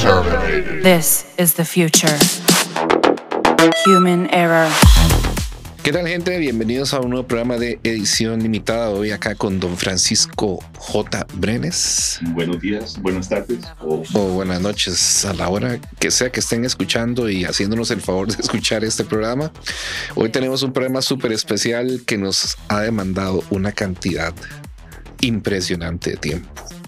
terminated. This is the future. Human error. ¿Qué tal gente? Bienvenidos a un nuevo programa de edición limitada. Hoy acá con don Francisco J. Brenes. Buenos días, buenas tardes o O buenas noches a la hora que sea que estén escuchando y haciéndonos el favor de escuchar este programa. Hoy tenemos un programa súper especial que nos ha demandado una cantidad impresionante de tiempo.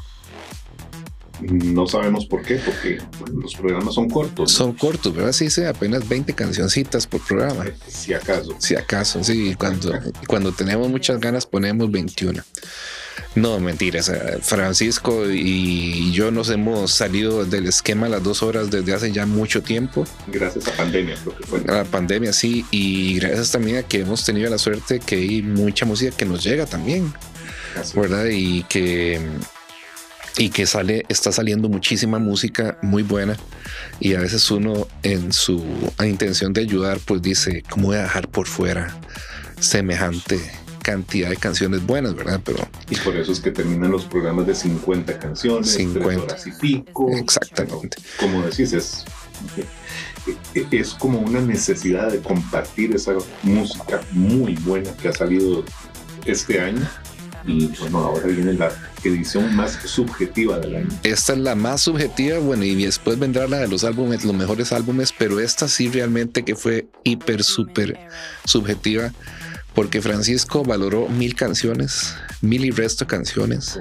No sabemos por qué, porque bueno, los programas son cortos. ¿no? Son cortos, ¿verdad? Sí, sí, apenas 20 cancioncitas por programa. Si acaso. Si acaso, sí, cuando, cuando tenemos muchas ganas ponemos 21. No, mentiras. eh, Francisco y yo nos hemos salido del esquema las dos horas desde hace ya mucho tiempo. Gracias a pandemia, creo que fue. A la pandemia, sí, y gracias también a que hemos tenido la suerte que hay mucha música que nos llega también, Así. ¿verdad? Y que y que sale, está saliendo muchísima música muy buena y a veces uno en su intención de ayudar pues dice, ¿cómo voy a dejar por fuera semejante cantidad de canciones buenas, verdad? Pero Y por eso es que terminan los programas de 50 canciones, 50. tres horas y pico. Exactamente. Como decís, es, es como una necesidad de compartir esa música muy buena que ha salido este año. Y bueno, ahora viene la edición más subjetiva del año. esta es la más subjetiva, bueno, y después vendrá la de los álbumes, los mejores álbumes, pero esta sí realmente que fue hiper, súper subjetiva, porque Francisco valoró mil canciones, mil y resto canciones,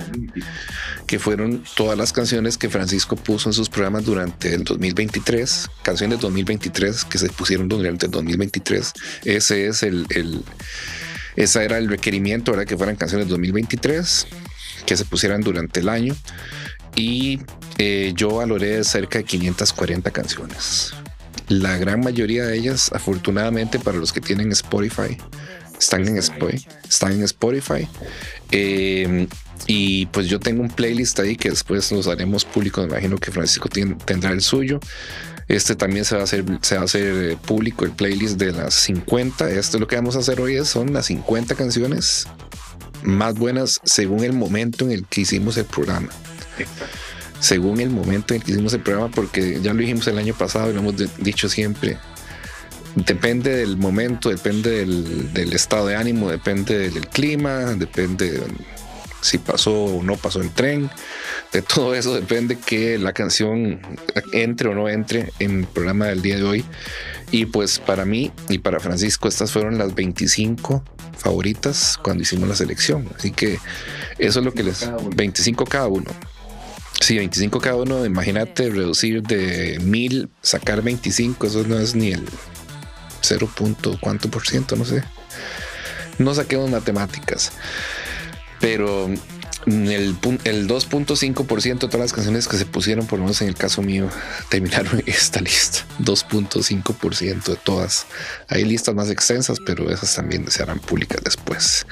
que fueron todas las canciones que Francisco puso en sus programas durante el 2023, canciones 2023 que se pusieron durante el 2023. Ese es el, el esa era el requerimiento, era que fueran canciones 2023 que se pusieran durante el año y eh, yo valoré cerca de 540 canciones. La gran mayoría de ellas, afortunadamente para los que tienen Spotify, están en Spotify. Están en Spotify. Eh, y pues yo tengo un playlist ahí que después los haremos públicos. Me imagino que Francisco tendrá el suyo. Este también se va a hacer, se va a hacer eh, público el playlist de las 50. Esto lo que vamos a hacer hoy es, son las 50 canciones más buenas según el momento en el que hicimos el programa. Según el momento en el que hicimos el programa, porque ya lo dijimos el año pasado y lo hemos dicho siempre. Depende del momento, depende del, del estado de ánimo, depende del clima, depende de si pasó o no pasó el tren. De todo eso depende que la canción entre o no entre en el programa del día de hoy. Y pues para mí y para Francisco, estas fueron las 25 favoritas cuando hicimos la selección. Así que eso es lo que les... Cada uno. 25 cada uno. Sí, 25 cada uno. Imagínate reducir de mil, sacar 25. Eso no es ni el 0. punto cuánto por ciento, no sé. No saquemos matemáticas. Pero el, pun- el 2.5% de todas las canciones que se pusieron, por lo menos en el caso mío, terminaron esta lista. 2.5% de todas. Hay listas más extensas, pero esas también se harán públicas después.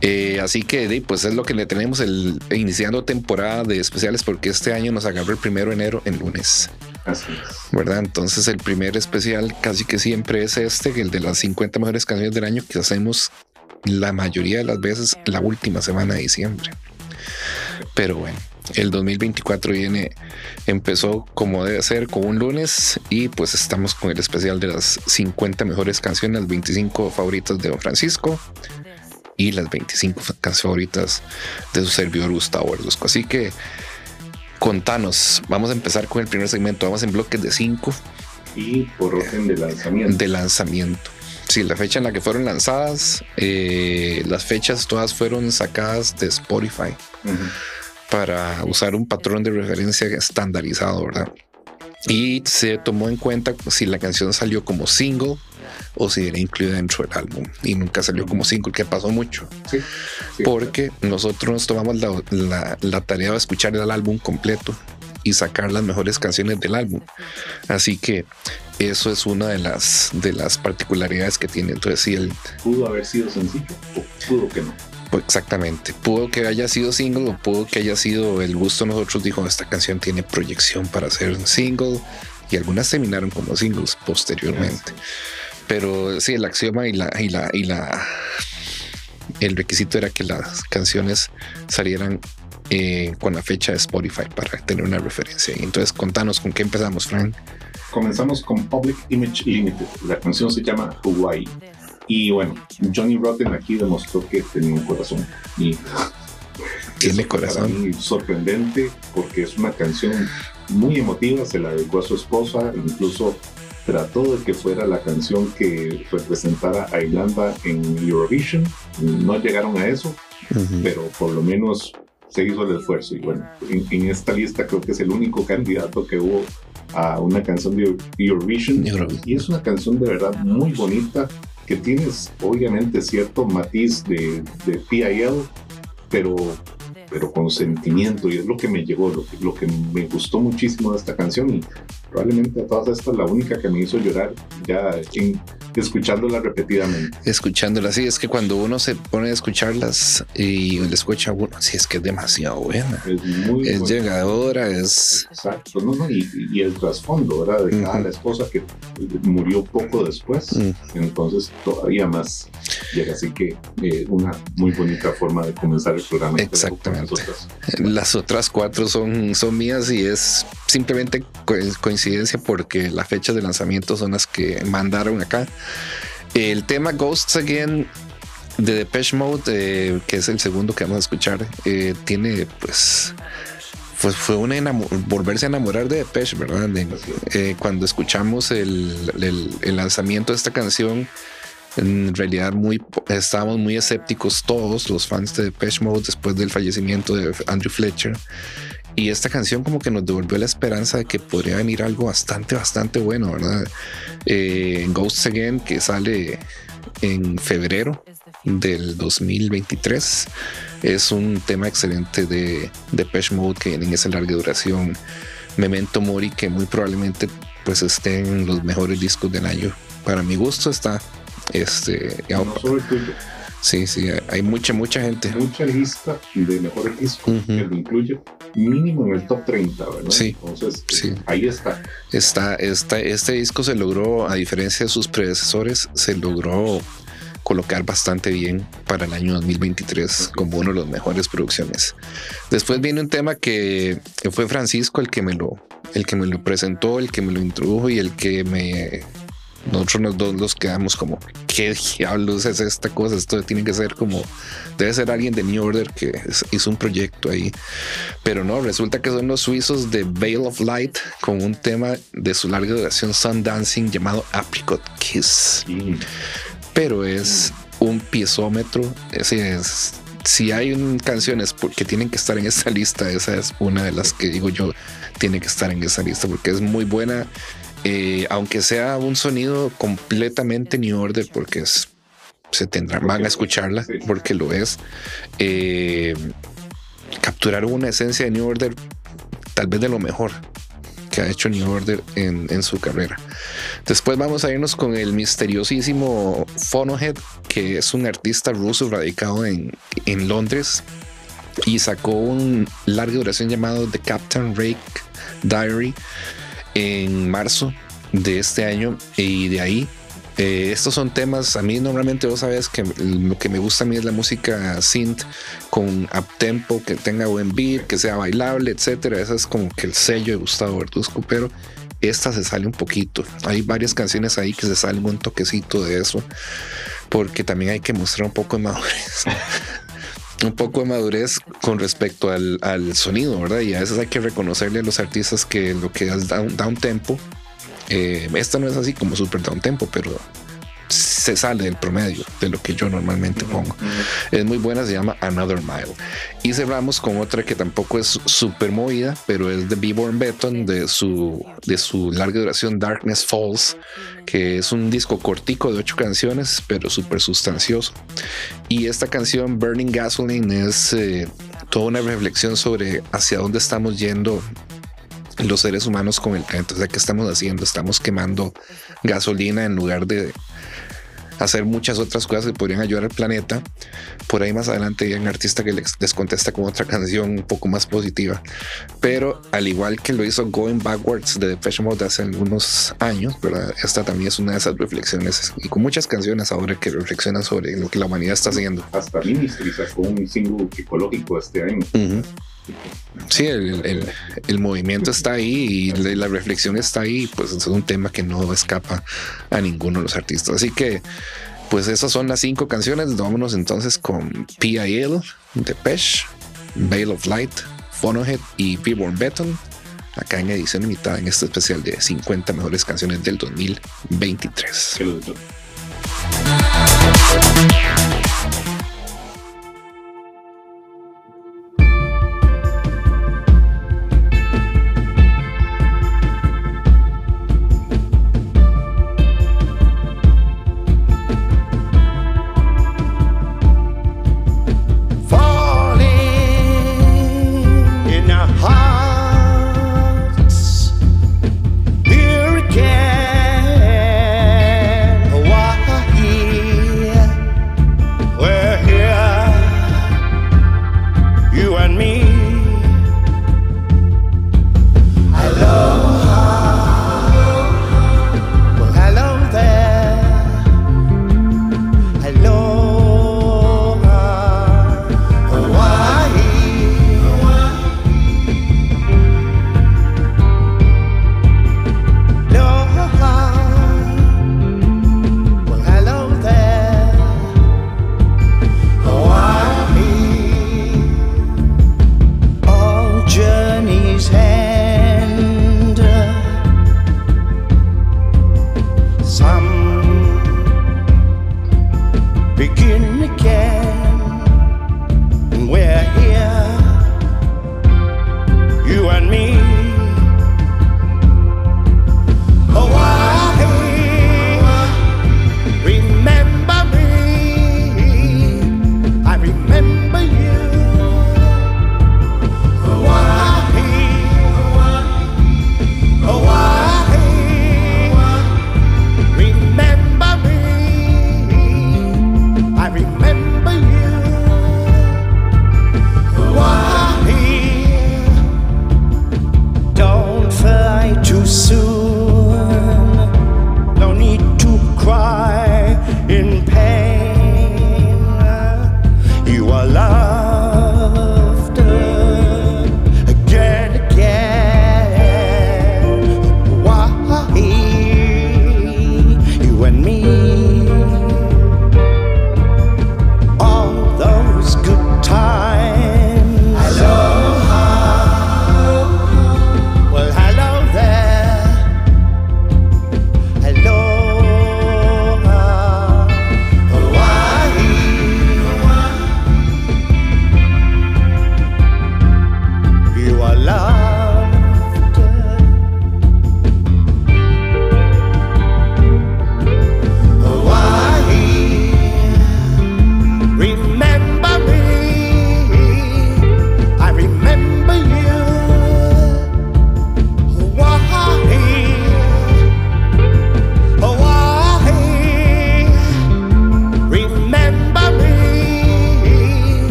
Eh, así que pues es lo que le tenemos el iniciando temporada de especiales porque este año nos agarró el primero de enero en lunes. Así es. ¿verdad? Entonces el primer especial casi que siempre es este, el de las 50 mejores canciones del año que hacemos la mayoría de las veces la última semana de diciembre. Pero bueno, el 2024 viene, empezó como debe ser, con un lunes y pues estamos con el especial de las 50 mejores canciones, las 25 favoritas de Don Francisco y las 25 canciones favoritas de su servidor Gustavo Verduzco. Así que contanos, vamos a empezar con el primer segmento, vamos en bloques de 5 Y por orden de lanzamiento. de lanzamiento. Sí, la fecha en la que fueron lanzadas, eh, las fechas todas fueron sacadas de Spotify Ujú. para usar un patrón de referencia estandarizado, ¿verdad? Y se tomó en cuenta si la canción salió como single o si era incluida dentro del álbum y nunca salió como single, que pasó mucho, Sí, sí, porque nosotros nos tomamos la, la- la tarea de escuchar el álbum completo y sacar las mejores canciones del álbum. Así que eso es una de las, de las particularidades que tiene. Entonces, sí, el, Pudo haber sido sencillo o pudo que no. pues, exactamente. Pudo que haya sido single o pudo que haya sido el gusto nosotros. Dijo, esta canción tiene proyección para ser un single y algunas terminaron como singles posteriormente. Pero sí, el axioma y la, y la, y la, el requisito era que las canciones salieran eh, con la fecha de Spotify para tener una referencia. Entonces, contanos con qué empezamos, Frank. Comenzamos con Public Image Limited. La canción se llama Hawaii. Y bueno, Johnny Rotten aquí demostró que tenía un corazón. Y Tiene corazón. Sorprendente porque es una canción muy emotiva. Se la dedicó a su esposa. Incluso trató de que fuera la canción que representara a Irlanda en Eurovision. No llegaron a eso, Ujú. pero por lo menos se hizo el esfuerzo. Y bueno, en, en esta lista creo que es el único candidato que hubo a una canción de Eurovision. Eurovision. Y es una canción de verdad muy bonita que tienes obviamente cierto matiz de, de PIL, pero, pero con sentimiento. Y es lo que me llegó, lo que, lo que me gustó muchísimo de esta canción. Y probablemente de todas estas la única que me hizo llorar ya en- escuchándola repetidamente. Escuchándolas, sí, es que cuando uno se pone a escucharlas y le escucha a uno, sí, es que es demasiado buena. Es muy Es llegadora, es Exacto, no, no, y, y el trasfondo, ¿verdad? De cada la esposa que murió poco después, entonces todavía más llega. Así que eh, una muy bonita forma de comenzar el programa. Te dejo con Exactamente. Las otras cuatro son, son mías y es simplemente co- coincidencia porque las fechas de lanzamiento son las que mandaron acá. El tema Ghosts Again de Depeche Mode, eh, que es el segundo que vamos a escuchar, eh, tiene pues... Pues fue una volverse a enamorar de Depeche, ¿verdad? De- eh, cuando escuchamos el, el- el lanzamiento de esta canción, en realidad muy estábamos muy escépticos todos los fans de Depeche Mode después del fallecimiento de Andrew Fletcher. Y esta canción como que nos devolvió la esperanza de que podría venir algo bastante bastante bueno verdad Eh, Ghosts Again que sale en febrero del 2023 es un tema excelente de Depeche Mode que en esa larga duración. Memento Mori que muy probablemente pues esté en los mejores discos del año. Para mi gusto está este ya- No solo el tuyo, sí sí hay mucha mucha gente mucha lista de mejores discos que lo incluye mínimo en el top 30, ¿verdad? Sí, Entonces, sí. ahí está. Está, está, este disco se logró, a diferencia de sus predecesores, se logró colocar bastante bien para el año 2023 como uno de los mejores producciones. Después viene un tema que fue Francisco el que me lo, el que me lo presentó, el que me lo introdujo y el que me nosotros los dos los quedamos como qué diablos es esta cosa esto tiene que ser como debe ser alguien de New Order que hizo un proyecto ahí pero no resulta que son los suizos de Veil of Light con un tema de su larga duración Sun Dancing llamado Apricot Kiss pero es un piezómetro. Es, es- si hay un- canciones que tienen que estar en esa lista, esa es una de las que digo yo tiene que estar en esa lista porque es muy buena. Eh, aunque sea un sonido completamente New Order, porque es, se tendrán, van a escucharla porque lo es. eh, capturaron una esencia de New Order, tal vez de lo mejor que ha hecho New Order en, en su carrera. Después vamos a irnos con el misteriosísimo Phonohead, que es un artista ruso radicado en, en Londres y sacó un larga duración llamado The Captain Rake Diary en marzo de este año y de ahí eh, estos son temas a mí normalmente vos sabes que lo que me gusta a mí es la música synth con uptempo que tenga buen beat que sea bailable etcétera. Ese es como que el sello de Gustavo Verduzco pero esta se sale un poquito. Hay varias canciones ahí que se salen un toquecito de eso porque también hay que mostrar un poco de madurez un poco de madurez con respecto al, al sonido, ¿verdad? Y a veces hay que reconocerle a los artistas que lo que es down, down tempo, eh, esta no es así como super down tempo, pero se sale del promedio de lo que yo normalmente pongo. Es muy buena, se llama Another Mile. Y cerramos con otra que tampoco es súper movida, pero es de B-Born Beton de su, de su larga duración Darkness Falls, que es un disco cortico de ocho canciones, pero súper sustancioso. Y esta canción, Burning Gasoline, es eh, toda una reflexión sobre hacia dónde estamos yendo los seres humanos con el planeta. O sea, ¿qué estamos haciendo? Estamos quemando gasolina en lugar de hacer muchas otras cosas que podrían ayudar al planeta. Por ahí más adelante hay un artista que les, les contesta con otra canción un poco más positiva. Pero al igual que lo hizo Going Backwards de Depeche Mode hace algunos años, ¿verdad? esta también es una de esas reflexiones y con muchas canciones ahora que reflexionan sobre lo que la humanidad está haciendo. Hasta Ministry sacó un single ecológico este año. Sí, el, el- el movimiento está ahí y la, reflexión está ahí, pues es un tema que no escapa a ninguno de los artistas. Así que, pues esas son las cinco canciones. Vámonos entonces con PIL, Depeche, Veil of Light, Phonohead y Freeborn Beton. Acá en edición limitada en este especial de 50 mejores canciones del 2023. Que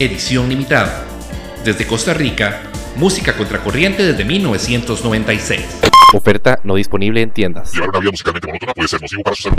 Edición limitada. Desde Costa Rica, música contracorriente desde 1996. Oferta no disponible en tiendas. Llevar una vida musicalmente monótona puede ser nocivo para su salud.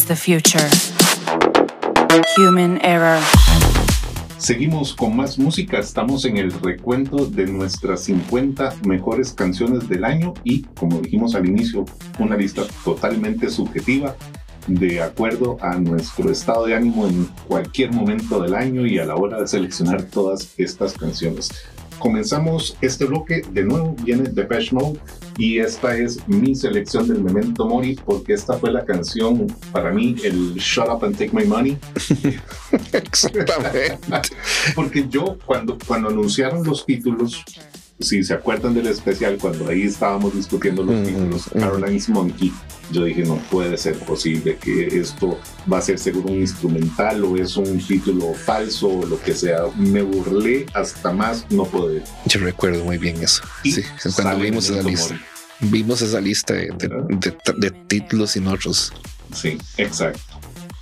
the future. Human error. Seguimos con más música, estamos en el recuento de nuestras 50 mejores canciones del año y, como dijimos al inicio, una lista totalmente subjetiva de acuerdo a nuestro estado de ánimo en cualquier momento del año y a la hora de seleccionar todas estas canciones. Comenzamos este bloque de nuevo, viene Depeche Mode y esta es mi selección del Memento Mori porque esta fue la canción para mí el Shut Up and Take My Money Exactamente. porque yo cuando, cuando anunciaron los títulos si se acuerdan del especial cuando ahí estábamos discutiendo los Ujú, títulos. Caroline's Monkey yo dije no puede ser posible que esto va a ser seguro un instrumental o es un título falso o lo que sea me burlé hasta más no poder Yo recuerdo muy bien eso. Y Sí, cuando vimos esa lista. Vimos esa lista de, de- de- de títulos. Sí, exacto.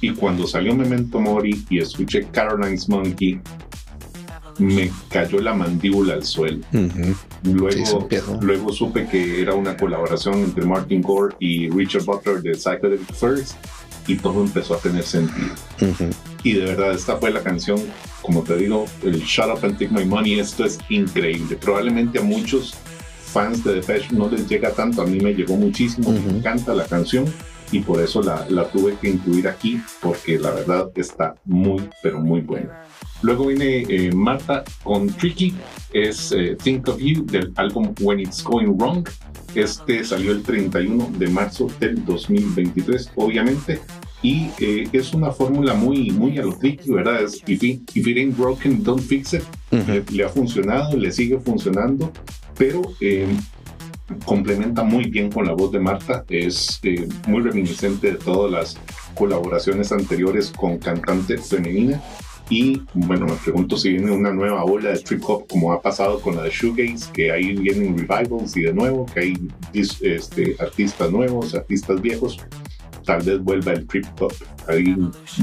Y cuando salió Memento Mori y escuché Caroline's Monkey, me cayó la mandíbula al suelo. Sí, Luego, luego supe que era una colaboración entre Martin Gore y Richard Butler de Psychedelic First y todo empezó a tener sentido. Y de verdad, esta fue la canción, como te digo, el Shut Up and Take My Money, esto es increíble. Probablemente a muchos fans de Depeche no les llega tanto, a mí me llegó muchísimo, me encanta la canción y por eso la, la tuve que incluir aquí, porque la verdad está muy, pero muy buena. Luego viene eh, Marta con Tricky, es eh, Think of You del álbum When It's Going Wrong. Este salió el 31 de marzo del 2023, obviamente. Y eh, es una fórmula muy, muy a lo tricky, ¿verdad? Es if it, if it ain't broken, don't fix it. Le, le ha funcionado, le sigue funcionando, pero complementa muy bien con la voz de Marta. Es eh, muy reminiscente de todas las colaboraciones anteriores con cantante femenina. Y bueno, me pregunto si viene una nueva ola de trip hop como ha pasado con la de Shoegaze, que ahí vienen revivals y de nuevo, que hay este, artistas nuevos, artistas viejos. Tal vez vuelva el trip hop ahí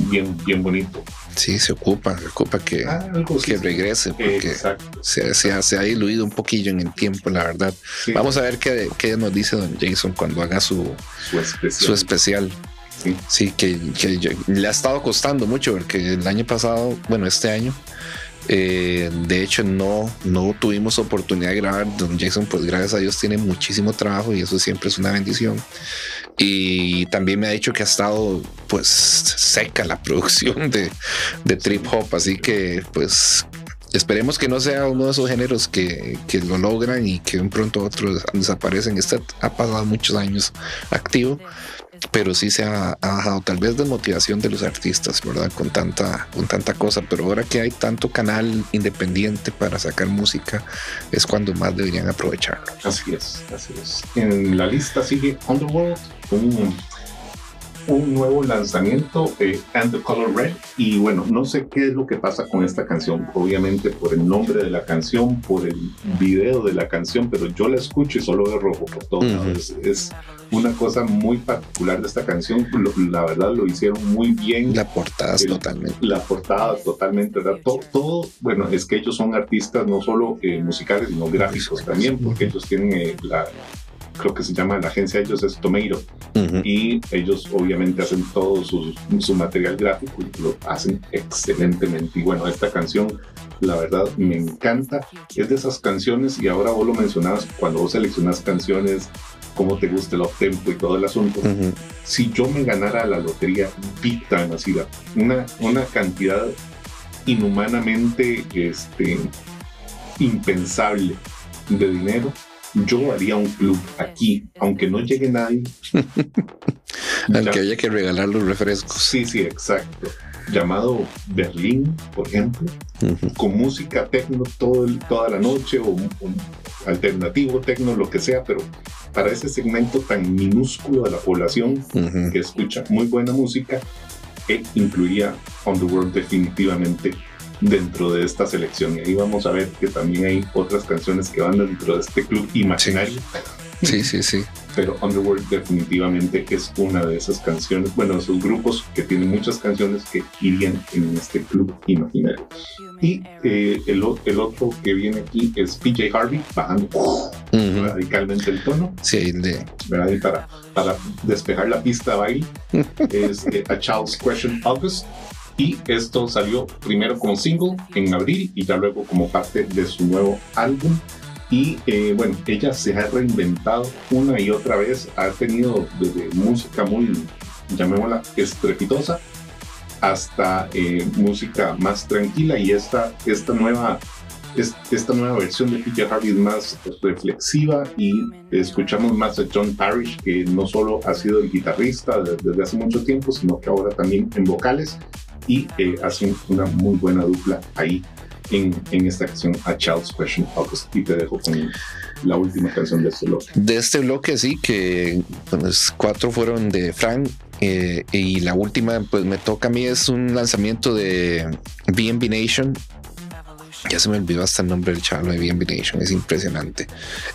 bien, bien bonito. Sí, se ocupa, se ocupa que, Ah, que así. regrese porque Exacto. se, se ha, se ha diluido un poquillo en el tiempo, la verdad. Sí, Vamos a ver qué, qué nos dice don Jason cuando haga su, su especial. su especial. Sí. Que, que yo- le ha estado costando mucho porque el año pasado, bueno, este año, eh, de hecho no, no tuvimos oportunidad de grabar. Don Jason, pues gracias a Dios tiene muchísimo trabajo y eso siempre es una bendición. Y también me ha dicho que ha estado pues seca la producción de, de trip hop, así que pues esperemos que no sea uno de esos géneros que, que lo logran y que de un pronto a otro desaparecen. Este ha pasado muchos años activo, pero sí se ha, ha bajado tal vez desmotivación de los artistas, ¿verdad? Con tanta, con tanta cosa, pero ahora que hay tanto canal independiente para sacar música, es cuando más deberían aprovecharlo. Así es, así es. En la lista sigue Underworld, un, un nuevo lanzamiento, eh, And the Color Red. Y bueno, no sé qué es lo que pasa con esta canción, obviamente por el nombre de la canción, por el video de la canción, pero yo la escucho y solo veo rojo por Ujú. lados. Es, es una cosa muy particular de esta canción. Lo- la verdad lo hicieron muy bien. La portada es El- totalmente. la portada totalmente, ¿verdad? Todo, todo, bueno, es que ellos son artistas no solo eh, musicales, sino gráficos también, porque ellos tienen eh, la, creo que se llama la agencia de ellos es Tomato, Ujú. y ellos obviamente hacen todo su, su material gráfico y lo hacen excelentemente. Y bueno, esta canción, la verdad, me encanta. Es de esas canciones, y ahora vos lo mencionabas, cuando vos seleccionas canciones, cómo te gusta el up-tempo y todo el asunto Ujú. si yo me ganara la lotería big time, así, una, una cantidad inhumanamente este, impensable de dinero, yo haría un club aquí, aunque no llegue nadie. Al que Ya- haya que regalar los refrescos. Sí, sí, exacto. Llamado Berlín, por ejemplo, con música tecno todo el- toda la noche o, un- un alternativo tecno, lo que sea, pero para ese segmento tan minúsculo de la población, que escucha muy buena música, e incluiría Underworld definitivamente dentro de esta selección. Y ahí vamos a ver que también hay otras canciones que van dentro de este club imaginario, Sí, sí, sí. pero Underworld definitivamente es una de esas canciones, bueno, esos grupos que tienen muchas canciones que irían en este club imaginario. Y eh, el, el otro que viene aquí es PJ Harvey, bajando Ujú. radicalmente el tono. Sí, le- ¿verdad? Y para, para despejar la pista de baile, es eh, A Child's Question August. Y esto salió primero como single en abril y ya luego como parte de su nuevo álbum. Y eh, bueno, ella se ha reinventado una y otra vez, ha tenido desde música muy llamémosla estrepitosa, hasta eh, música más tranquila y esta, esta nueva es- esta nueva versión de PJ Harvey es más reflexiva y escuchamos más a John Parrish, que no solo ha sido el guitarrista de- desde hace mucho tiempo, sino que ahora también en vocales y eh, hacen una muy buena dupla ahí en, en esta canción A Child's Question. Y te dejo con la última canción de este bloque. De este bloque, sí, que pues, cuatro fueron de Frank eh, y la última, pues me toca a mí, es un lanzamiento de BNB Nation. Ya se me olvidó hasta el nombre del chaval de BNB es impresionante.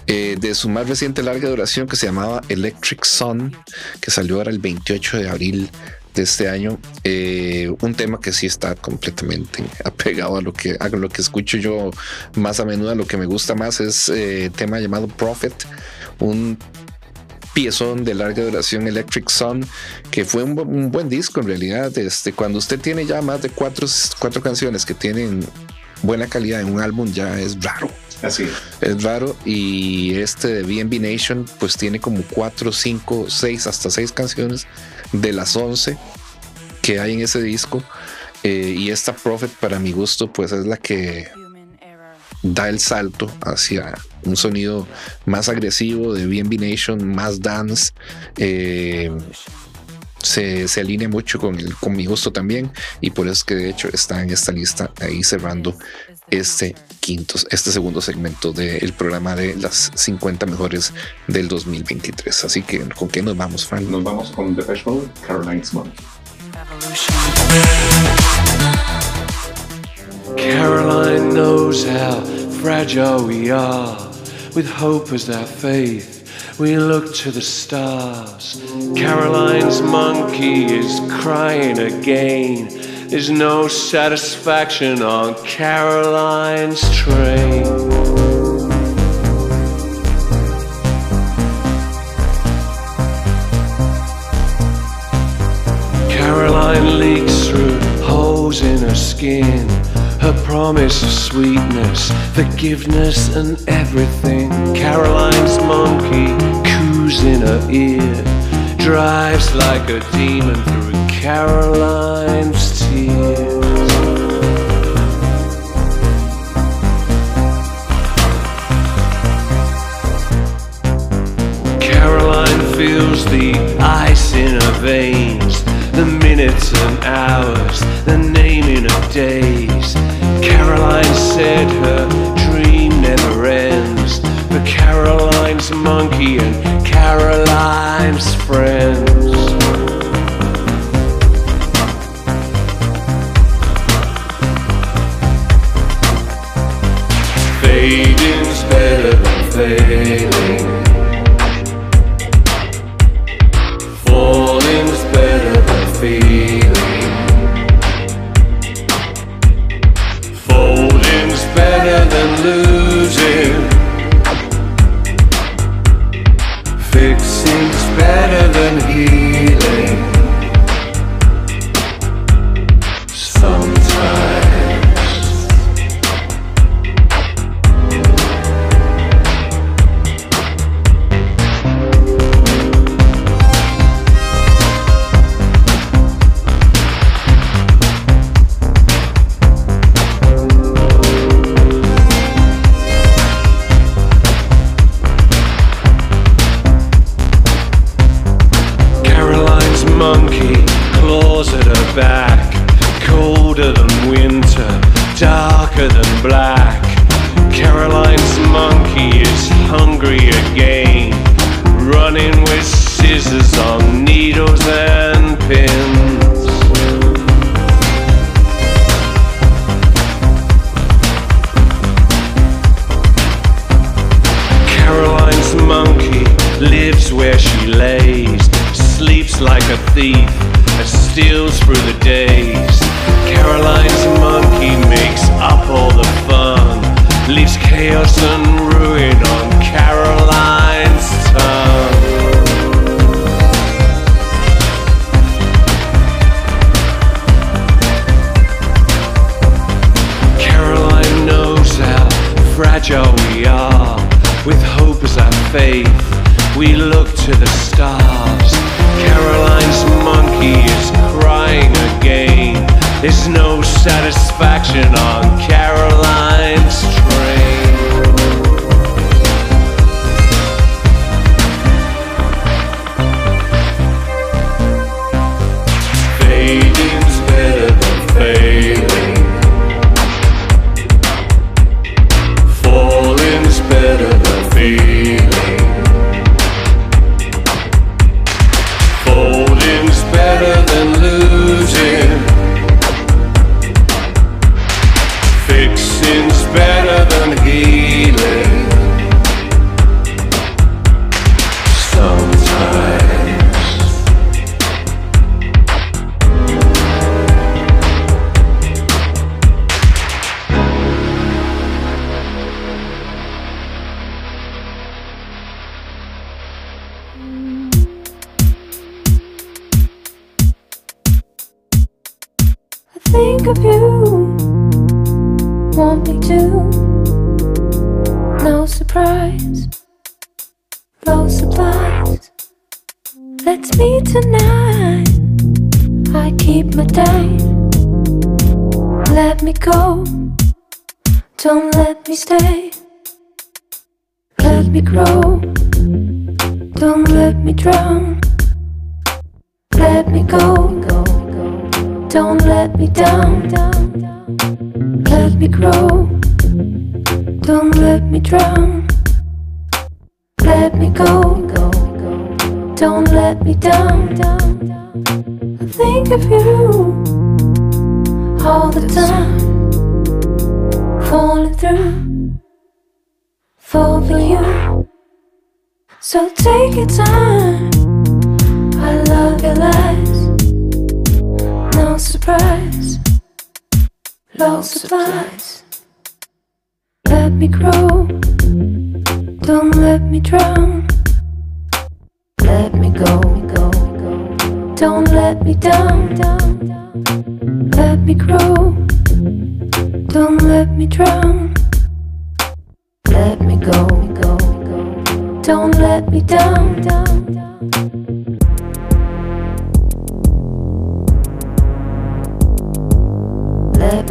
Eh, de su más reciente larga duración que se llamaba Electric Sun, que salió ahora el 28 de abril de este año. Eh, un tema que sí está completamente apegado a lo que a lo que escucho yo más a menudo. Lo que me gusta más es eh, tema llamado Prophet, un piezón de larga duración Electric Sun, que fue un, un buen disco en realidad. Este, cuando usted tiene ya más de cuatro, cuatro canciones que tienen buena calidad en un álbum, ya es raro. Así Es raro y este de BNB Nation pues tiene como 4, 5, 6, hasta 6 canciones de las 11 que hay en ese disco. Eh, y esta Prophet para mi gusto pues es la que da el salto hacia un sonido más agresivo de BNB Nation, más dance. eh, se, se alinea mucho con, el, con mi gusto también y por eso es que de hecho está en esta lista ahí cerrando este quinto, este segundo segmento del programa de las 50 mejores del 2023. Así que, ¿con qué nos vamos, Frank? Nos vamos con Depeche Mode, Caroline's Monkey. Caroline knows how fragile we are. With hope as our faith, we look to the stars. Caroline's monkey is crying again. There's no satisfaction on Caroline's train. Caroline leaks through holes in her skin. Her promise of sweetness, forgiveness, and everything. Caroline's monkey coos in her ear, drives like a demon through Caroline's tears. Caroline feels the ice in her veins, the minutes and hours, the naming of days. Caroline said her dream never ends, but Caroline's monkey and Caroline's friends. Fading's better than failing.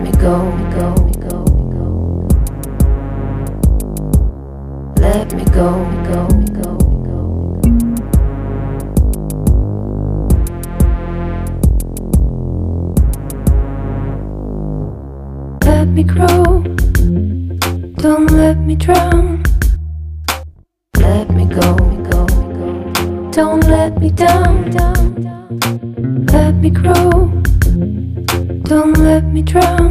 me go, go, go, go. Let me go, go, go, go. Let me grow, don't let me drown. Let me go, go, go. Don't let me down, down, down. Let me grow. Don't let me drown.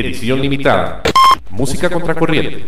Edición limitada. Música contracorriente.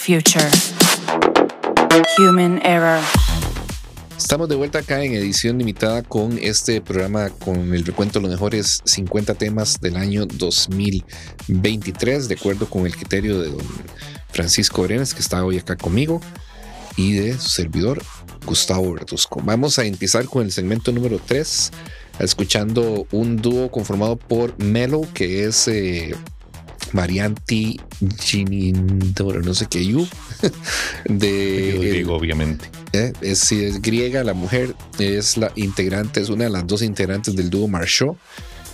Future. Human error. Estamos de vuelta acá en edición limitada con este programa con el recuento de los mejores 50 temas del año 2023, de acuerdo con el criterio de don Francisco Brenes, que está hoy acá conmigo, y de su servidor Gustavo Bertusco. Vamos a empezar con el segmento número 3, escuchando un dúo conformado por Melo, que es eh, Ginindoro, no sé qué, you, de Digo, obviamente. eh, es, sí, es griega, la mujer es la integrante, es una de las dos integrantes del dúo Marshall.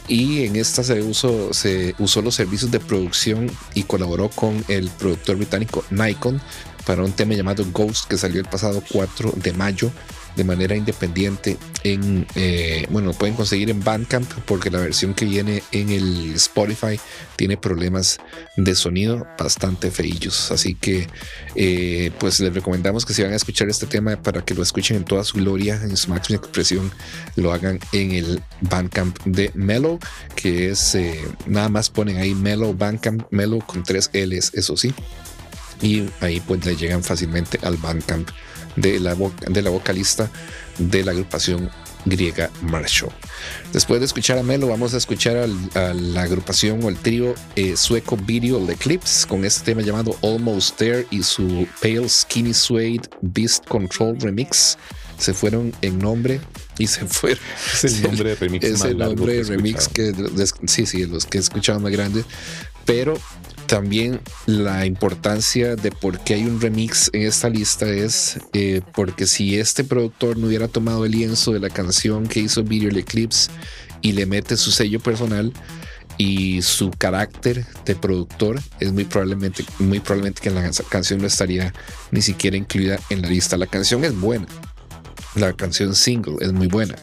Y en esta se, usó, se usó los servicios de producción y colaboró con el productor británico Nikon para un tema llamado Ghost que salió el pasado 4 de mayo de manera independiente en eh, bueno lo pueden conseguir en Bandcamp porque la versión que viene en el Spotify tiene problemas de sonido bastante feillos así que eh, pues les recomendamos que si van a escuchar este tema para que lo escuchen en toda su gloria en su máxima expresión lo hagan en el Bandcamp de Mellow que es eh, nada más ponen ahí Mellow Bandcamp Mellow con tres L's eso sí y ahí pues le llegan fácilmente al Bandcamp de la, de la vocalista de la agrupación griega Marshall. Después de escuchar a Melo, vamos a escuchar al- a la agrupación o el trío eh, sueco Video Eclipse con este tema llamado Almost There y su Pale Skinny Suede Beast Control Remix. Se fueron en nombre y se fueron. Es el nombre de remix Es más el nombre de remix que sí, sí, los que he escuchado más grandes, pero también la importancia de por qué hay un remix en esta lista es eh, porque si este productor no hubiera tomado el lienzo de la canción que hizo Video Eclipse y le mete su sello personal y su carácter de productor es muy probablemente muy probablemente que la canción no estaría ni siquiera incluida en la lista. La canción es buena. La canción single es muy buena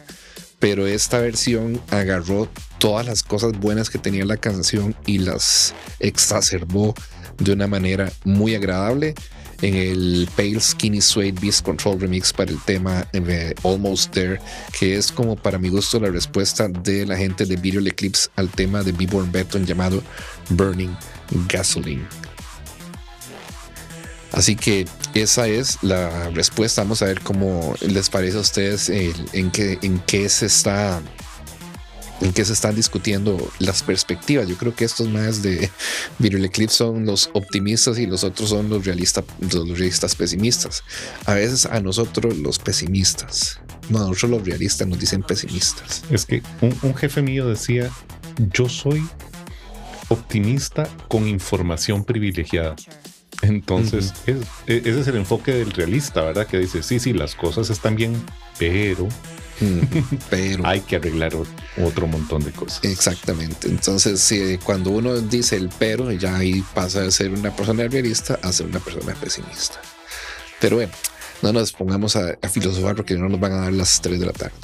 pero esta versión agarró todas las cosas buenas que tenía la canción y las exacerbó de una manera muy agradable en el Pale Skinny Suede Beast Control Remix para el tema Almost There, que es como para mi gusto la respuesta de la gente de Video Eclipse al tema de B-Born Beton llamado Burning Gasoline. Así que esa es la respuesta. Vamos a ver cómo les parece a ustedes en, qué, se está en qué se están discutiendo las perspectivas. Yo creo que estos más de Video Eclipse son los optimistas y los otros son los realistas, los realistas pesimistas. A veces a nosotros los pesimistas, no, a nosotros los realistas nos dicen pesimistas. Es que un jefe mío decía, yo soy optimista con información privilegiada. Entonces, es- e- ese es el enfoque del realista, ¿verdad? Que dice, sí, sí, las cosas están bien, pero pero hay que arreglar otro montón de cosas. Exactamente. Entonces, si cuando uno dice el pero, ya ahí pasa de ser una persona realista a ser una persona pesimista. Pero bueno, no nos pongamos a, a filosofar porque no nos van a dar las 3 de la tarde.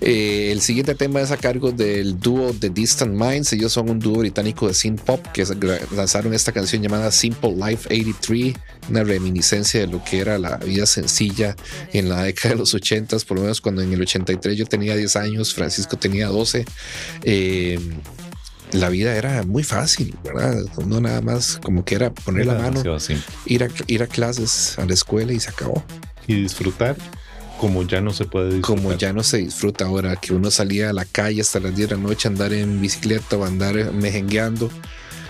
Eh, el siguiente tema es a cargo del dúo The Distant Minds. Ellos son un dúo británico de synth pop que lanzaron esta canción llamada Simple Life 83, una reminiscencia de lo que era la vida sencilla en la década de los 80, por lo menos cuando en el 83 yo tenía 10 años, Francisco tenía 12. Eh, la vida era muy fácil, ¿verdad? No nada más como que era poner Era la mano, ir a, ir a clases, a la escuela y se acabó. Y disfrutar como ya no se puede disfrutar. Como ya no se disfruta ahora, que uno salía a la calle hasta las 10 de la noche a andar en bicicleta o andar mejengueando.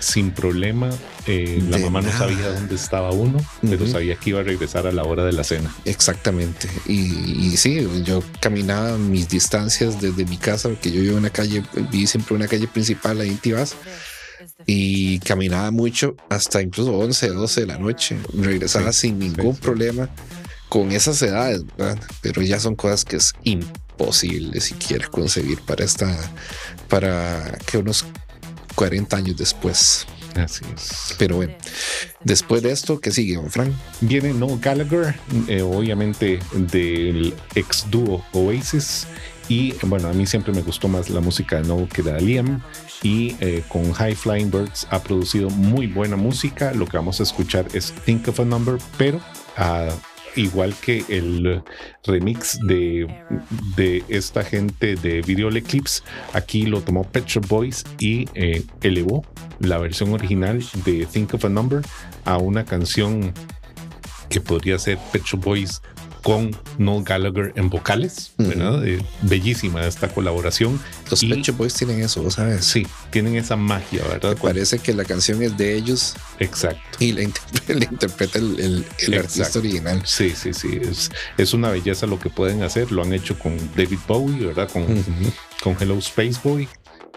Sin problema, eh, la mamá no nada. sabía dónde estaba uno, pero Ujú. sabía que iba a regresar a la hora de la cena. Exactamente. Y, y sí, yo caminaba mis distancias desde mi casa, porque yo vivo en una calle, viví siempre una calle principal ahí en Tibás, y caminaba mucho hasta incluso 11, 12 de la noche. Regresaba sin ningún problema con esas edades, ¿verdad? Pero ya son cosas que es imposible siquiera concebir para esta, para que unos 40 años después. Así es. Pero bueno, después de esto, ¿qué sigue, don Frank? Viene Noel Gallagher, eh, obviamente del ex dúo Oasis. Y bueno, a mí siempre me gustó más la música de Noel que de Liam. Y eh, con High Flying Birds ha producido muy buena música. Lo que vamos a escuchar es Think of a Number, pero ah, igual que el remix de, de esta gente de Video Eclipse, aquí lo tomó Pet Shop Boys y eh, elevó la versión original de Think of a Number a una canción que podría ser Pet Shop Boys con Noel Gallagher en vocales, ¿verdad? Eh, bellísima esta colaboración. Los Y- Shop Boys tienen eso, ¿vos ¿sabes? Sí, tienen esa magia, ¿verdad? Parece que la canción es de ellos Exacto. y la, interpre- la interpreta el, el- el artista original. Sí, sí, sí. Es, es una belleza lo que pueden hacer. Lo han hecho con David Bowie, ¿verdad? Con, con Hello Space Boy.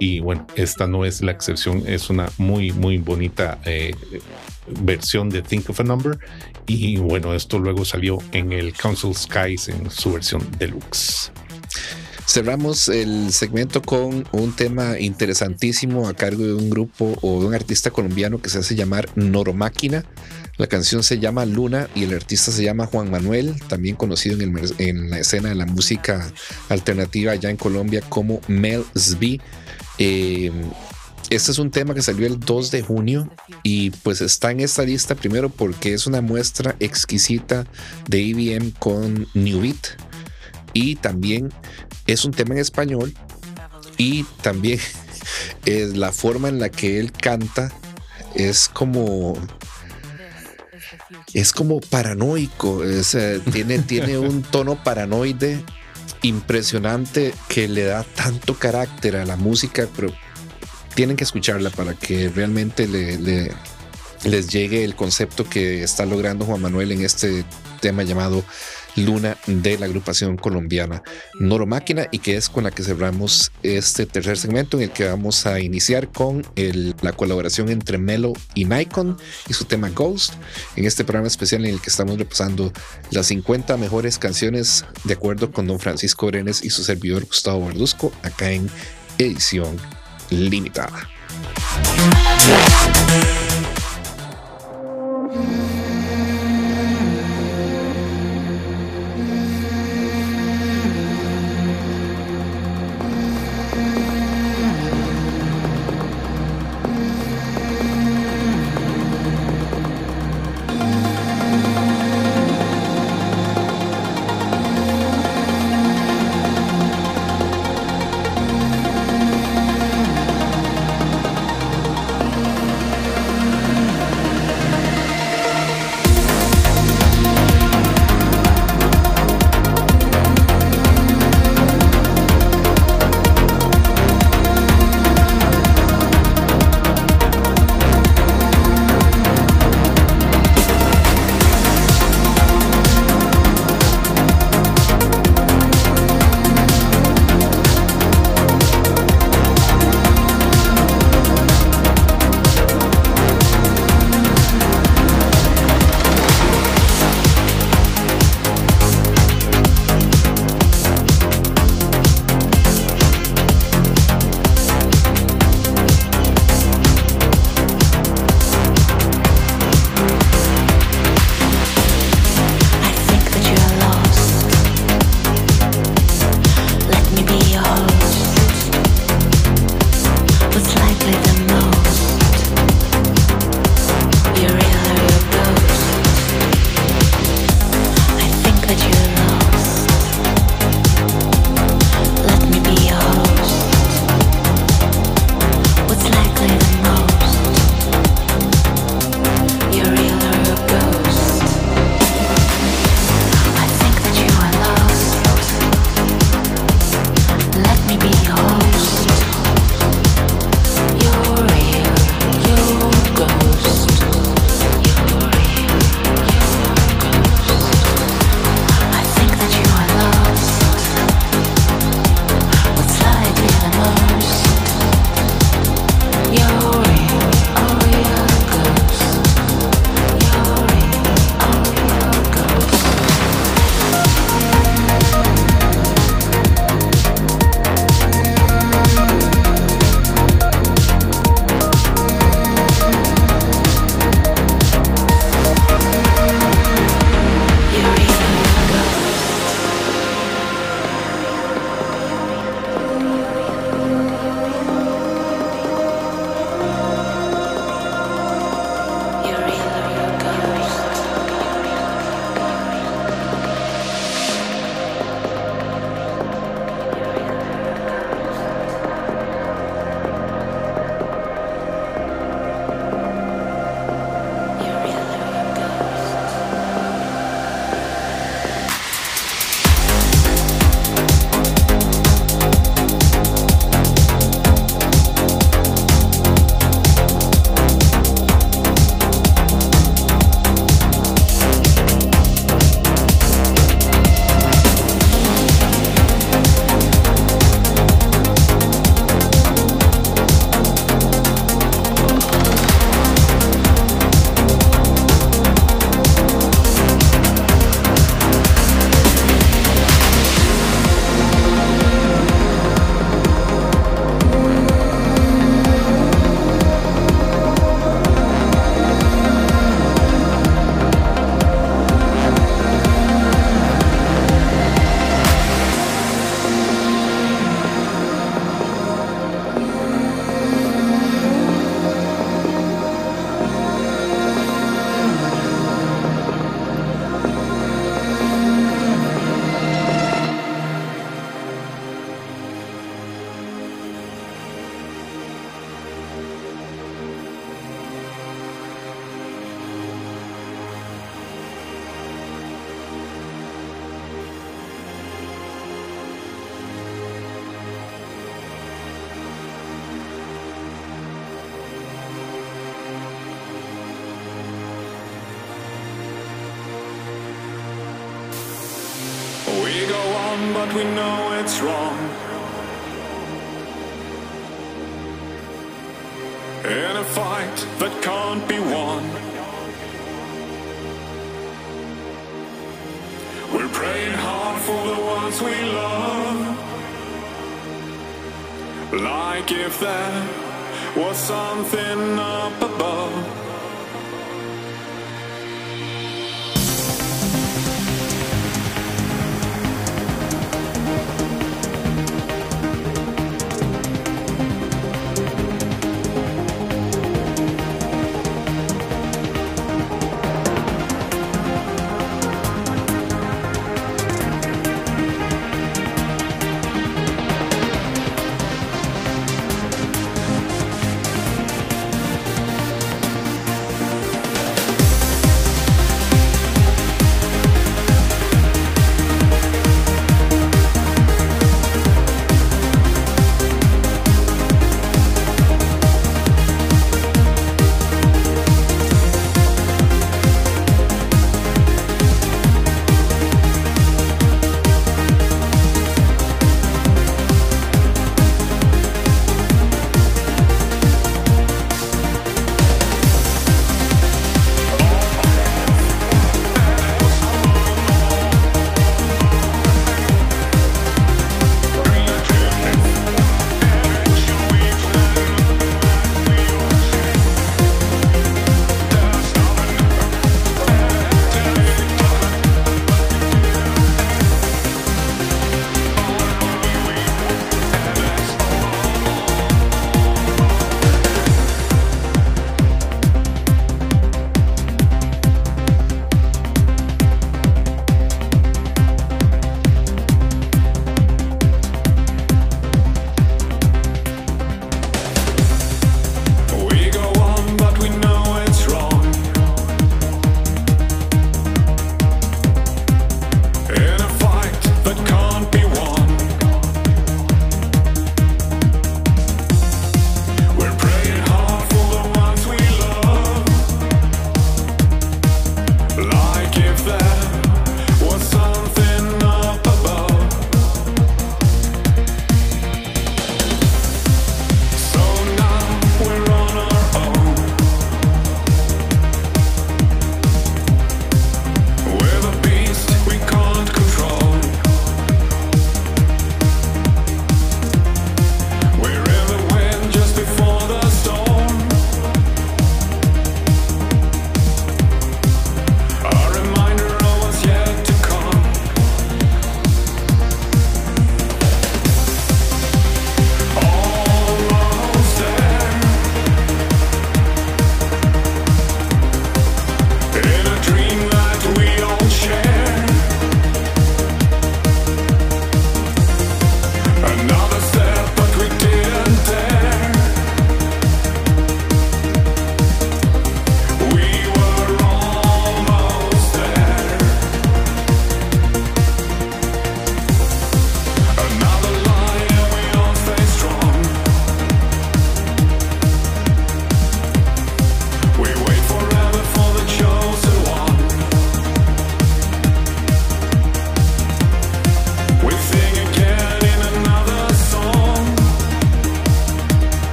Y bueno, esta no es la excepción. Es una muy, muy bonita eh, versión de Think of a Number. Y bueno, esto luego salió en el Council Skies en su versión deluxe. Cerramos el segmento con un tema interesantísimo a cargo de un grupo o de un artista colombiano que se hace llamar Noromáquina. La canción se llama Luna y el artista se llama Juan Manuel, también conocido en, el en la escena de la música alternativa allá en Colombia como Mel Sb. Eh, este es un tema que salió el 2 de junio y pues está en esta lista primero porque es una muestra exquisita de IBM con New Beat. Y también es un tema en español y también es la forma en la que él canta es como es como paranoico. Es, tiene, tiene un tono paranoide impresionante que le da tanto carácter a la música pero tienen que escucharla para que realmente le- le- les llegue el concepto que está logrando Juan Manuel en este tema llamado Luna de la agrupación colombiana. Noro Máquina y que es con la que cerramos este tercer segmento en el que vamos a iniciar con la colaboración entre Melo y Nikon y su tema Ghost en este programa especial en el que estamos repasando las 50 mejores canciones de acuerdo con don Francisco Brenes y su servidor Gustavo Verduzco acá en edición limitada.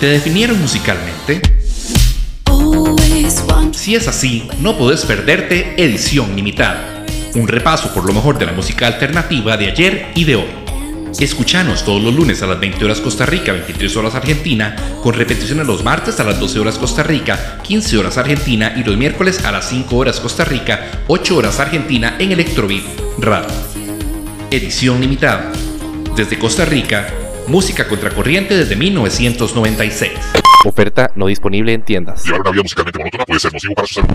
te definieron musicalmente? Si es así, no podés perderte Edición Limitada, un repaso por lo mejor de la música alternativa de ayer y de hoy. Escuchanos todos los lunes a las 20 horas Costa Rica, 23 horas Argentina, con repetición repeticiones los martes a las 12 horas Costa Rica, 15 horas Argentina y los miércoles a las 5 horas Costa Rica, 8 horas Argentina en Electrobeat Radio. Edición limitada. Desde Costa Rica, Música contracorriente desde 1996. Oferta no disponible en tiendas. Y ahora una vida musicalmente monótona puede ser nocivo para su salud.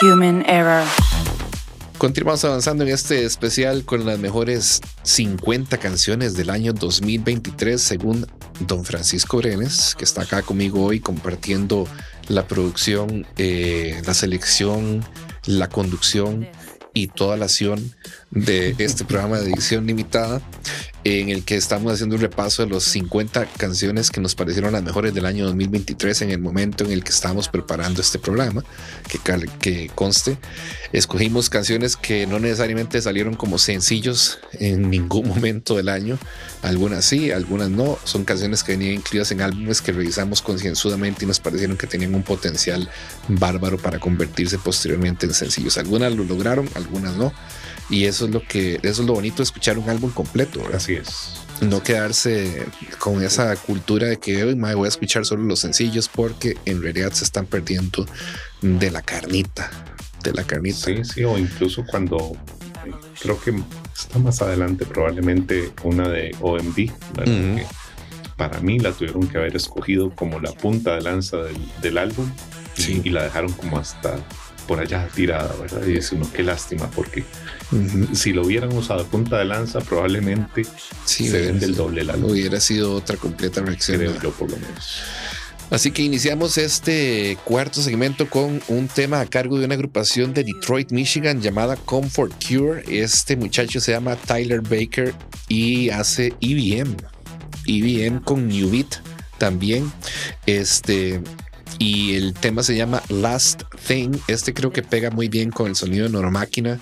Human error. Continuamos avanzando en este especial con las mejores 50 canciones del año 2023 según don Francisco Brenes, que está acá conmigo hoy compartiendo la producción, eh, la selección, la conducción y toda la acción de este programa de edición limitada en el que estamos haciendo un repaso de los 50 canciones que nos parecieron las mejores del año 2023 en el momento en el que estábamos preparando este programa, que, que conste, escogimos canciones que no necesariamente salieron como sencillos en ningún momento del año, algunas sí, algunas no, son canciones que venían incluidas en álbumes que revisamos concienzudamente y nos parecieron que tenían un potencial bárbaro para convertirse posteriormente en sencillos. Algunas lo lograron, algunas no. Y eso es lo que, eso es lo bonito de escuchar un álbum completo. ¿verdad? Así es. No quedarse con esa cultura de que hoy voy a escuchar solo los sencillos porque en realidad se están perdiendo de la carnita. De la carnita. Sí, sí, o incluso cuando creo que está más adelante probablemente una de OMD. Ujú. que para mí la tuvieron que haber escogido como la punta de lanza del, del álbum y, Sí. y la dejaron como hasta por allá tirada, ¿verdad? Y dice uno, qué lástima, porque. si lo hubieran usado punta de lanza, probablemente Sí, se vende el doble álbum, Hubiera sido otra completa reacción. creo yo por lo menos. Así que iniciamos este cuarto segmento con un tema a cargo de una agrupación de Detroit, Michigan llamada Comfort Cure. Este muchacho se llama Tyler Baker y hace EBM. EBM con New Beat también. Este. Y el tema se llama Last Thing. Este creo que pega muy bien con el sonido de Normáquina.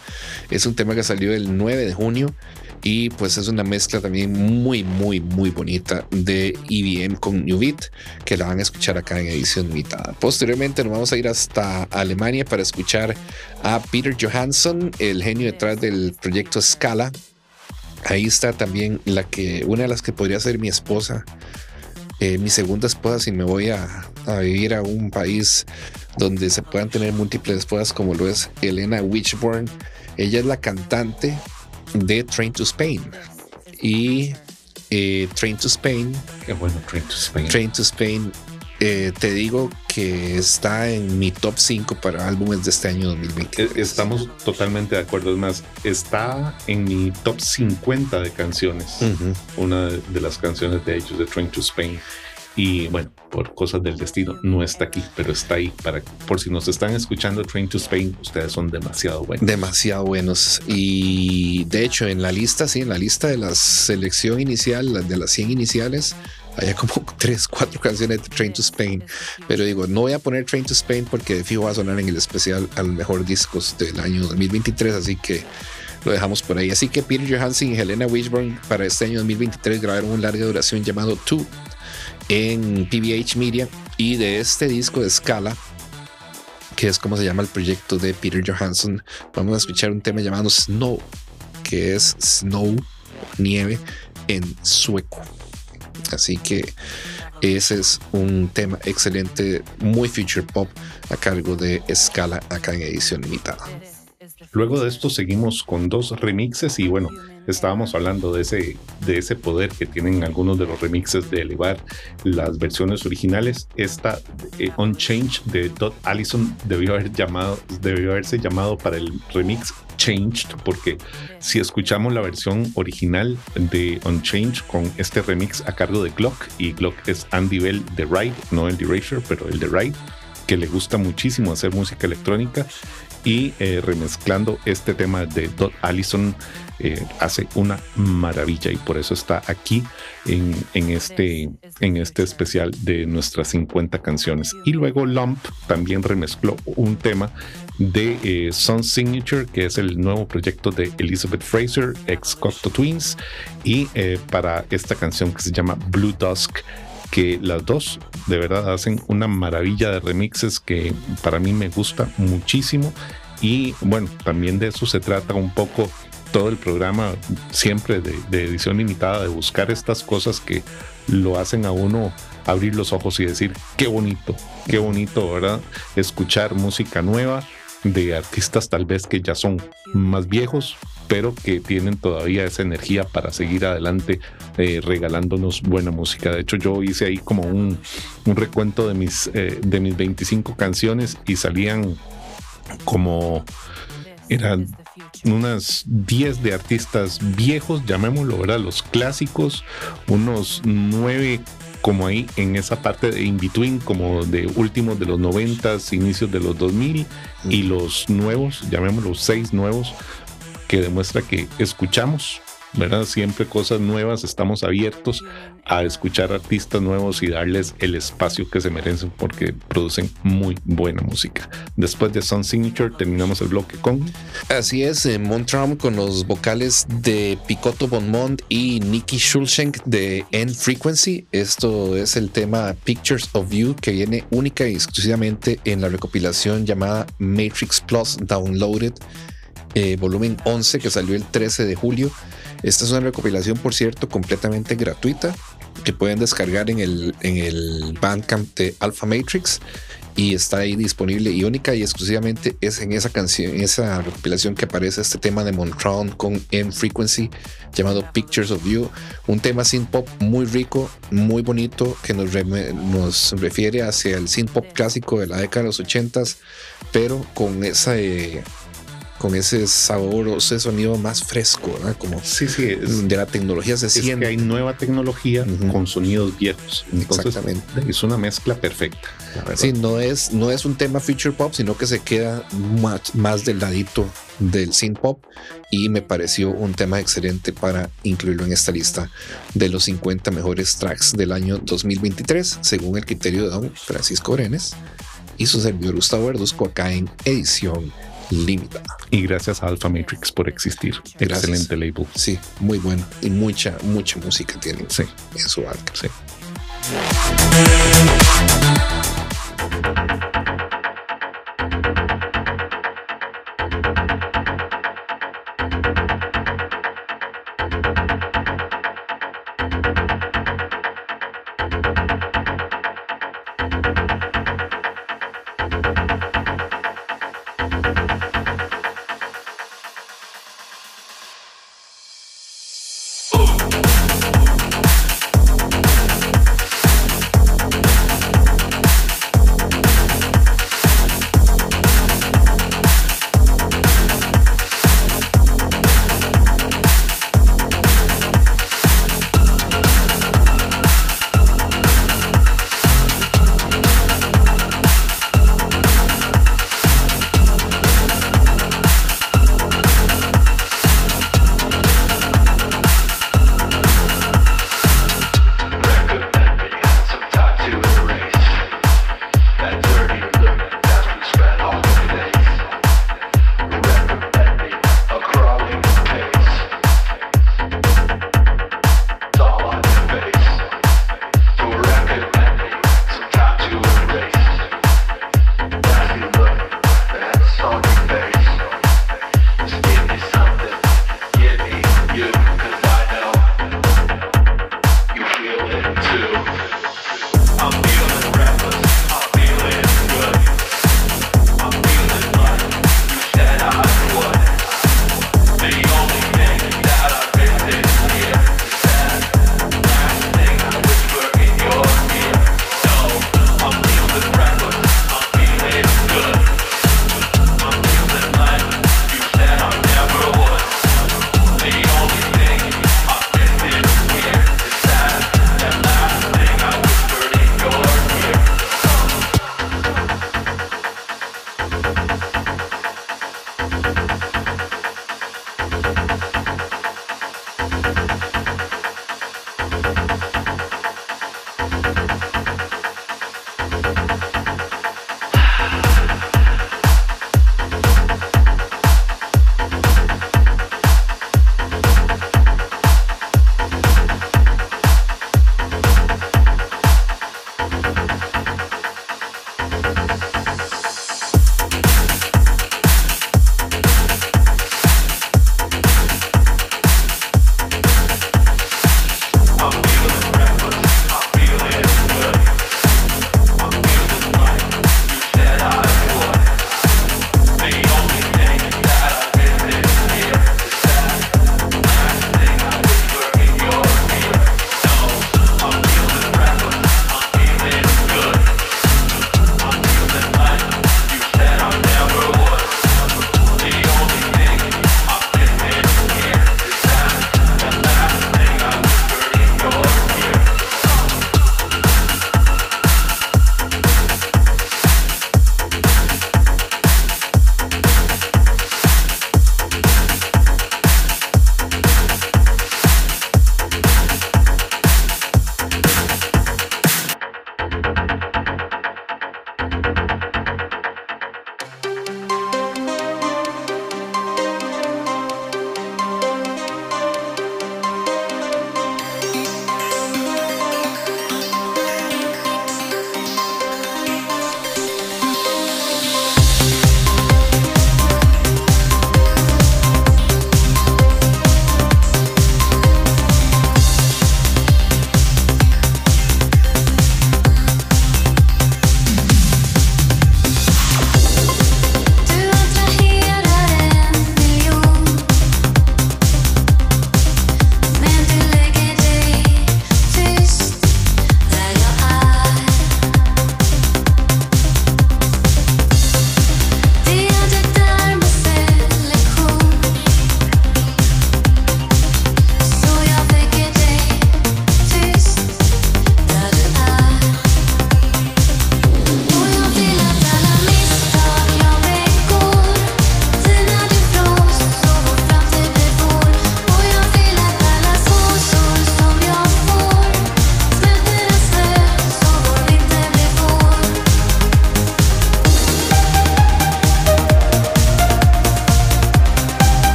Es un tema que salió el 9 de junio. Y pues es una mezcla también muy, muy, muy bonita de EBM con New Beat, que la van a escuchar acá en edición limitada. Posteriormente nos vamos a ir hasta Alemania para escuchar a Peter Johansson, el genio detrás del proyecto Scala. Ahí está también la que, una de las que podría ser mi esposa, eh, mi segunda esposa, si me voy a, a vivir a un país donde se puedan tener múltiples esposas, como lo es Elena Witchburn. Ella es la cantante de Train to Spain. Y eh, Train to Spain, Qué bueno, Train to Spain. Train to Spain, eh, te digo que está en mi top 5 para álbumes de este año 2020. Eh, Estamos totalmente de acuerdo. Es más, está en mi top 50 de canciones. Una de las canciones de ellos, de Train to Spain. Y bueno, por cosas del destino, no está aquí, pero está ahí. Para, por si nos están escuchando Train to Spain, ustedes son demasiado buenos. Demasiado buenos. Y de hecho, en la lista, sí, en la lista de la selección inicial, de las 100 iniciales, había como 3, 4 canciones de Train to Spain. Pero digo, no voy a poner Train to Spain porque de fijo va a sonar en el especial al mejor discos del año 2023. Así que lo dejamos por ahí. Así que Peter Johansson y Helena Wishburn para este año 2023 grabaron un larga duración llamado Two en PBH Media. Y de este disco de Scala, que es como se llama el proyecto de Peter Johansson, vamos a escuchar un tema llamado Snow, que es Snow, nieve en sueco. Así que ese es un tema excelente, muy future pop a cargo de Scala acá en edición limitada. Luego de esto seguimos con dos remixes y bueno, estábamos hablando de ese, de ese poder que tienen algunos de los remixes de elevar las versiones originales. Esta eh, Unchanged de Dot Allison debió, haber llamado, debió haberse llamado para el remix Changed porque si escuchamos la versión original de Unchanged con este remix a cargo de Glock y Glock es Andy Bell de Ride, no el de Erasure, pero el de Ride que le gusta muchísimo hacer música electrónica y eh, remezclando este tema de Dot Allison eh, hace una maravilla y por eso está aquí en, este, en este especial de nuestras 50 canciones. Y luego Lump también remezcló un tema de eh, Sun Signature, que es el nuevo proyecto de Elizabeth Fraser, ex Cocteau Twins, y eh, para esta canción que se llama Blue Dusk que las dos de verdad hacen una maravilla de remixes que para mí me gusta muchísimo y bueno, también de eso se trata un poco todo el programa siempre de, de edición limitada, de buscar estas cosas que lo hacen a uno abrir los ojos y decir, qué bonito, qué bonito, ¿verdad? Escuchar música nueva de artistas tal vez que ya son más viejos pero que tienen todavía esa energía para seguir adelante eh, regalándonos buena música. De hecho, yo hice ahí como un, un recuento de mis, eh, de mis 25 canciones y salían como eran unas 10 de artistas viejos, llamémoslo, ¿verdad? Los clásicos, unos 9 como ahí en esa parte de in between, como de últimos de los 90, inicios de los 2000 y los nuevos, llamémoslos 6 nuevos, que demuestra que escuchamos, ¿verdad? Siempre cosas nuevas, estamos abiertos a escuchar artistas nuevos y darles el espacio que se merecen porque producen muy buena música. Después de Sun Signature terminamos el bloque con Así es, eh, Montram con los vocales de Picotto Bonmont y Nicky Schulschenk de End Frequency. Esto es el tema Pictures of You que viene única y exclusivamente en la recopilación llamada Matrix Plus Downloaded, eh, volumen 11 que salió el 13 de julio. Esta es una recopilación, por cierto, completamente gratuita que pueden descargar en el, en el Bandcamp de Alpha Matrix y está ahí disponible y única y exclusivamente es en esa canción, en esa recopilación que aparece este tema de Montron con M Frequency llamado Pictures of You, un tema synth pop muy rico, muy bonito que nos, nos refiere hacia el synth pop clásico de la década de los 80s, pero con esa eh, con ese sabor o ese sonido más fresco, ¿verdad? como sí, sí, es- de la tecnología se es siente. que hay nueva tecnología con sonidos viejos. Entonces, Exactamente. Es una mezcla perfecta. Sí, no es, no es un tema feature pop, sino que se queda más, más del ladito del synth pop y me pareció un tema excelente para incluirlo en esta lista de los 50 mejores tracks del año 2023, según el criterio de don Francisco Brenes y su servidor Gustavo Verduzco acá en edición limitada. Y gracias a Alpha Matrix por existir. Gracias. Excelente label. Sí, muy bueno y mucha, mucha música tienen Sí. en su arca. Sí.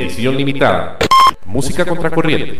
Edición limitada. Música contracorriente.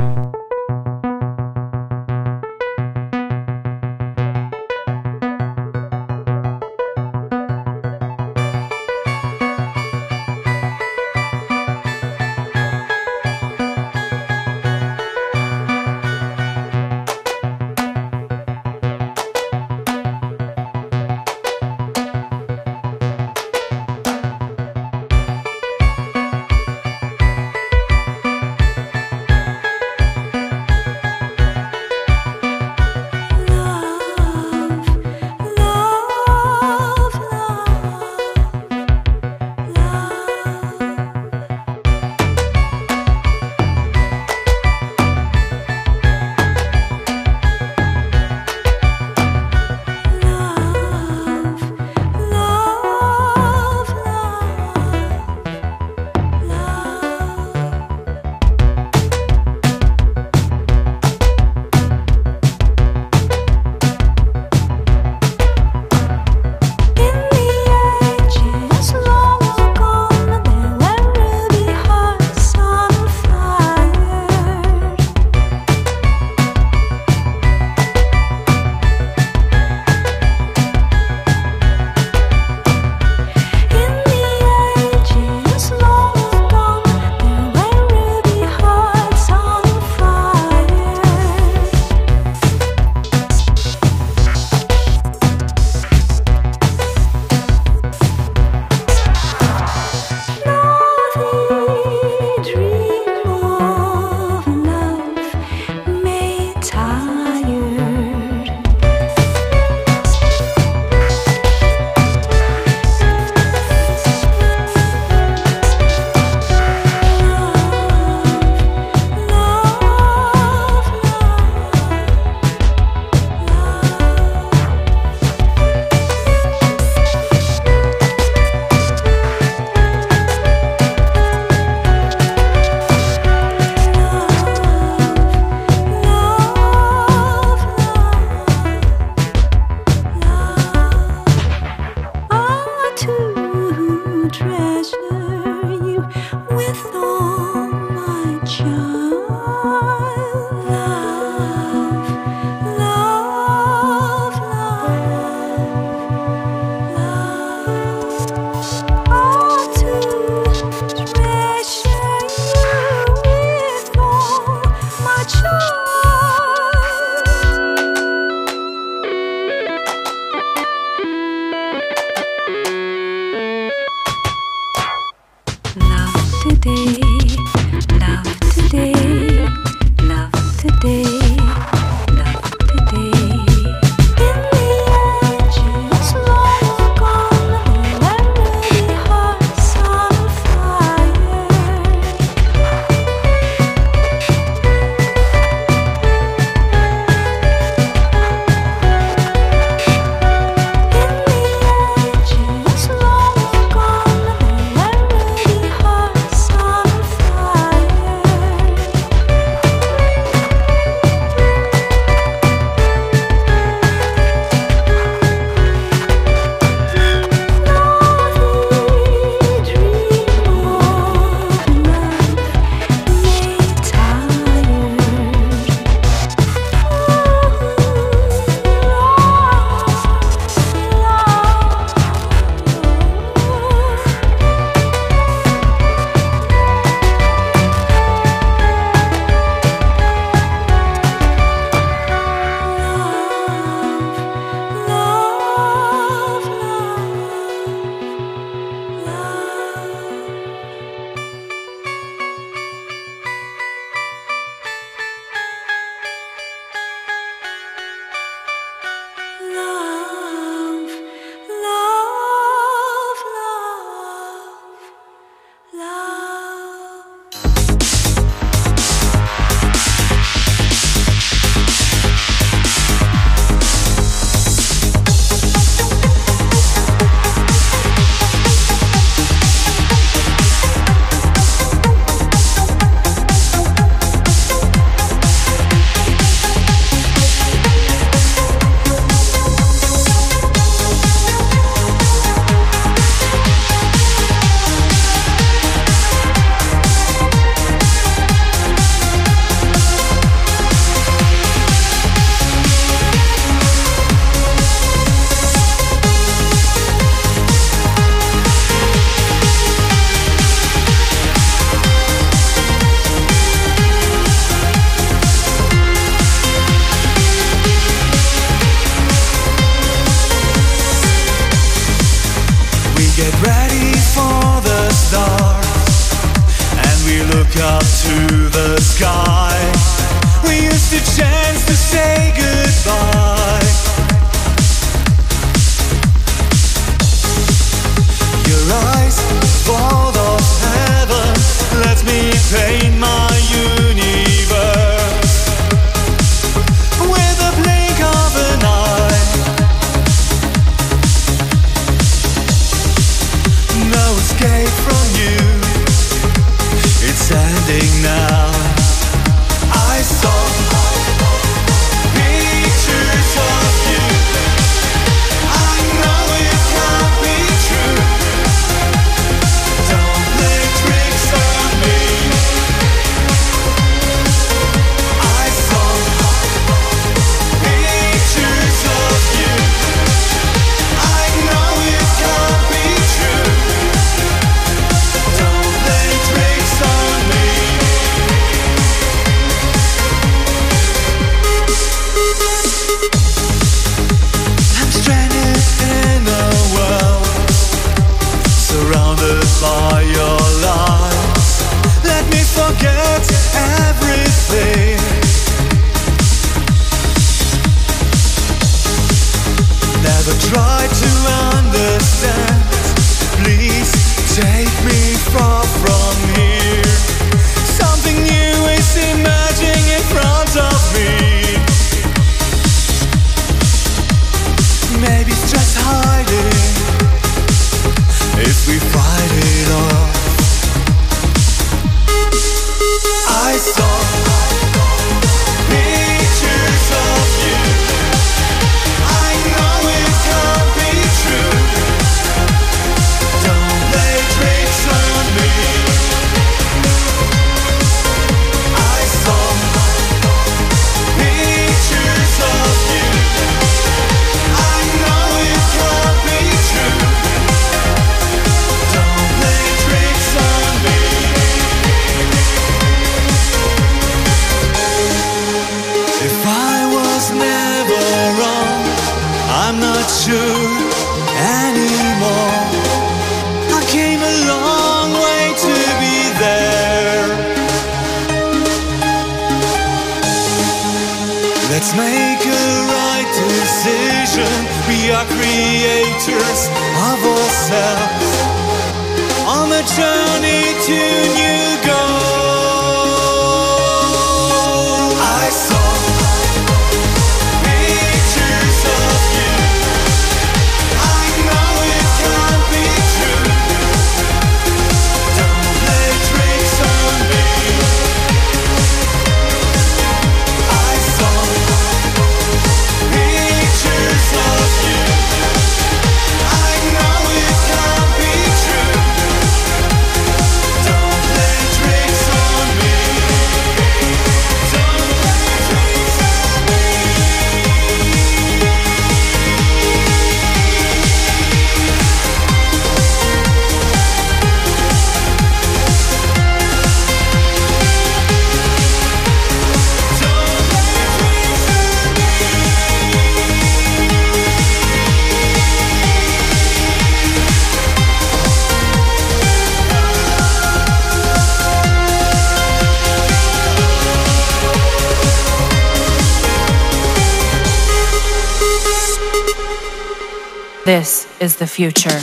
Is the future.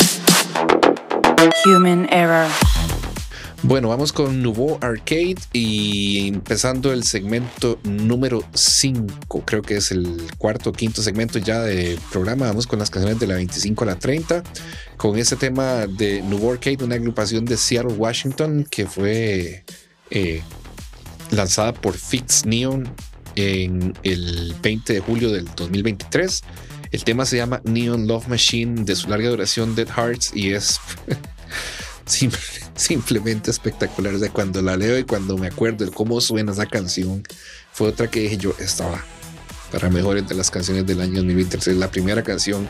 Human error. Bueno, vamos con Nouveau Arcade y empezando el segmento número 5, creo que es el cuarto o quinto segmento ya de programa. Vamos con las canciones de la 25 a la 30, con ese tema de Nouveau Arcade, una agrupación de Seattle, Washington, que fue eh, lanzada por Fix Neon en el 20 de julio del 2023. El tema se llama Neon Love Machine de su larga duración Dead Hearts y es simple- simplemente espectacular. O sea, cuando la leo y cuando me acuerdo de cómo suena esa canción, fue otra que dije yo, estaba para mejores de las canciones del año 2023. La primera canción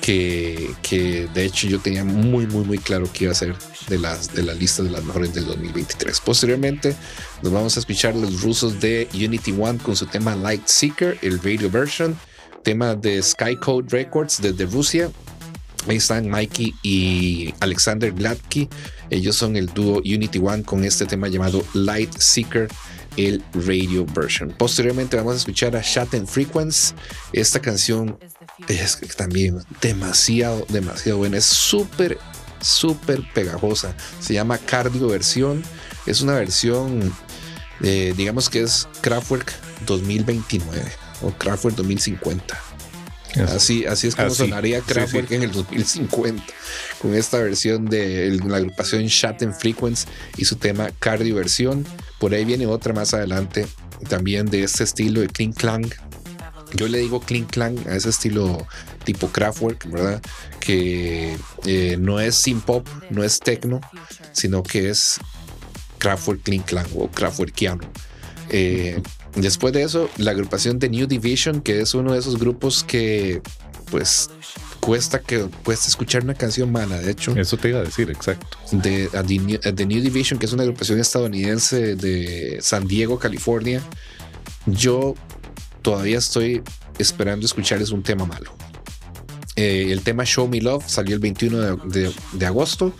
que, que de hecho yo tenía muy, muy, muy claro que iba a ser de las de la lista de las mejores del 2023. Posteriormente nos vamos a escuchar los rusos de Unity One con su tema Light Seeker, el radio version, tema de Sky Code Records desde Rusia. Ahí están Mikey y Alexander Gladky. Ellos son el dúo Unity One con este tema llamado Light Seeker, el radio version. Posteriormente vamos a escuchar a Shatten Frequency. Esta canción es también demasiado, demasiado buena. Es súper, súper pegajosa. Se llama Cardio Versión. Es una versión, eh, digamos que es Kraftwerk 2029 o Kraftwerk 2050. Así, así es como Así, sonaría Kraftwerk sí. en el 2050 con esta versión de la agrupación Shatten Frequency y su tema Cardio Versión. Por ahí viene otra más adelante también de este estilo de Clean Clang. Yo le digo Clean Clang a ese estilo tipo Kraftwerk, ¿verdad? Que eh, no es sin pop, no es techno, sino que es Kraftwerk Clean Clang o Kraftwerkiano. Eh, después de eso, la agrupación de New Division, que es uno de esos grupos que pues cuesta que cuesta escuchar una canción mala, de hecho. Eso te iba a decir, exacto. De, a The New, a The New Division, que es una agrupación estadounidense de San Diego, California. Yo todavía estoy esperando escucharles un tema malo. Eh, el tema Show Me Love salió el 21 de, de- de agosto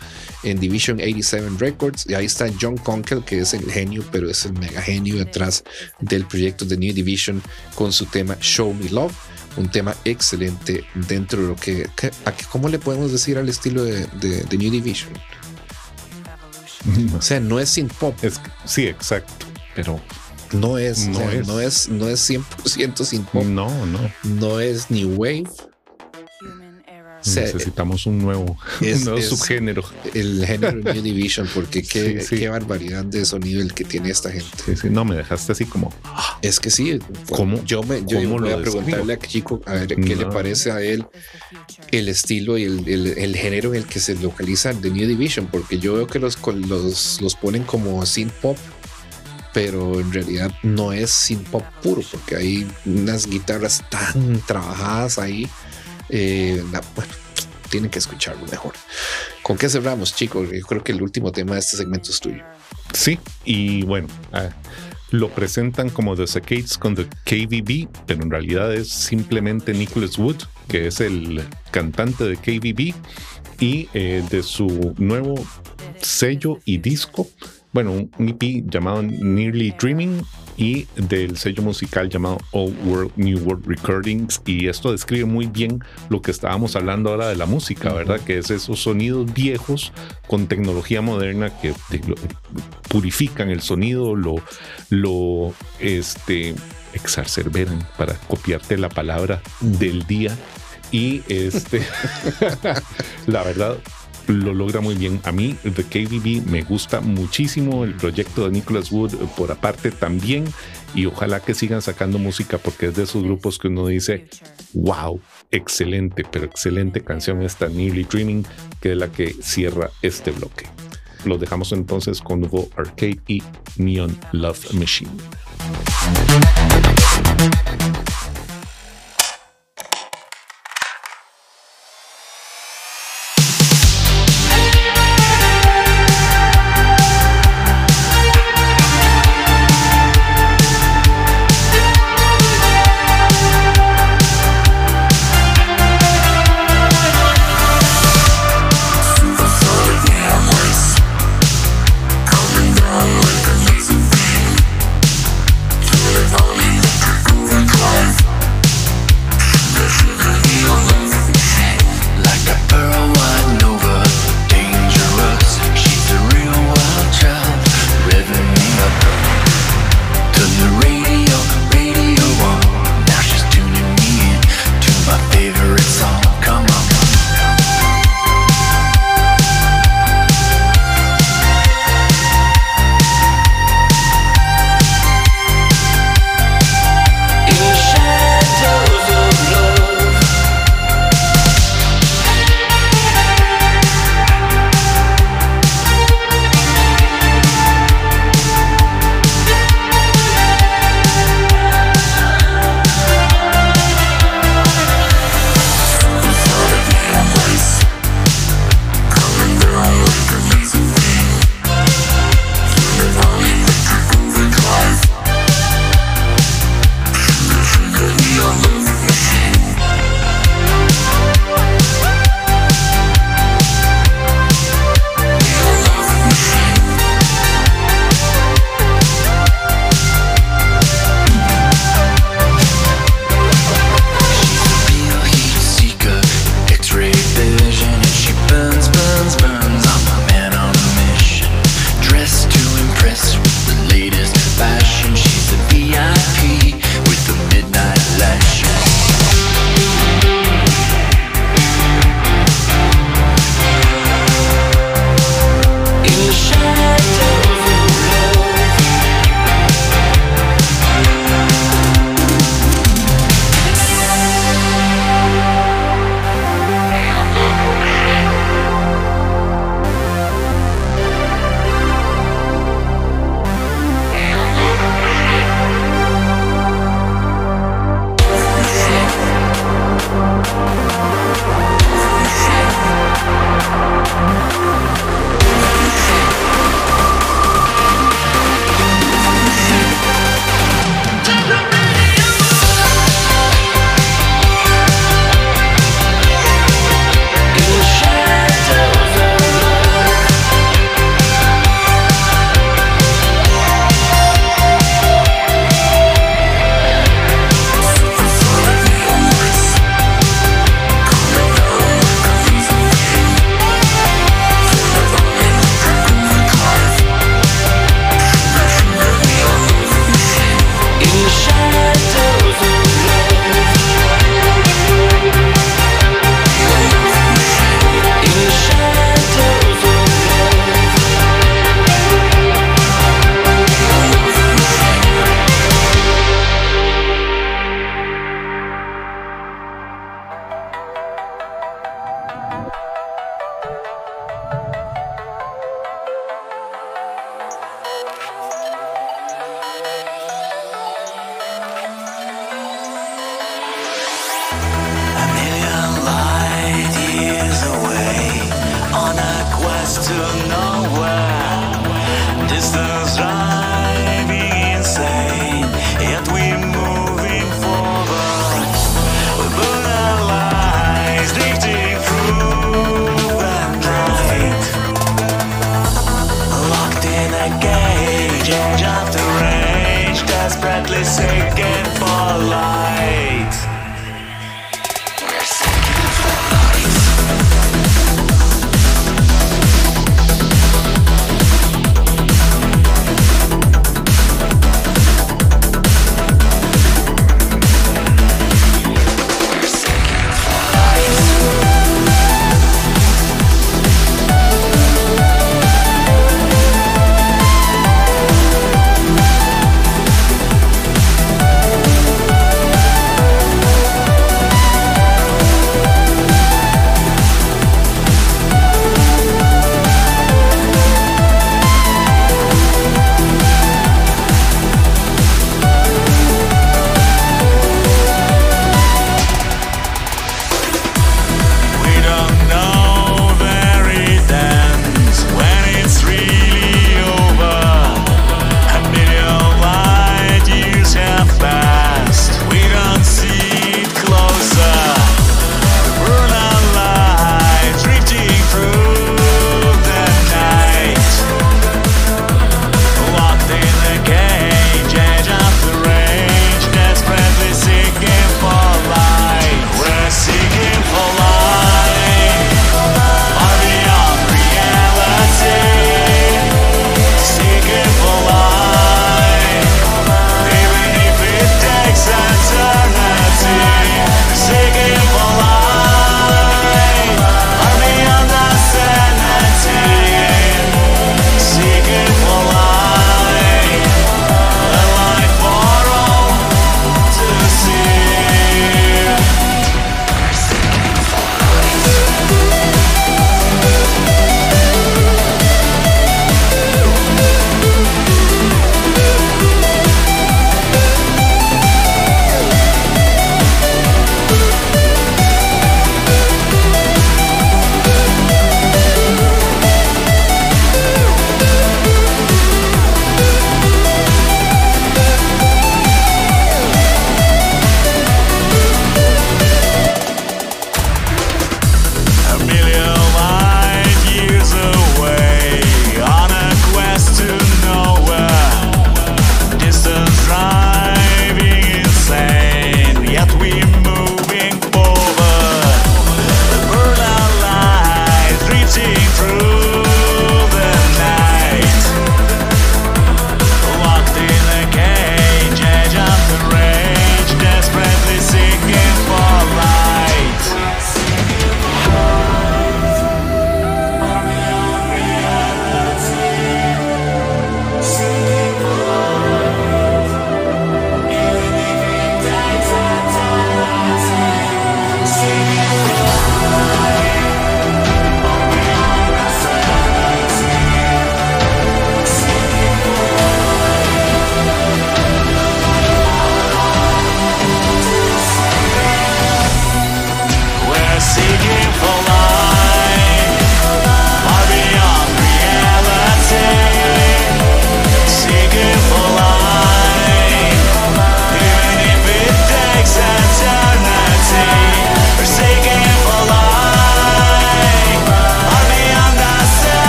en Division 87 Records. Y ahí está John Conkel, que es el genio, pero es el mega genio detrás del proyecto de New Division con su tema Show Me Love. Un tema excelente dentro de lo que. que- a que- ¿Cómo le podemos decir al estilo de, de- de New Division? O sea, no es sin pop. Es, sí, exacto. Pero No es, No o sea, es. no es, no es 100% sin pop. no, no. No es New Wave. O sea, Necesitamos un nuevo, es- un nuevo subgénero. el género New Division, porque qué, Sí, sí. qué barbaridad de sonido el que tiene esta gente. Sí, no, me dejaste así como. Es que sí, ¿Cómo? yo me yo ¿Cómo voy a preguntarle a Chico a ver qué le No. parece a él el estilo y el, el- el género en el que se localiza The New Division, porque yo veo que los, los, los ponen como synth pop, pero en realidad no es synth pop puro, porque hay unas guitarras tan trabajadas ahí. Eh, la- bueno, tienen que escucharlo mejor. ¿Con qué cerramos, chicos? Yo creo que el último tema de este segmento es tuyo. Sí, y bueno, ah, lo presentan como The Saccades con The KVB, pero en realidad es simplemente Nicholas Wood, que es el cantante de KVB, y eh, de su nuevo sello y disco, bueno, un EP llamado Nearly Dreaming y del sello musical llamado Old World New World Recordings y esto describe muy bien lo que estábamos hablando ahora de la música, ¿verdad? Que es esos sonidos viejos con tecnología moderna que purifican el sonido, lo, lo este, exacerberan para copiarte la palabra del día y este la verdad lo logra muy bien. A mí, The KBB, me gusta muchísimo el proyecto de Nicholas Wood eh, por aparte también. Y ojalá que sigan sacando música porque es de esos grupos que uno dice, wow, excelente, pero excelente canción esta Nearly Dreaming, que es la que cierra este bloque. Los dejamos entonces con Nuevo Arcade y Neon Love Machine.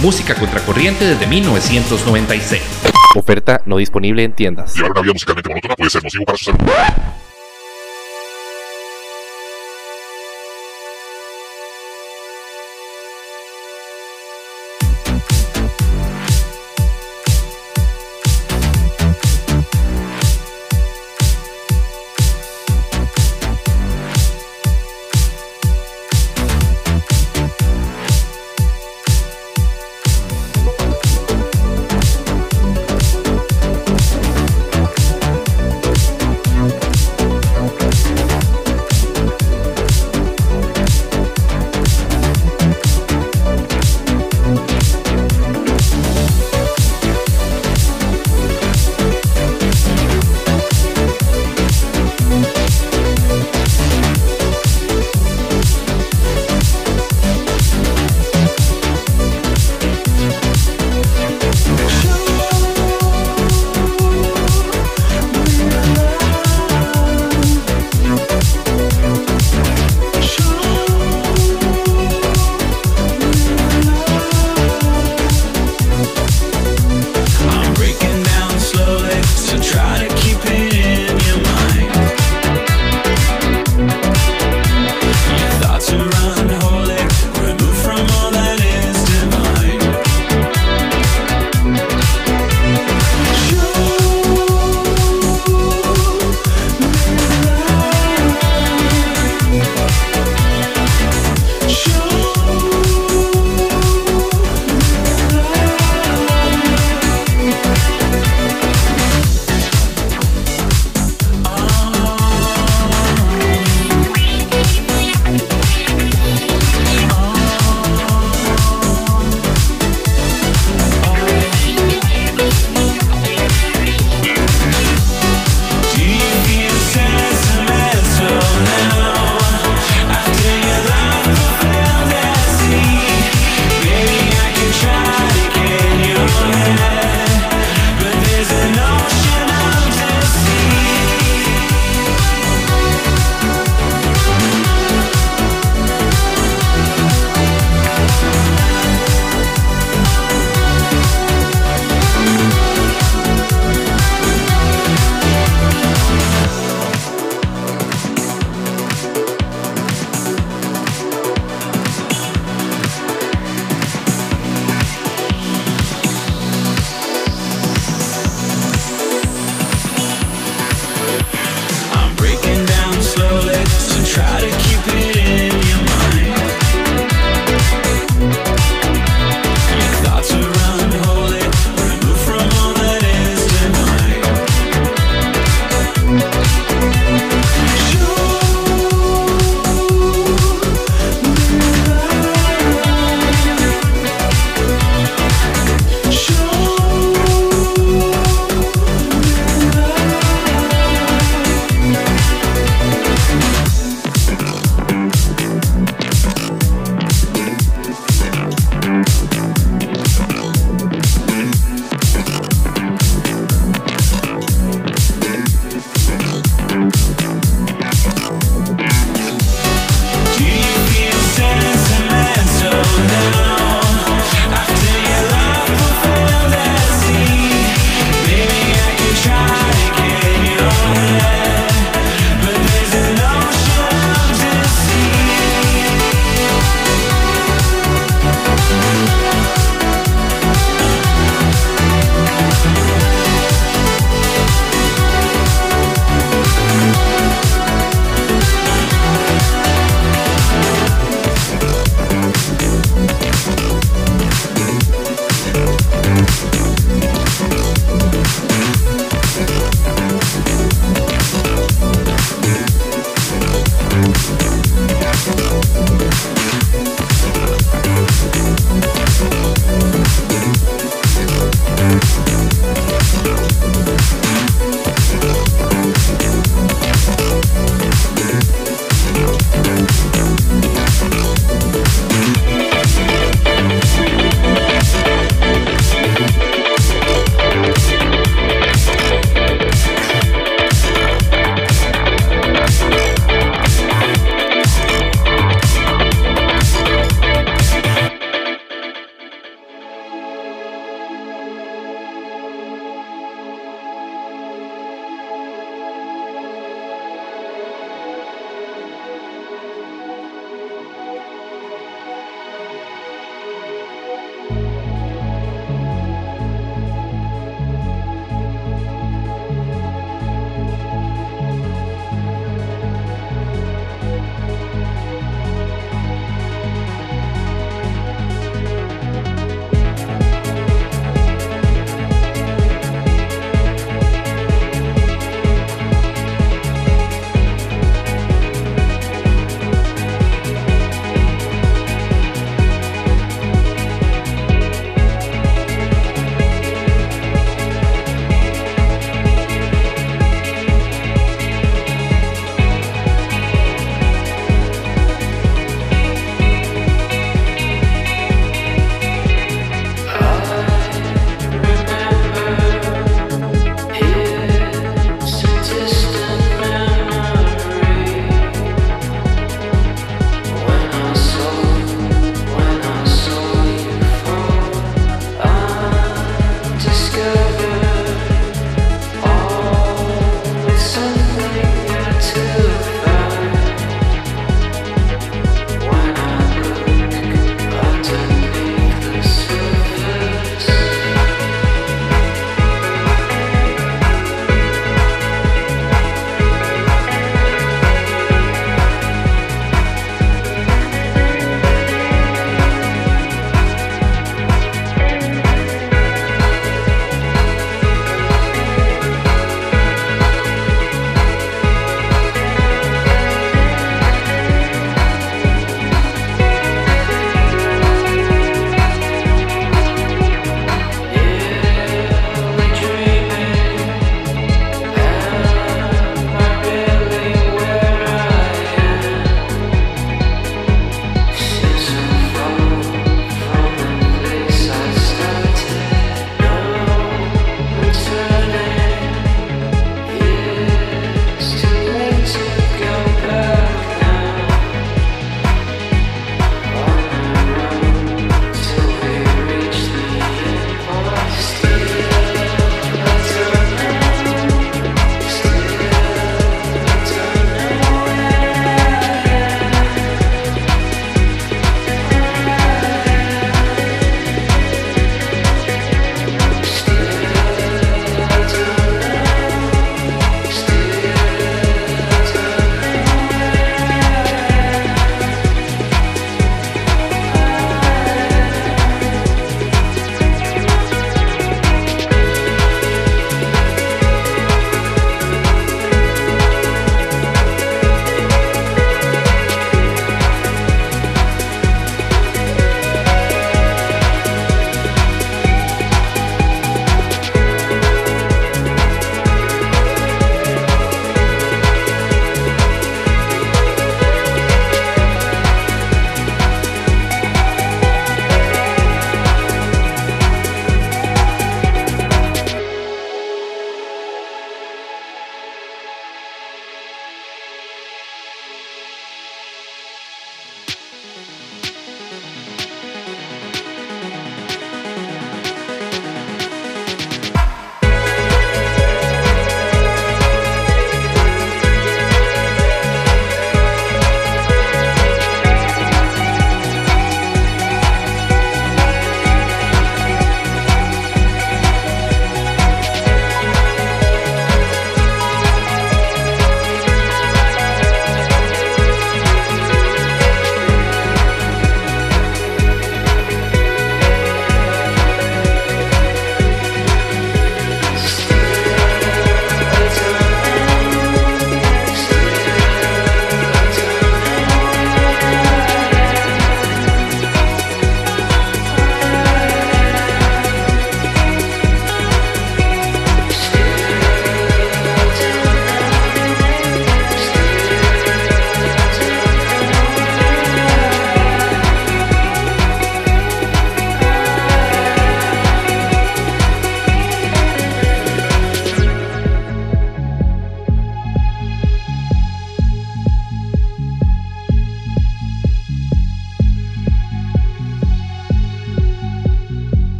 música contracorriente desde 1996. Oferta no disponible en tiendas. Llevar una vida musicalmente monótona puede ser nocivo para su salud.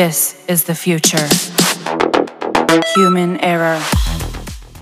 This is the future. Human error.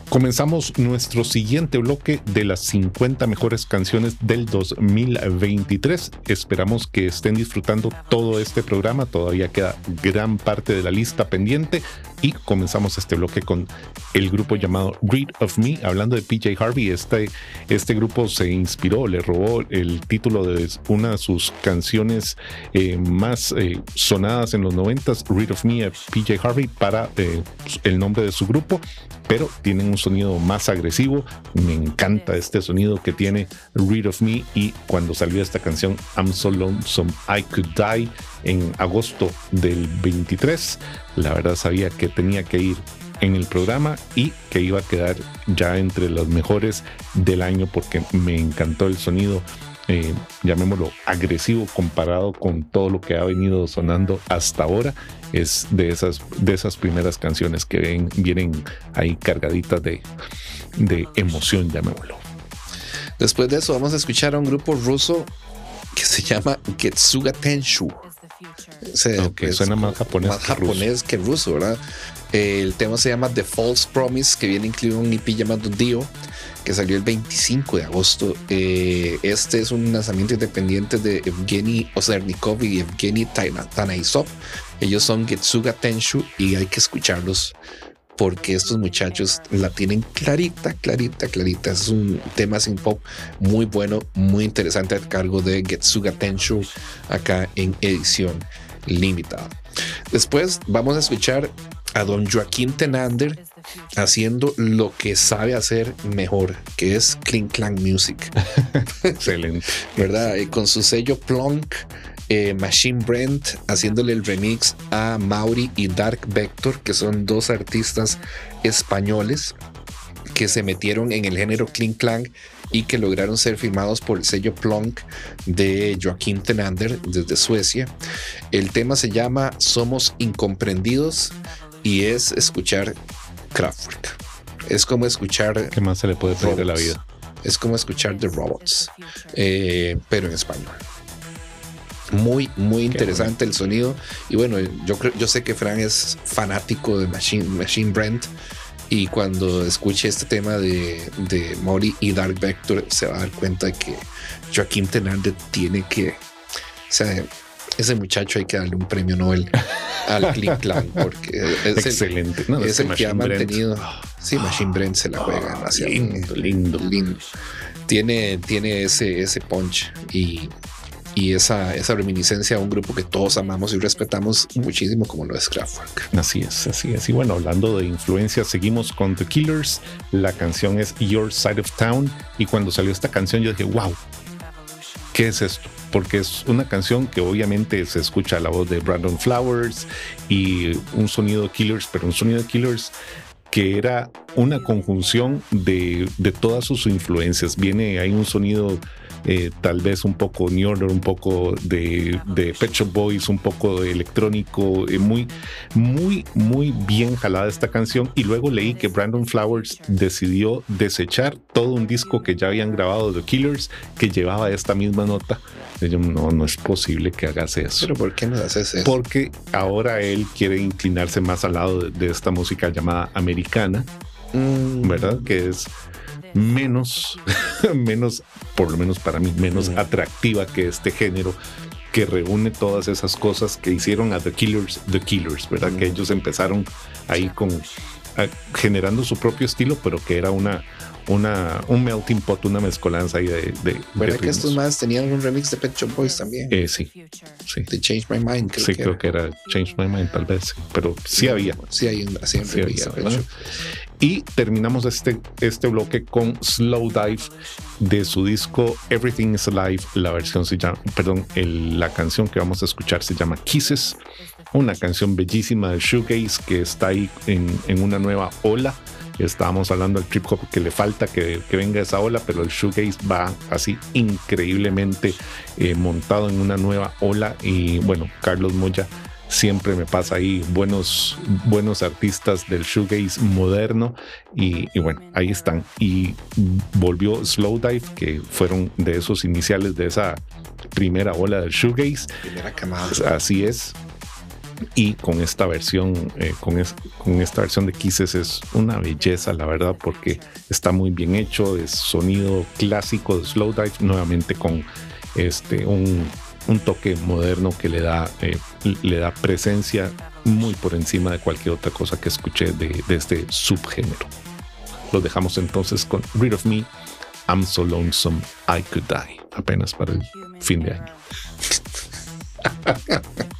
Comenzamos nuestro siguiente bloque de las 50 mejores canciones del 2023. Esperamos que estén disfrutando todo este programa. Todavía queda gran parte de la lista pendiente. Y comenzamos este bloque con el grupo llamado Read of Me. Hablando de PJ Harvey, este, este grupo se inspiró, le robó el título de una de sus canciones eh, más eh, sonadas en los 90s, Read of Me, a PJ Harvey, para eh, el nombre de su grupo. Pero tienen un sonido más agresivo. Me encanta este sonido que tiene Read of Me. Y cuando salió esta canción, I'm So Lonesome I Could Die, en agosto del 23, la verdad sabía que tenía que ir en el programa y que iba a quedar ya entre los mejores del año porque me encantó el sonido. eh, llamémoslo agresivo comparado con todo lo que ha venido sonando hasta ahora es de esas de esas primeras canciones que ven, vienen ahí cargaditas de, de emoción llamémoslo Después de eso vamos a escuchar a un grupo ruso que se llama Getsuga Tenshu. Se- suena más japonés más que ruso. japonés que ruso, ¿verdad? El tema se llama The False Promise, que viene incluido en un EP llamado Dio, que salió el 25 de agosto. Eh, este es un lanzamiento independiente de Evgeny Osernikov y Evgeny Tana- Tanaisov. Ellos son Getsuga Tenshu y hay que escucharlos porque estos muchachos la tienen clarita, clarita, clarita. Es un tema sin pop muy bueno, muy interesante a cargo de Getsuga Tenshu acá en edición limitada. Después vamos a escuchar a don Joaquín Tenander haciendo lo que sabe hacer mejor, que es Clink Clank Music. Excelente. ¿Verdad? Eh, con su sello Plonk, eh, Machine Brent haciéndole el remix a Mauri y Dark Vector, que son dos artistas españoles que se metieron en el género Clink Clank y que lograron ser firmados por el sello Plonk de Joaquín Tenander desde Suecia. El tema se llama Somos Incomprendidos y es escuchar Kraftwerk. Es como escuchar ¿Qué más se le puede pedir a la vida? Es como escuchar The Robots, eh, pero en español. Muy, muy interesante el sonido. Y bueno, yo creo, yo sé que Fran es fanático de Machine, Machine Brent. Y cuando escuche este tema de, de Mori y Dark Vector, se va a dar cuenta de que Joaquín Tenander tiene que. O sea, ese muchacho hay que darle un premio Nobel al Click Clan porque es el- Excelente. No, es el que ha Brent- mantenido. Sí, Machine Brent se la juega demasiado. lindo, lindo. lindo. Tiene, tiene ese, ese punch y, y esa, esa reminiscencia a un grupo que todos amamos y respetamos muchísimo como lo es Kraftwerk. Así es, así es. Y bueno, hablando de influencia, seguimos con The Killers. La canción es Your Side of Town. Y cuando salió esta canción, yo dije, wow, ¿qué es esto? Porque es una canción que obviamente se escucha la voz de Brandon Flowers y un sonido de Killers, pero un sonido de Killers que era una conjunción de, de todas sus influencias. Viene ahí un sonido eh, tal vez un poco New Order, un poco de, de Pet Shop Boys, un poco de electrónico, eh, muy, muy, muy bien jalada esta canción. Y luego leí que Brandon Flowers decidió desechar todo un disco que ya habían grabado The Killers que llevaba esta misma nota. Y yo, no, no es posible que hagas eso. Pero ¿por qué no haces eso? Porque ahora él quiere inclinarse más al lado de, de esta música llamada americana, Mm, ¿verdad? Que es menos, menos, por lo menos para mí, menos atractiva que este género que reúne todas esas cosas que hicieron a The Killers, The Killers, ¿verdad? Que ellos empezaron ahí con a- generando su propio estilo, pero que era una, una, un melting pot, una mezcolanza ahí de, de, de ¿Verdad que ritmos. estos más tenían un remix de Pet Shop Boys también? Eh, sí, sí. De Change My Mind, creo sí, que creo era. que era Change My Mind, tal vez, sí, pero sí había. Sí, hay un, sí, hay un Sí, remix de había, Pet. Shop. Y terminamos este, este bloque con Slow Dive de su disco Everything is Alive. La versión se llama, perdón, la canción que vamos a escuchar se llama Kisses. Una canción bellísima de Shoegaze que está ahí en, en una nueva ola. Estábamos hablando del trip hop que le falta que, que venga esa ola, pero el shoegaze va así increíblemente eh, montado en una nueva ola. Y bueno, Carlos Moya siempre me pasa ahí buenos, buenos artistas del shoegaze moderno y, y bueno, ahí están. Y volvió Slowdive, que fueron de esos iniciales de esa primera ola del shoegaze. Primera camada. Así es. Y con esta versión, eh, con, es- con esta versión de Kisses es una belleza, la verdad, porque está muy bien hecho, es sonido clásico de Slow Dive, nuevamente con este un, un toque moderno que le da, eh, le da presencia muy por encima de cualquier otra cosa que escuché de, de este subgénero. Lo dejamos entonces con Rid of Me, I'm So Lonesome I Could Die, apenas para el fin de año.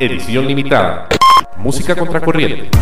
edición limitada. Música contracorriente.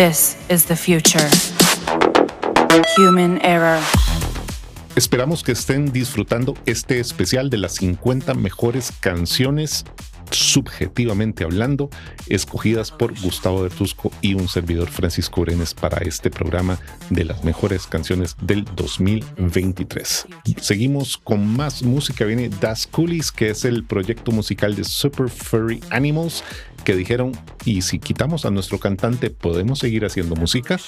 This is the future. Human error. Esperamos que estén disfrutando este especial de las 50 mejores canciones subjetivamente hablando, escogidas por Gustavo Bertusco y un servidor Francisco Brenes para este programa de las mejores canciones del 2023. Seguimos con más música. Viene Das Coolies, que es el proyecto musical de Super Furry Animals, que dijeron, ¿y si quitamos a nuestro cantante, podemos seguir haciendo música?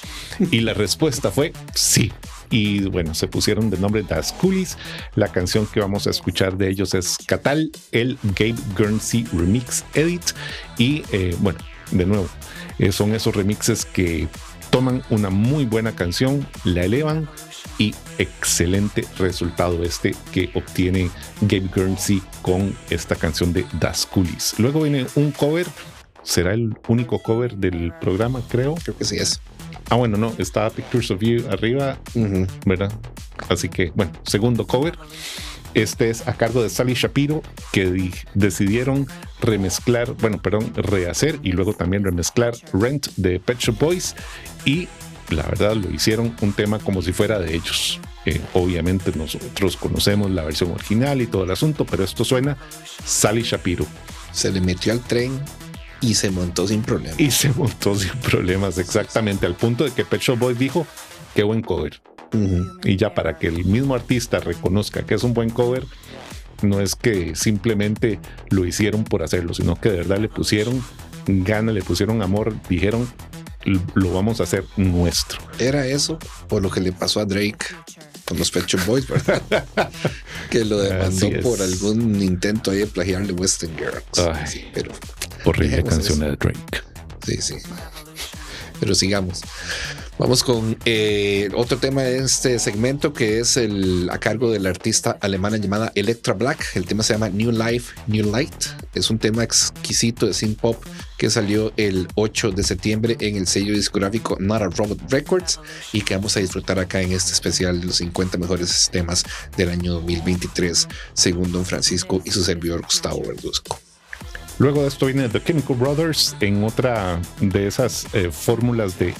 Y la respuesta fue sí. Y bueno, se pusieron de nombre Das Coolies. La canción que vamos a escuchar de ellos es Catal, el Gabe Guernsey Remix Edit. Y eh, bueno, de nuevo, eh, son esos remixes que toman una muy buena canción, la elevan y excelente resultado este que obtiene Gabe Guernsey con esta canción de Das Coolies. Luego viene un cover, será el único cover del programa, creo. Creo que sí es. Ah, bueno, no, estaba Pictures of You arriba, ¿verdad? Así que, bueno, segundo cover. Este es a cargo de Sally Shapiro, que di- decidieron remezclar, bueno, perdón, rehacer y luego también remezclar Rent de Pet Shop Boys. Y la verdad lo hicieron un tema como si fuera de ellos. Eh, obviamente nosotros conocemos la versión original y todo el asunto, pero esto suena Sally Shapiro. Se le metió al tren y se montó sin problema. Y se montó sin problemas, exactamente, al punto de que Pet Shop Boys dijo, qué buen cover. Y ya para que el mismo artista reconozca que es un buen cover, no es que simplemente lo hicieron por hacerlo, sino que de verdad le pusieron gana, le pusieron amor, dijeron, "L- lo vamos a hacer nuestro. Era eso por lo que le pasó a Drake con los Pet Shop Boys, ¿verdad? que lo demandó por algún intento ahí de plagiarle Western Girls. Ay, Sí, pero Horrible canción de Drake. sí, sí. Pero sigamos. Vamos con eh, otro tema de este segmento que es el a cargo de la artista alemana llamada Electra Black. El tema se llama New Life, New Light. Es un tema exquisito de synth pop que salió el 8 de septiembre en el sello discográfico Not a Robot Records y que vamos a disfrutar acá en este especial de los 50 mejores temas del año 2023 según Don Francisco y su servidor Gustavo Verduzco. Luego de esto viene The Chemical Brothers en otra de esas eh, fórmulas de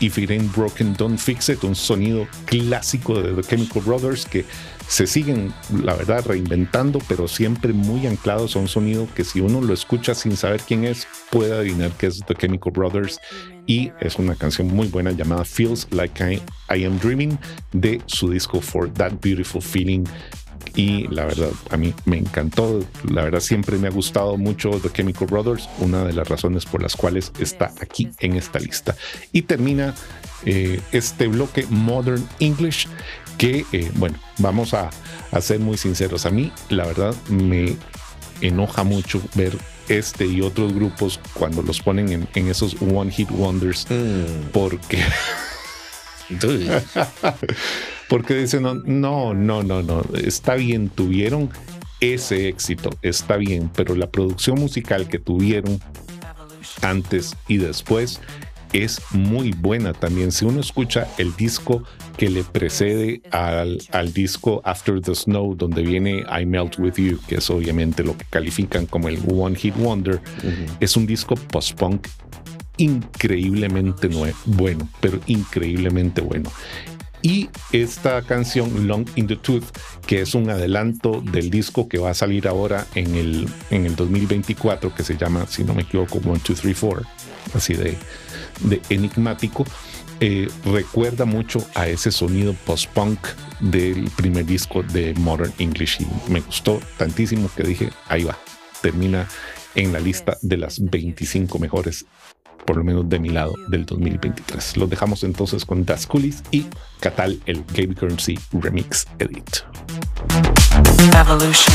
If It Ain't Broken, Don't Fix It, un sonido clásico de The Chemical Brothers que se siguen, la verdad, reinventando, pero siempre muy anclados a un sonido que si uno lo escucha sin saber quién es, puede adivinar que es The Chemical Brothers. Y es una canción muy buena llamada Feels Like I Am Dreaming de su disco For That Beautiful Feeling y la verdad a mí me encantó. La verdad siempre me ha gustado mucho The Chemical Brothers, una de las razones por las cuales está aquí en esta lista. Y termina eh, este bloque Modern English que, eh, bueno, vamos a, a ser muy sinceros. A mí la verdad me enoja mucho ver este y otros grupos cuando los ponen en, en esos One Hit Wonders porque... Porque dicen, no, no, no, no, no, está bien, tuvieron ese éxito, está bien, pero la producción musical que tuvieron antes y después es muy buena también. Si uno escucha el disco que le precede al, al disco After the Snow, donde viene I Melt With You, que es obviamente lo que califican como el One Hit Wonder, es un disco post-punk increíblemente bueno, pero increíblemente bueno. Y esta canción Long in the Tooth, que es un adelanto del disco que va a salir ahora en el, en el 2024, que se llama, si no me equivoco, 1, 2, 3, 4, así de, de enigmático, eh, recuerda mucho a ese sonido post-punk del primer disco de Modern English. Y me gustó tantísimo que dije, ahí va, termina en la lista de las 25 mejores por lo menos de mi lado, del 2023. Los dejamos entonces con Das y Catal, el Gabe Currency Remix Edit. Evolution.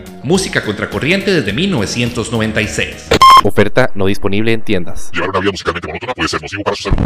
música contracorriente desde 1996. Oferta no disponible en tiendas. Llevar una vida musicalmente monótona puede ser nocivo para su salud.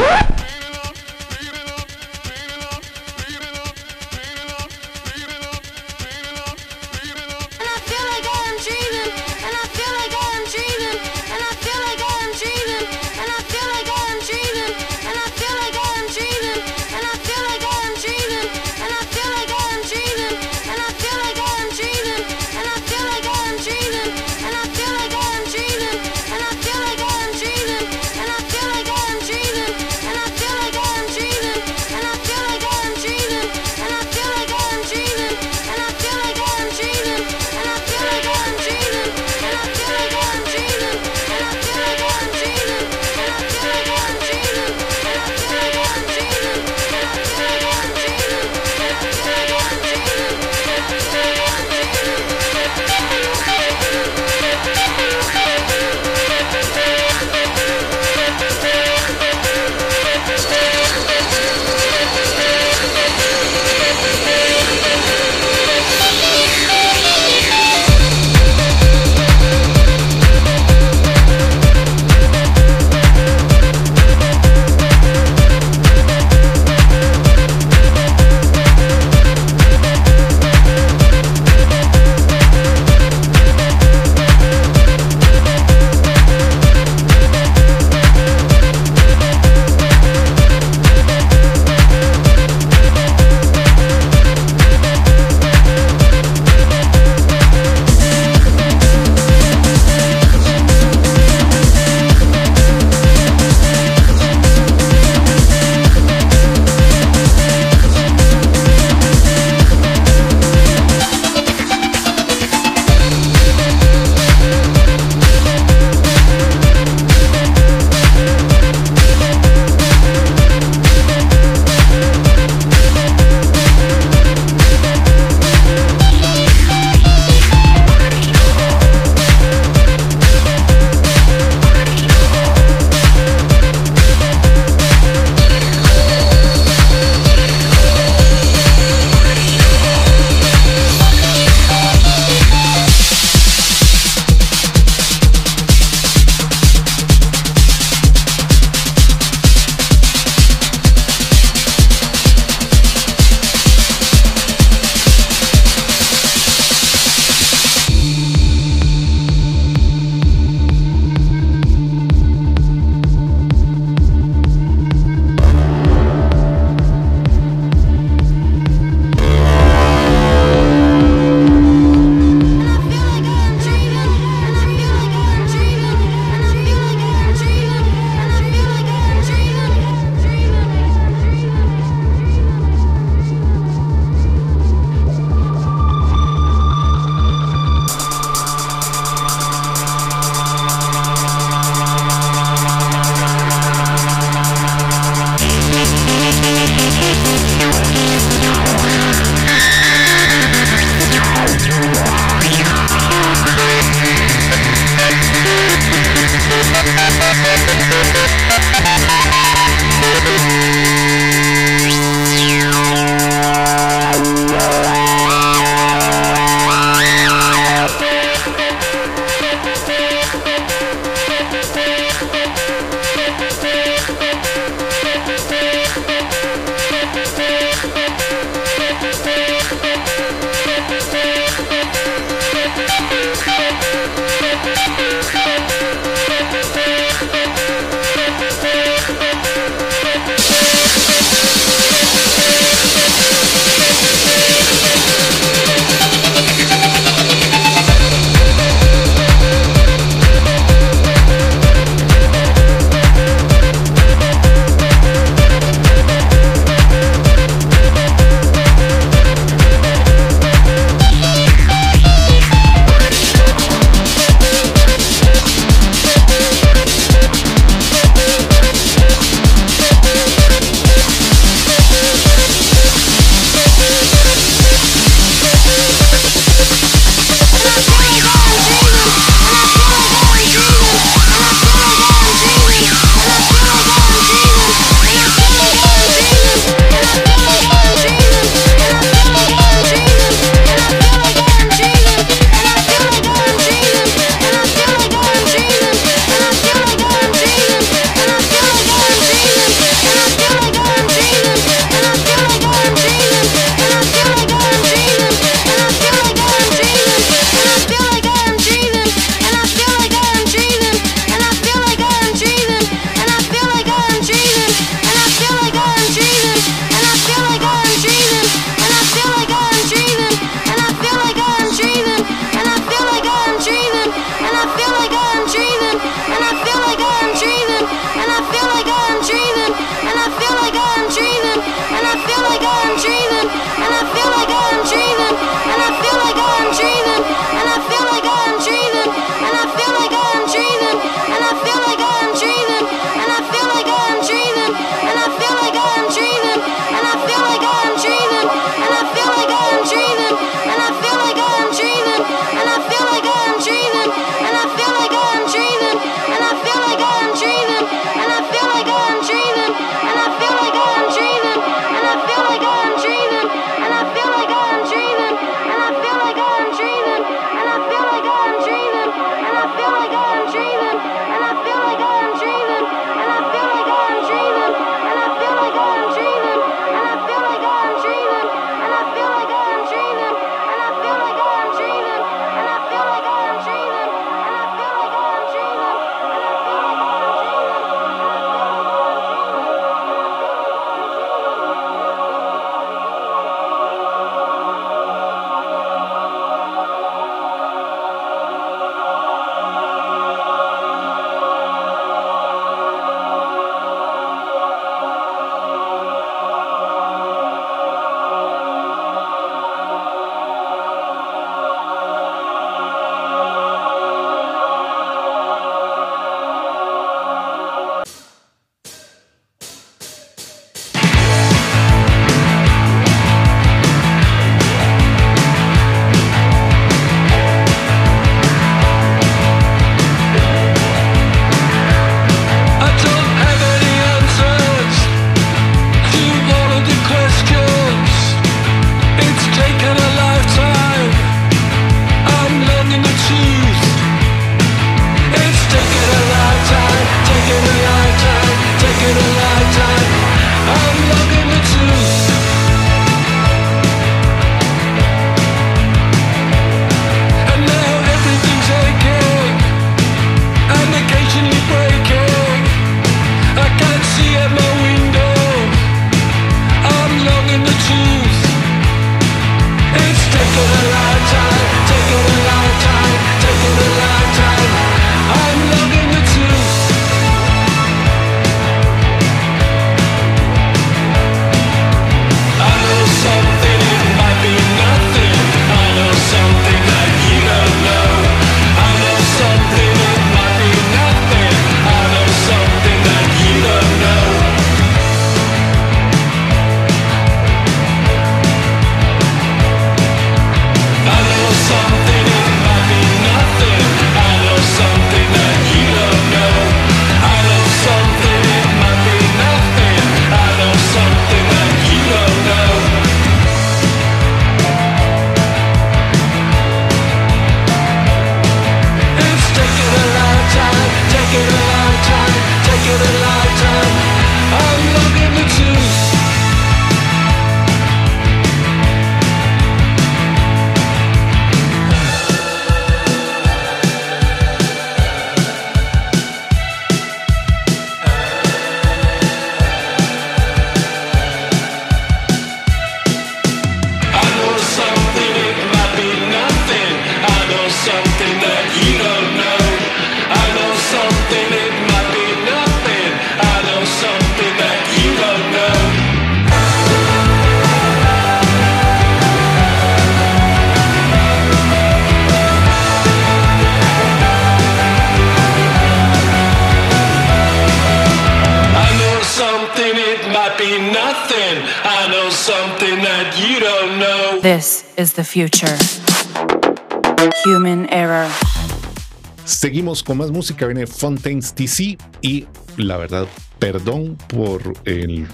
Con más música, viene Fontaines DC y la verdad, perdón por el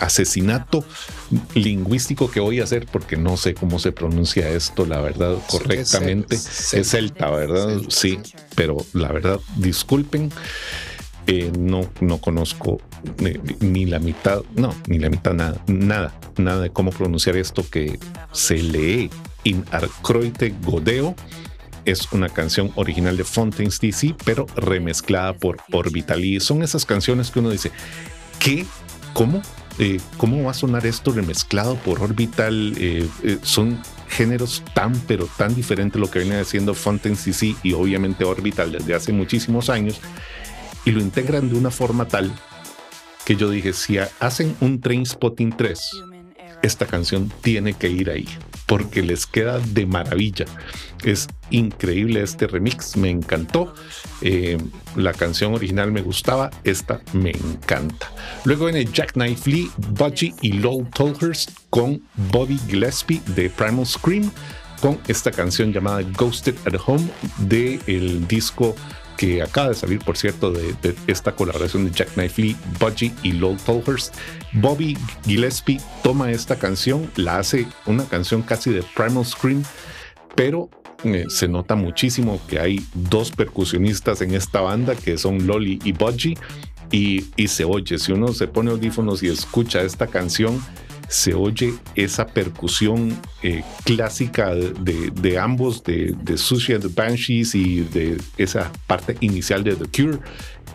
asesinato lingüístico que voy a hacer porque no sé cómo se pronuncia esto, la verdad, correctamente. Es Es celta, ¿verdad? Sí, pero la verdad, disculpen. eh, no, no conozco eh, ni la mitad, no, ni la mitad, nada, nada, nada de cómo pronunciar esto que se lee in arcroite godeo es una canción original de Fontaines DC, pero remezclada por Orbital. Y son esas canciones que uno dice, ¿qué? ¿Cómo? Eh, ¿Cómo va a sonar esto remezclado por Orbital? Eh, eh, son géneros tan, pero tan diferentes lo que viene haciendo Fontaines DC y obviamente Orbital desde hace muchísimos años. Y lo integran de una forma tal que yo dije, si hacen un Train Spotting 3, esta canción tiene que ir ahí porque les queda de maravilla. Es increíble este remix, me encantó. Eh, la canción original me gustaba, esta me encanta. Luego viene Jack Knife Lee, Budgie y Lowell Tolhurst con Bobby Gillespie de Primal Scream con esta canción llamada Ghosted at Home del el disco que acaba de salir, por cierto, de, esta colaboración de Jack Knife Lee, Budgie y Lowell Tolhurst. Bobby Gillespie toma esta canción, la hace una canción casi de Primal Scream, pero eh, se nota muchísimo que hay dos percusionistas en esta banda que son Lolly y Budgie. Y, y se oye, si uno se pone audífonos y escucha esta canción, se oye esa percusión eh, clásica de, de- ambos, de, de Sushi and the Banshees y de esa parte inicial de The Cure.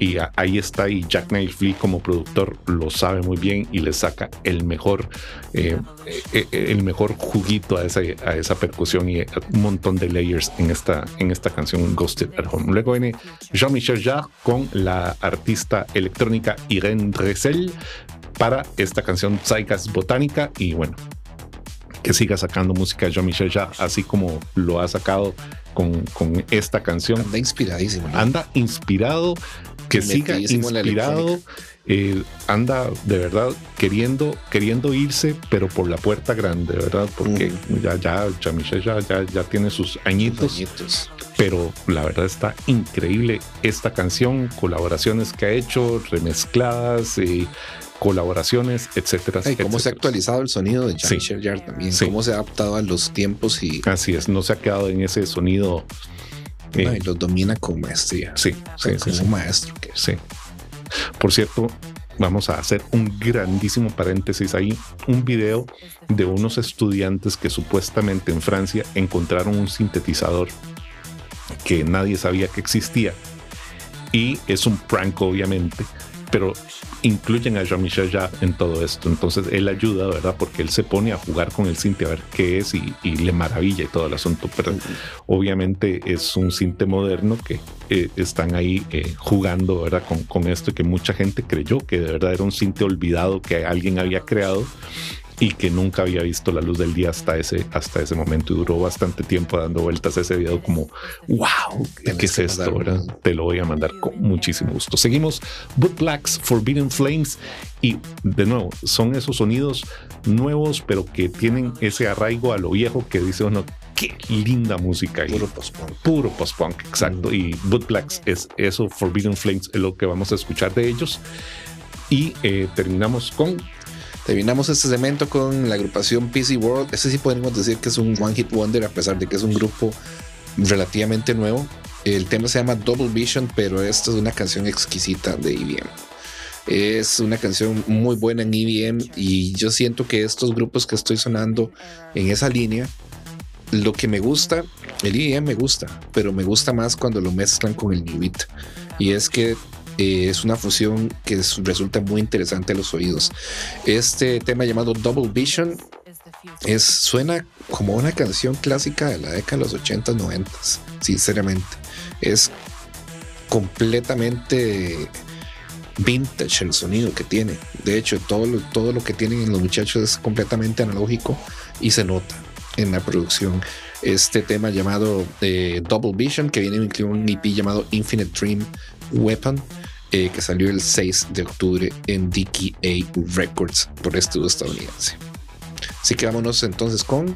Y ahí está, y Jack Knife como productor lo sabe muy bien y le saca el mejor, eh, eh, eh, el mejor juguito a esa, a esa percusión y un montón de layers en esta, en esta canción Ghosted at Home. Luego viene Jean-Michel Jarre con la artista electrónica Irene Dressel para esta canción Zeitgeist Botánica y bueno, que siga sacando música Jean-Michel Jarre, así como lo ha sacado con, con esta canción. Anda inspiradísimo. ¿no? Anda inspirado, que siga inspirado, eh, anda de verdad queriendo, queriendo irse, pero por la puerta grande, ¿verdad? Porque ya, ya, Jean-Michel ya, ya, ya tiene sus añitos, Añitos. pero la verdad está increíble esta canción, colaboraciones que ha hecho, remezcladas, eh, colaboraciones, etcétera. Cómo se ha actualizado el sonido de Sí. Jean-Michel Jarre también. Sí. Cómo se ha adaptado a los tiempos y, Así es, no se ha quedado en ese sonido. Eh, no, y los domina con maestría. sí, sí, como sí. maestro que. Sí. Por cierto, vamos a hacer un grandísimo paréntesis ahí, un video de unos estudiantes que supuestamente en Francia encontraron un sintetizador que nadie sabía que existía y es un prank obviamente, pero incluyen a Jean-Michel en todo esto. Entonces él ayuda, ¿verdad? Porque él se pone a jugar con el cinte a ver qué es y, le maravilla y todo el asunto. Pero obviamente es un cinte moderno que eh, están ahí eh, jugando, ¿verdad? Con, con esto que mucha gente creyó que de verdad era un cinte olvidado que alguien había creado y que nunca había visto la luz del día hasta ese, hasta ese momento y duró bastante tiempo dando vueltas a ese video como, wow, ¿qué es que esto? verdad? Te lo voy a mandar con muchísimo gusto. Seguimos Boot Blacks, Forbidden Flames y de nuevo, son esos sonidos nuevos pero que tienen ese arraigo a lo viejo que dice uno, qué linda música. Puro post-punk. Puro post-punk, exacto. Y Boot Blacks es eso, Forbidden Flames es lo que vamos a escuchar de ellos. Y eh, terminamos con Terminamos este segmento con la agrupación PC World. Este sí podemos decir que es un One Hit Wonder, a pesar de que es un grupo relativamente nuevo. El tema se llama Double Vision, pero esta es una canción exquisita de EBM. Es una canción muy buena en EBM y yo siento que estos grupos que estoy sonando en esa línea, lo que me gusta, el EBM me gusta, pero me gusta más cuando lo mezclan con el New Beat. Y es que eh, es una fusión que es- resulta muy interesante a los oídos. Este tema llamado Double Vision es, suena como una canción clásica de la década de los 80s, 90s, sinceramente. Es completamente vintage el sonido que tiene. De hecho, todo lo, todo lo que tienen los muchachos es completamente analógico y se nota en la producción. Este tema llamado eh, Double Vision, que viene incluido en un EP llamado Infinite Dream Weapon, eh, que salió el 6 de octubre en DKA Records por este estadounidense. Así que vámonos entonces con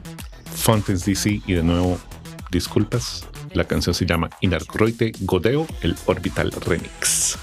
Fontes DC y de nuevo, disculpas. La canción se llama Inarcroite Godeo, el Orbital Remix.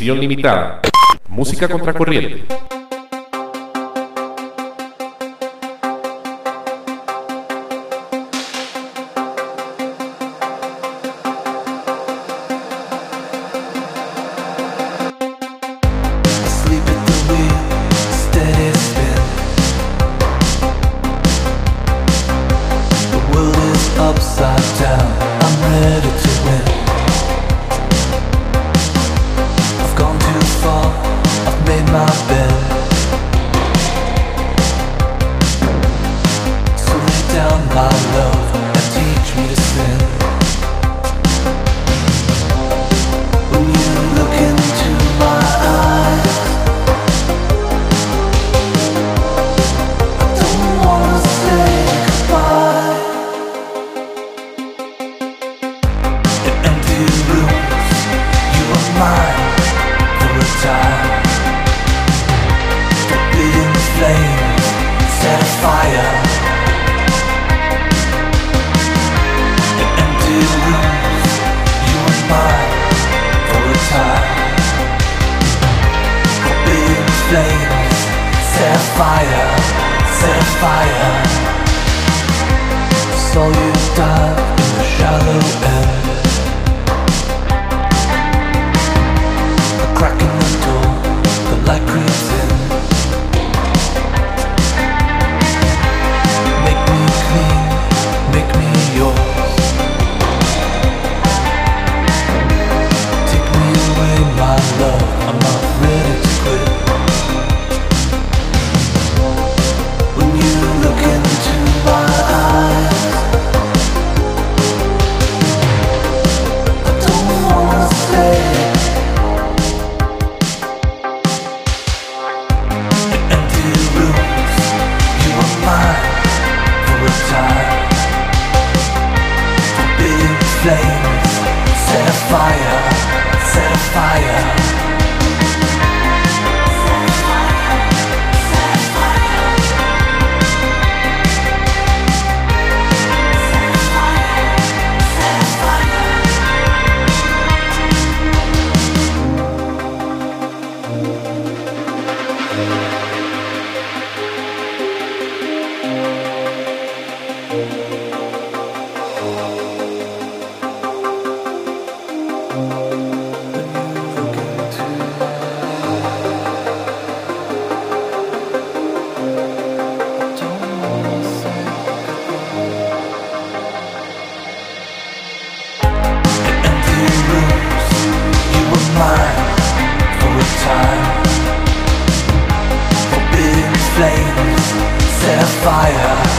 Edición limitada. Música contracorriente. Flames set a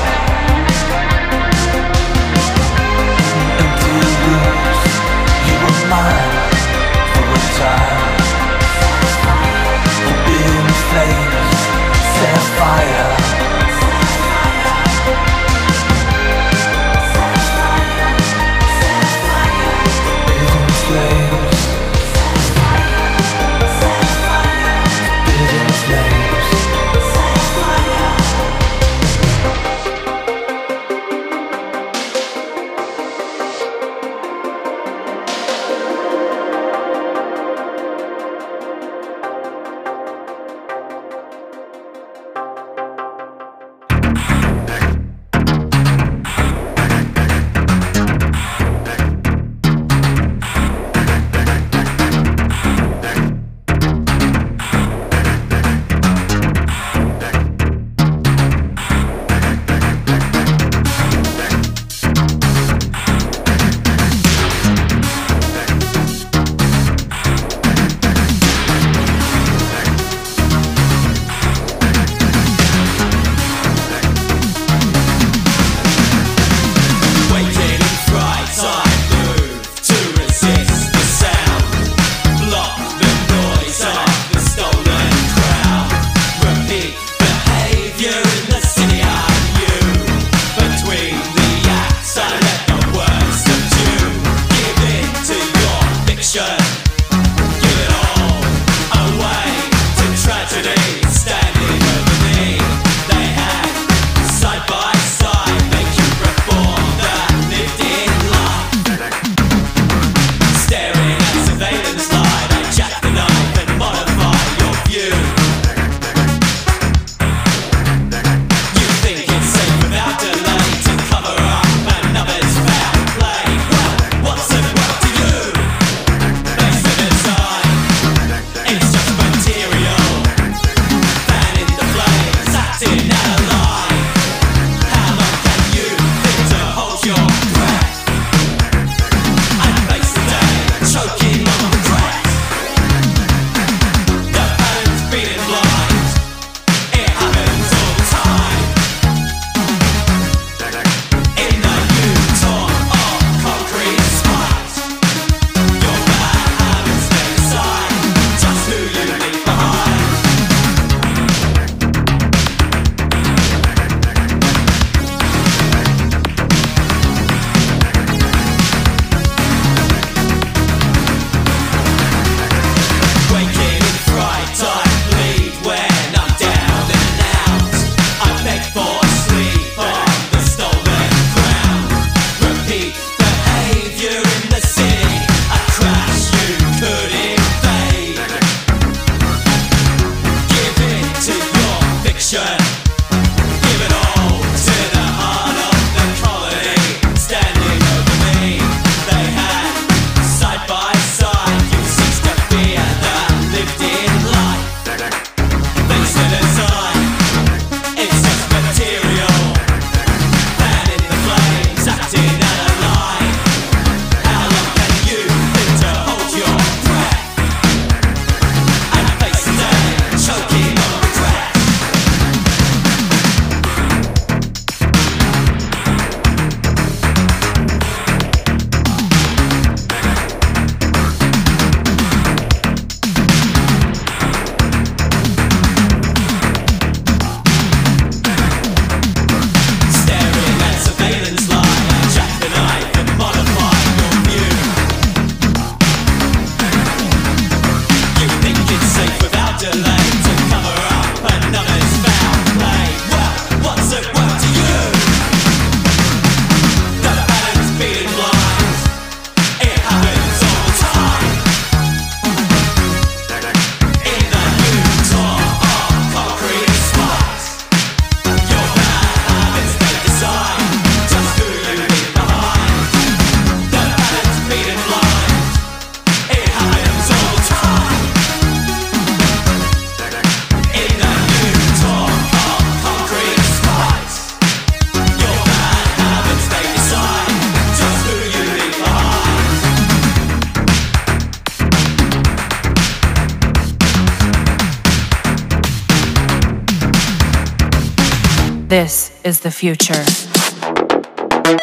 future.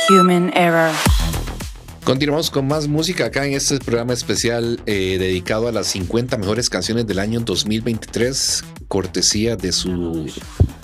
Human error. Continuamos con más música acá en este programa especial eh, dedicado a las 50 mejores canciones del año 2023, cortesía de su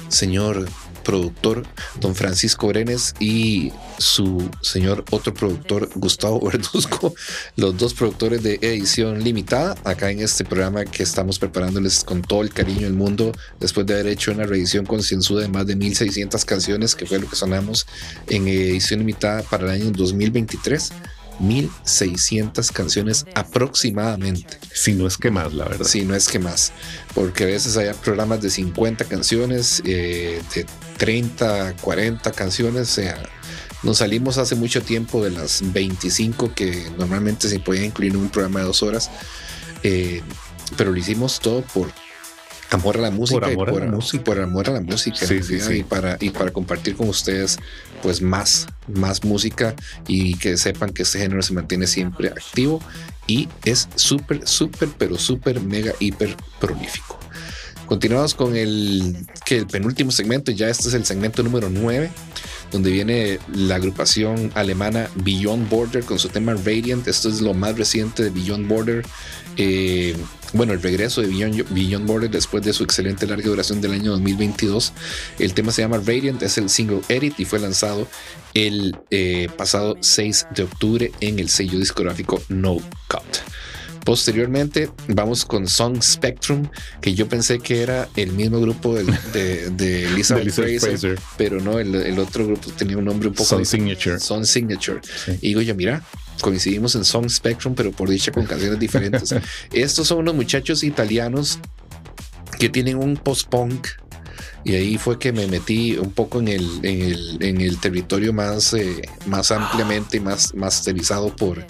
señor productor, don Francisco Brenes, y su señor otro productor, Gustavo Verduzco, los dos productores de edición limitada, acá en este programa que estamos preparándoles con todo el cariño del mundo, después de haber hecho una reedición concienzuda de más de 1600 canciones, que fue lo que sonamos en edición limitada para el año 2023. 1600 canciones aproximadamente. Si no es que más, la verdad. Si no es que más. Porque a veces hay programas de 50 canciones, eh, de 30, 40 canciones. O sea, nos salimos hace mucho tiempo de las 25 que normalmente se podía incluir en un programa de dos horas. Eh, pero lo hicimos todo por amor a la música, Por amor y a por, la música. por amor a la música Sí, en sí, realidad, sí. y para y para compartir con ustedes pues más más música y que sepan que este género se mantiene siempre activo y es súper súper pero súper mega hiper prolífico continuamos con el que el penúltimo segmento ya este es el segmento número 9 donde viene la agrupación alemana Beyond Border con su tema Radiant. Esto es lo más reciente de Beyond Border. Eh, bueno, el regreso de Beyond, Beyond Border después de su excelente larga duración del año 2022. El tema se llama Radiant, es el single edit y fue lanzado el eh, pasado 6 de octubre en el sello discográfico No Cut. Posteriormente vamos con Song Spectrum, que yo pensé que era el mismo grupo de, de Lisa Fraser, Fraser. pero no, el, el otro grupo tenía un nombre un poco Son. Signature. Son Signature. Y digo yo, mira, coincidimos en Song Spectrum, pero por dicha con canciones diferentes. Estos son unos muchachos italianos que tienen un post-punk. Y ahí fue que me metí un poco en el, en el, en el territorio más, eh, más ampliamente y más masterizado por,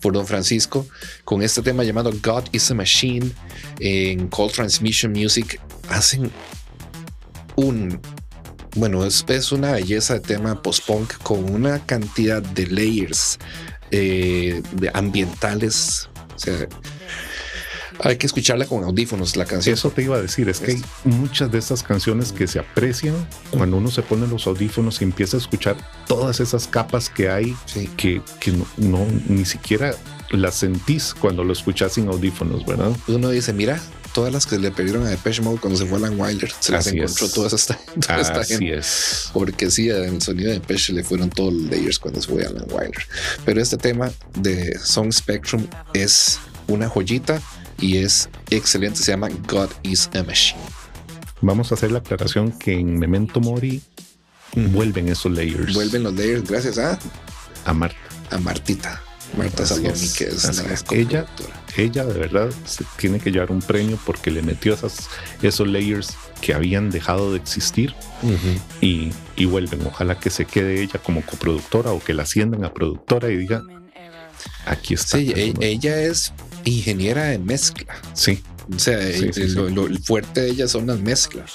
por Don Francisco con este tema llamado God is a Machine en Cold Transmission Music. Hacen un bueno, es, es una belleza de tema post-punk con una cantidad de layers eh, ambientales. O sea, hay que escucharla con audífonos, la canción. Eso te iba a decir, es que hay muchas de estas canciones que se aprecian cuando uno se pone los audífonos y empieza a escuchar todas esas capas que hay que, que no, no- ni siquiera las sentís cuando lo escuchas sin audífonos, ¿verdad? Uno dice, mira, todas las que le pidieron a Depeche Mode cuando se fue Alan Wilder, se las Así encontró es. todas esta, toda esta Así gente. es. Porque sí, el sonido de Depeche le fueron todos los layers cuando se fue Alan Wilder. Pero este tema de Song Spectrum es una joyita y es excelente. Se llama God is a Machine. Vamos a hacer la aclaración que en Memento Mori vuelven esos layers. Vuelven los layers gracias a, a Marta. a Martita. Marta Saloni, que es la es. ella, ella de verdad se tiene que llevar un premio porque le metió esas, esos layers que habían dejado de existir y, y vuelven. Ojalá que se quede ella como coproductora o que la asciendan a productora y diga, aquí está. Sí, e- ella es ingeniera de mezcla. Sí. O sea, Sí, sí, el- sí. Lo, lo- el fuerte de ella son las mezclas.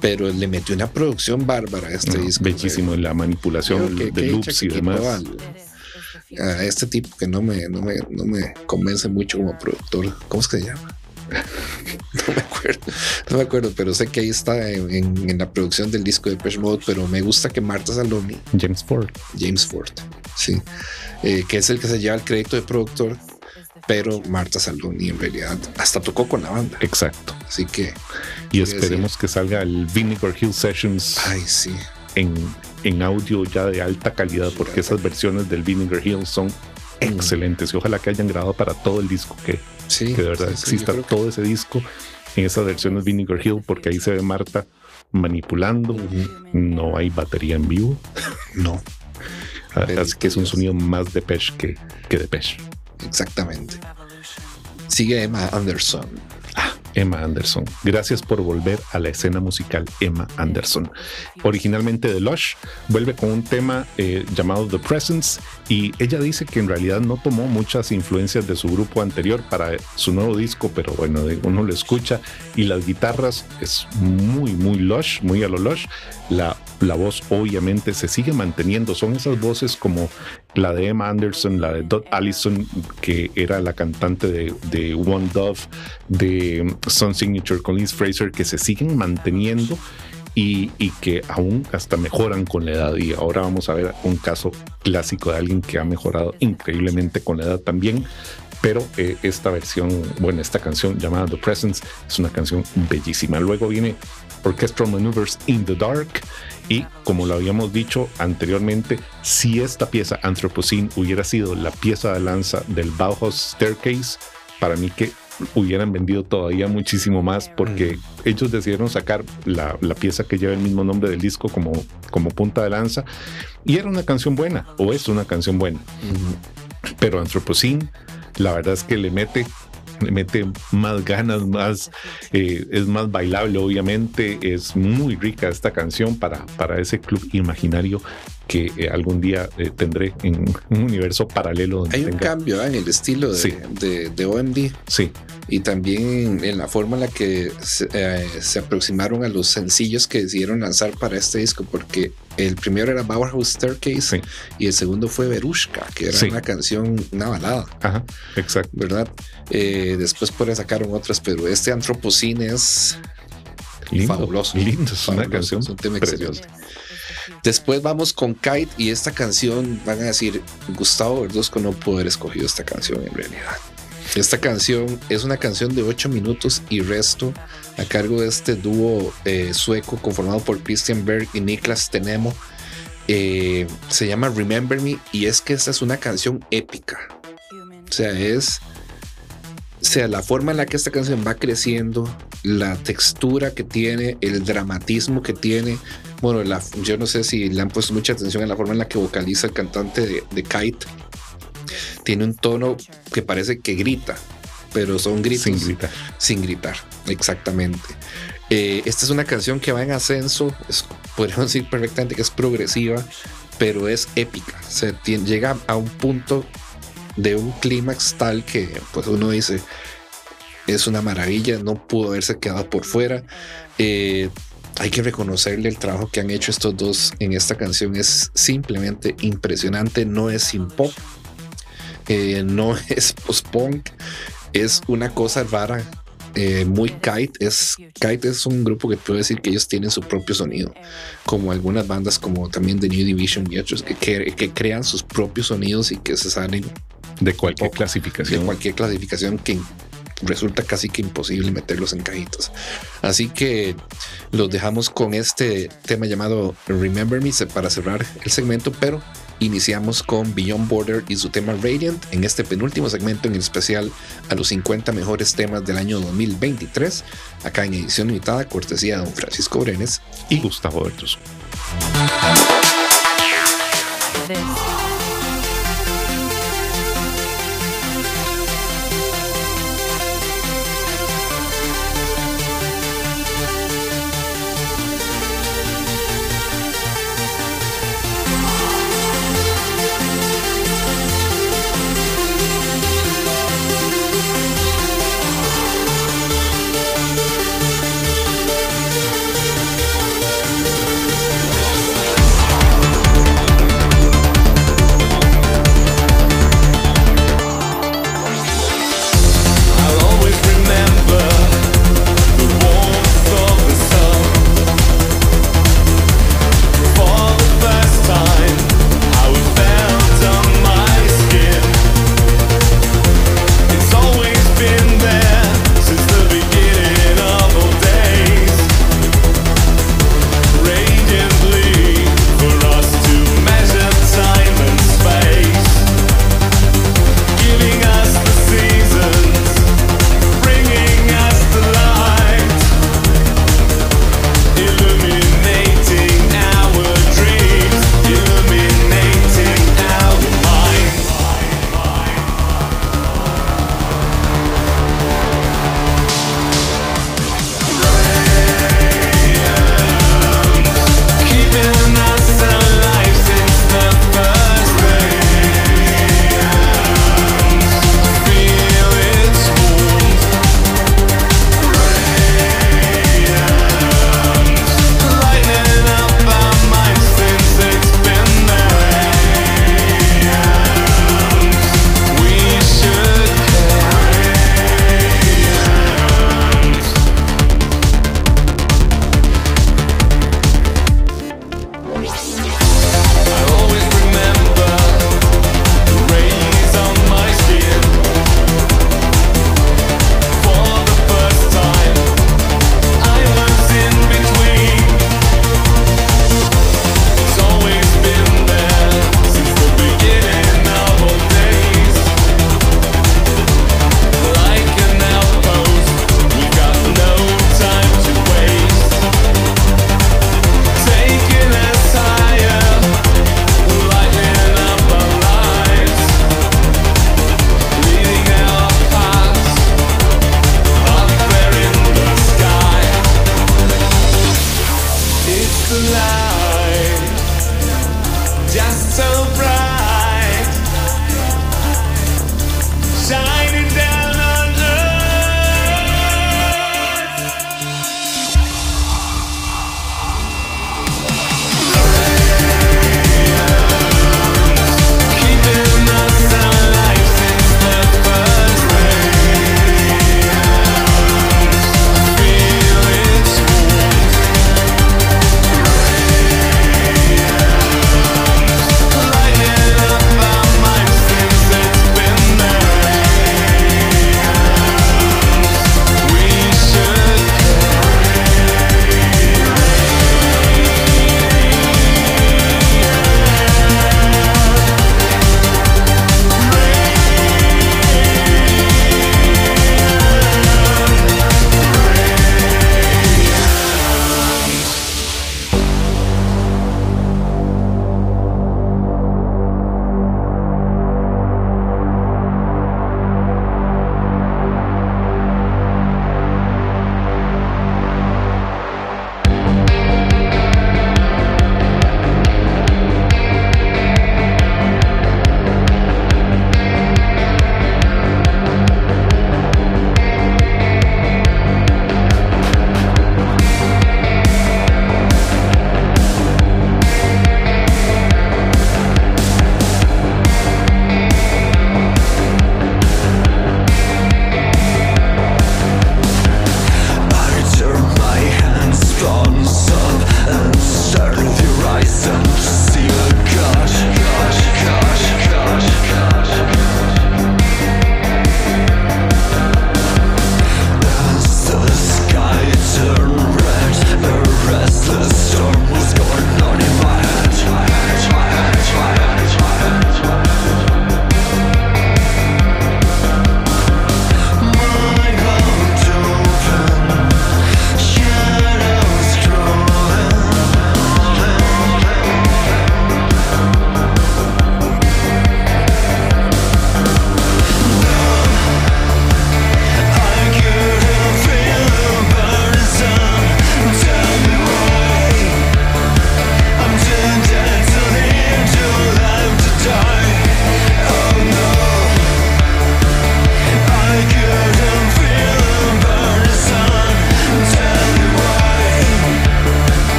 Pero le metió una producción bárbara a este No, disco. bellísimo, la manipulación que- de loops y demás. A este tipo que no me, no me, no me convence mucho como productor. ¿Cómo es que se llama? no me acuerdo, no me acuerdo, pero sé que ahí está en, en- en la producción del disco de Depeche Mode, pero me gusta que Marta Saloni, James Ford. James Ford, sí, eh, que es el que se lleva el crédito de productor, pero Marta Saloni en realidad hasta tocó con la banda. Exacto. Así que Y esperemos que salga el Vinegar Hill Sessions Ay, sí. en, en audio ya de alta calidad, porque esas versiones del Vinegar Hill son excelentes y ojalá que hayan grabado para todo el disco, que, Sí, que de verdad sí, exista que- todo ese disco en esas versiones Vinegar Hill, porque ahí se ve Marta manipulando, no hay batería en vivo. No. Así que es un sonido más de Pesh que, que de Pesh. Exactamente. Sigue Emma Anderson. Emma Anderson. Gracias por volver a la escena musical Emma Anderson. Originalmente de Lush, vuelve con un tema eh, llamado The Presence y ella dice que en realidad no tomó muchas influencias de su grupo anterior para su nuevo disco, pero bueno, uno lo escucha y las guitarras es muy, muy Lush, muy a lo Lush. La, la voz obviamente se sigue manteniendo, son esas voces como la de Emma Anderson, la de Dot Allison, que era la cantante de, One Dove, de Sun Signature con Liz Fraser, que se siguen manteniendo y, y que aún hasta mejoran con la edad. Y ahora vamos a ver un caso clásico de alguien que ha mejorado increíblemente con la edad también. Pero eh, esta versión, bueno, esta canción llamada The Presence es una canción bellísima. Luego viene Orchestral Maneuvers in the Dark. Y como lo habíamos dicho anteriormente, si esta pieza Anthropocene hubiera sido la pieza de lanza del Bauhaus Staircase, para mí que hubieran vendido todavía muchísimo más porque ellos decidieron sacar la, la pieza que lleva el mismo nombre del disco como, como punta de lanza y era una canción buena o es una canción buena. Pero Anthropocene, la verdad es que le mete mete más ganas, más eh, es más bailable, obviamente. Es muy rica esta canción para, para ese club imaginario que eh, algún día eh, tendré en un universo paralelo. Donde Hay un tenga- cambio ¿eh? en el estilo de, Sí. de, de OMD. Sí. Y también en la forma en la que se, eh, se aproximaron a los sencillos que decidieron lanzar para este disco, porque el primero era Bauhaus Staircase y el segundo fue Verushka, que era Sí. una canción, una balada. Ajá, exacto. ¿Verdad? Eh, después por ahí sacaron otras, pero este Anthropocene es Lindo, fabuloso. lindo, es una Fabuloso, canción es un tema preciosa. excelente. Después vamos con Kite y esta canción van a decir Gustavo Verduzco no pudo haber escogido esta canción en realidad. Esta canción es una canción de 8 minutos y resto a cargo de este dúo eh, sueco conformado por Christian Berg y Niklas Tenemo. Eh, se llama Remember Me y es que esta es una canción épica. O sea, es o sea, la forma en la que esta canción va creciendo, la textura que tiene, el dramatismo que tiene. Bueno, la, yo no sé si le han puesto mucha atención a la forma en la que vocaliza el cantante de, de Kite. Tiene un tono que parece que grita, pero son gritos. Sin gritar. Sin gritar, exactamente. Eh, esta es una canción que va en ascenso, es- podríamos decir perfectamente que es progresiva, pero es épica. Tien- llega a un punto de un clímax tal que pues uno dice es una maravilla, no pudo haberse quedado por fuera. Eh, hay que reconocerle el trabajo que han hecho estos dos en esta canción. Es simplemente impresionante. No es sin pop, eh, no es post-punk, es una cosa rara. eh, muy Kite es Kite es un grupo que puedo decir que ellos tienen su propio sonido como algunas bandas como también The New Division y otros que, que, que crean sus propios sonidos y que se salen de cualquier de clasificación. cualquier clasificación que resulta casi que imposible meterlos en cajitos. Así que los dejamos con este tema llamado Remember Me para cerrar el segmento, pero iniciamos con Beyond Border y su tema Radiant en este penúltimo segmento en el especial a los 50 mejores temas del año 2023, acá en edición limitada, cortesía de don Francisco Brenes y Gustavo Bertus.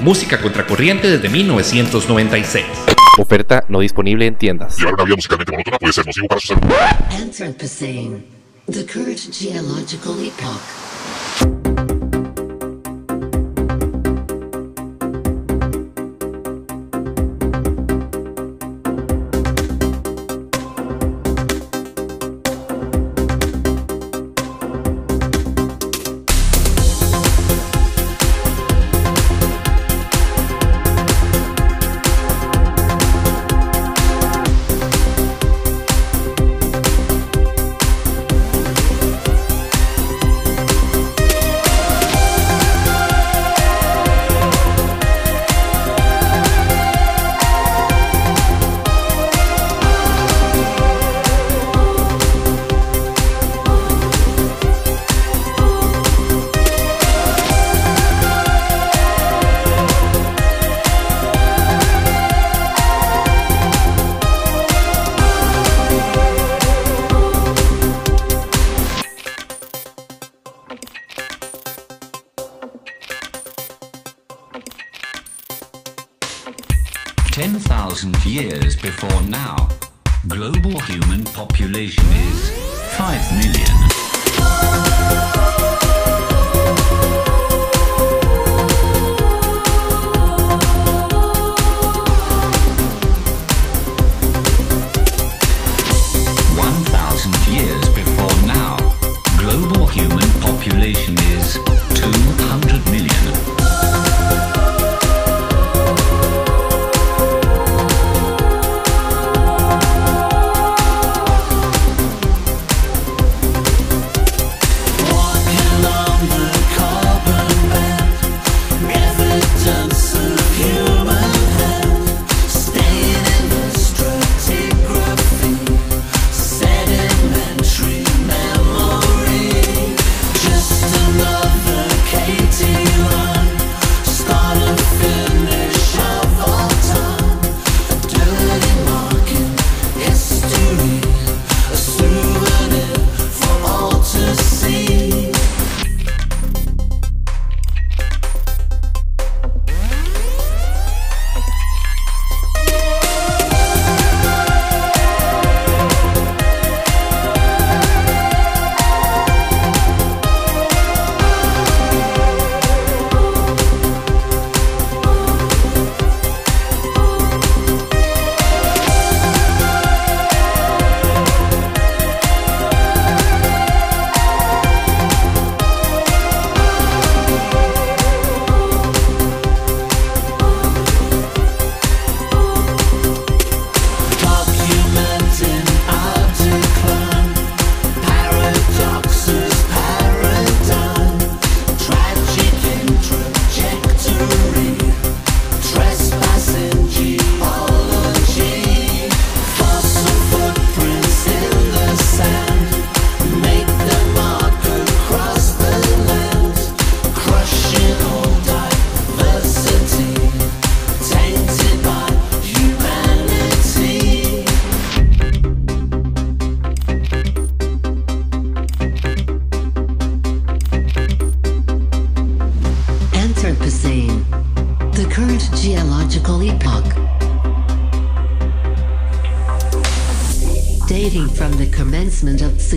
música contracorriente desde 1996. Oferta no disponible en tiendas. Llevar una vida musicalmente monótona puede ser nocivo para su salud. Anthropocene, the current geological epoch.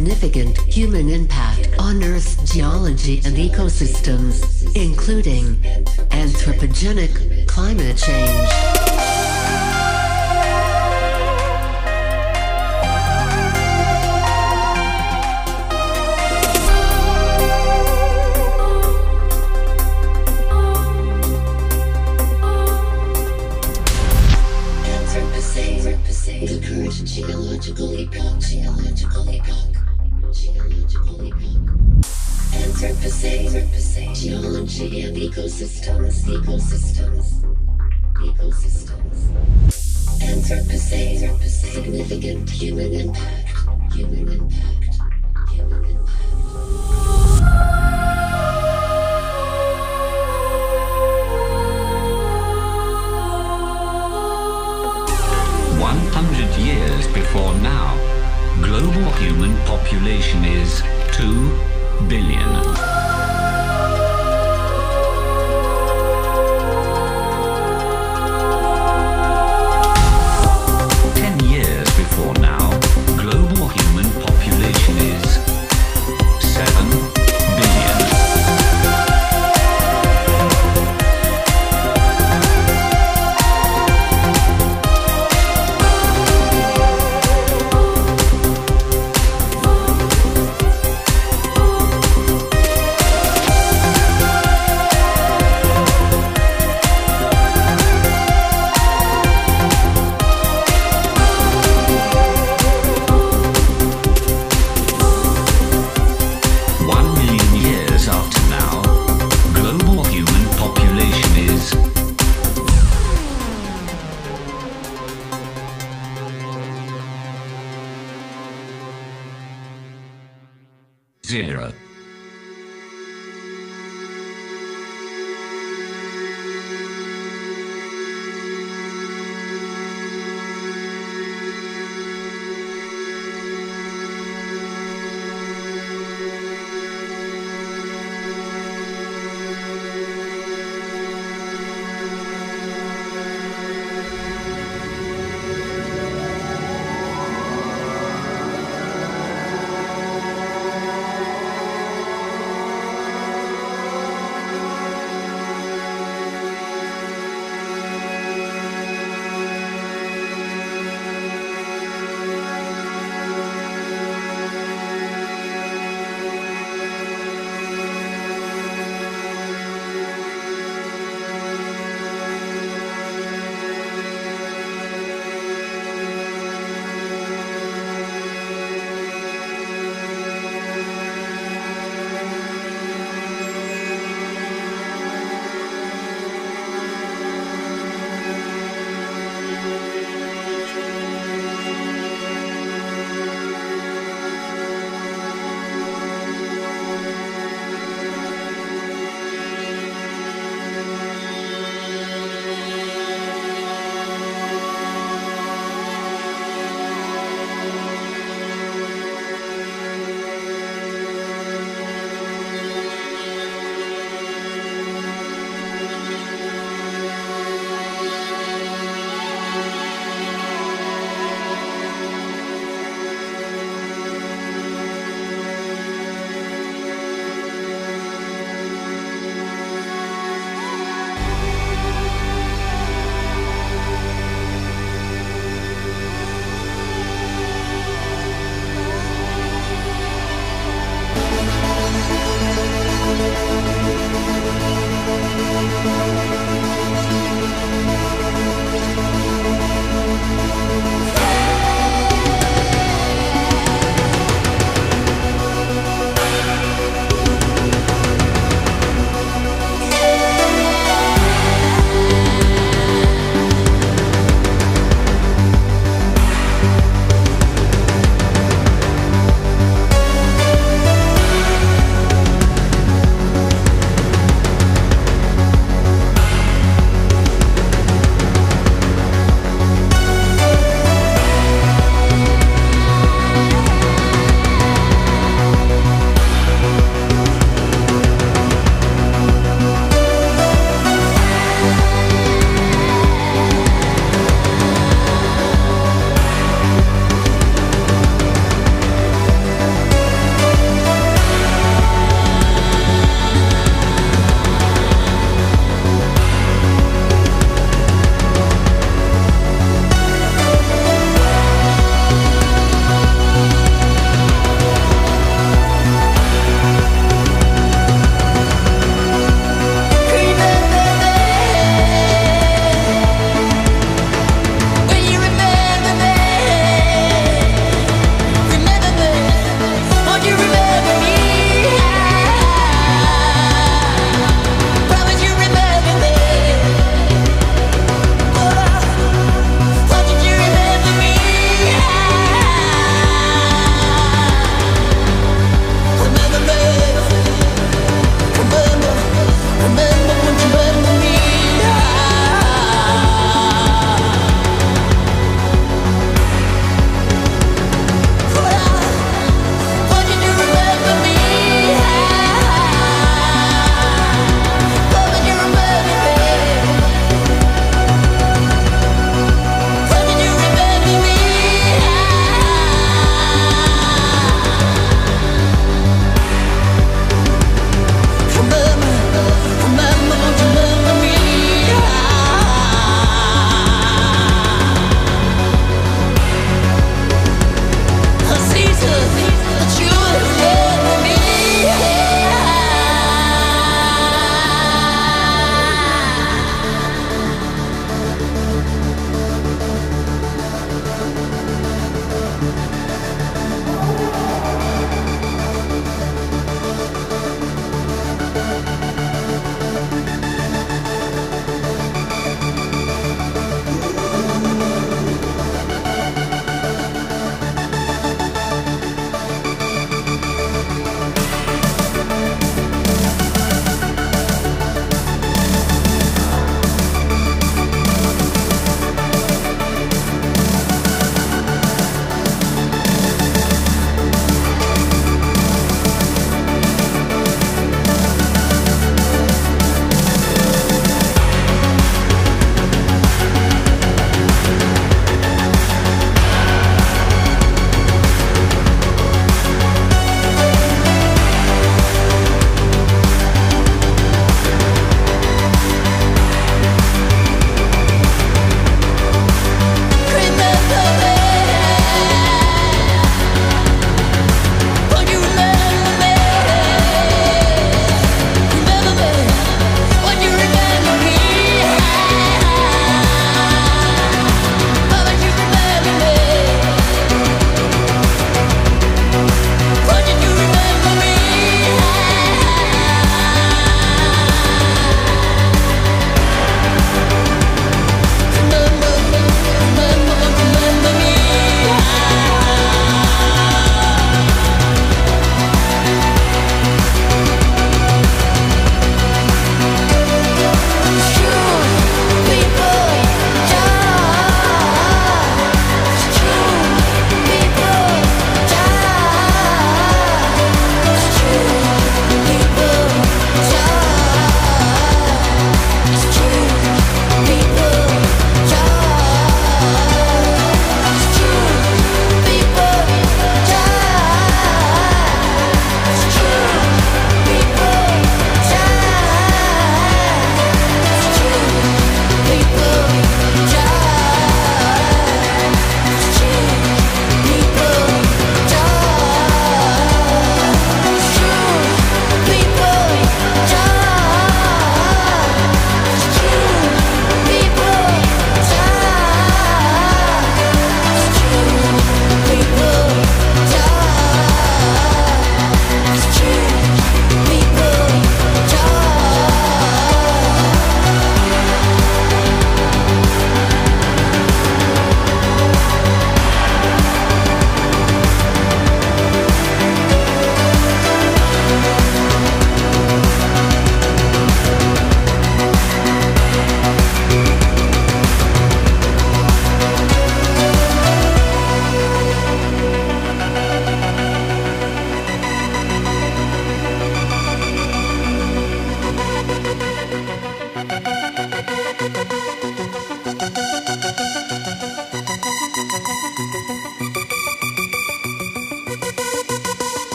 Significant human impact on Earth's geology and ecosystems, including anthropogenic climate change.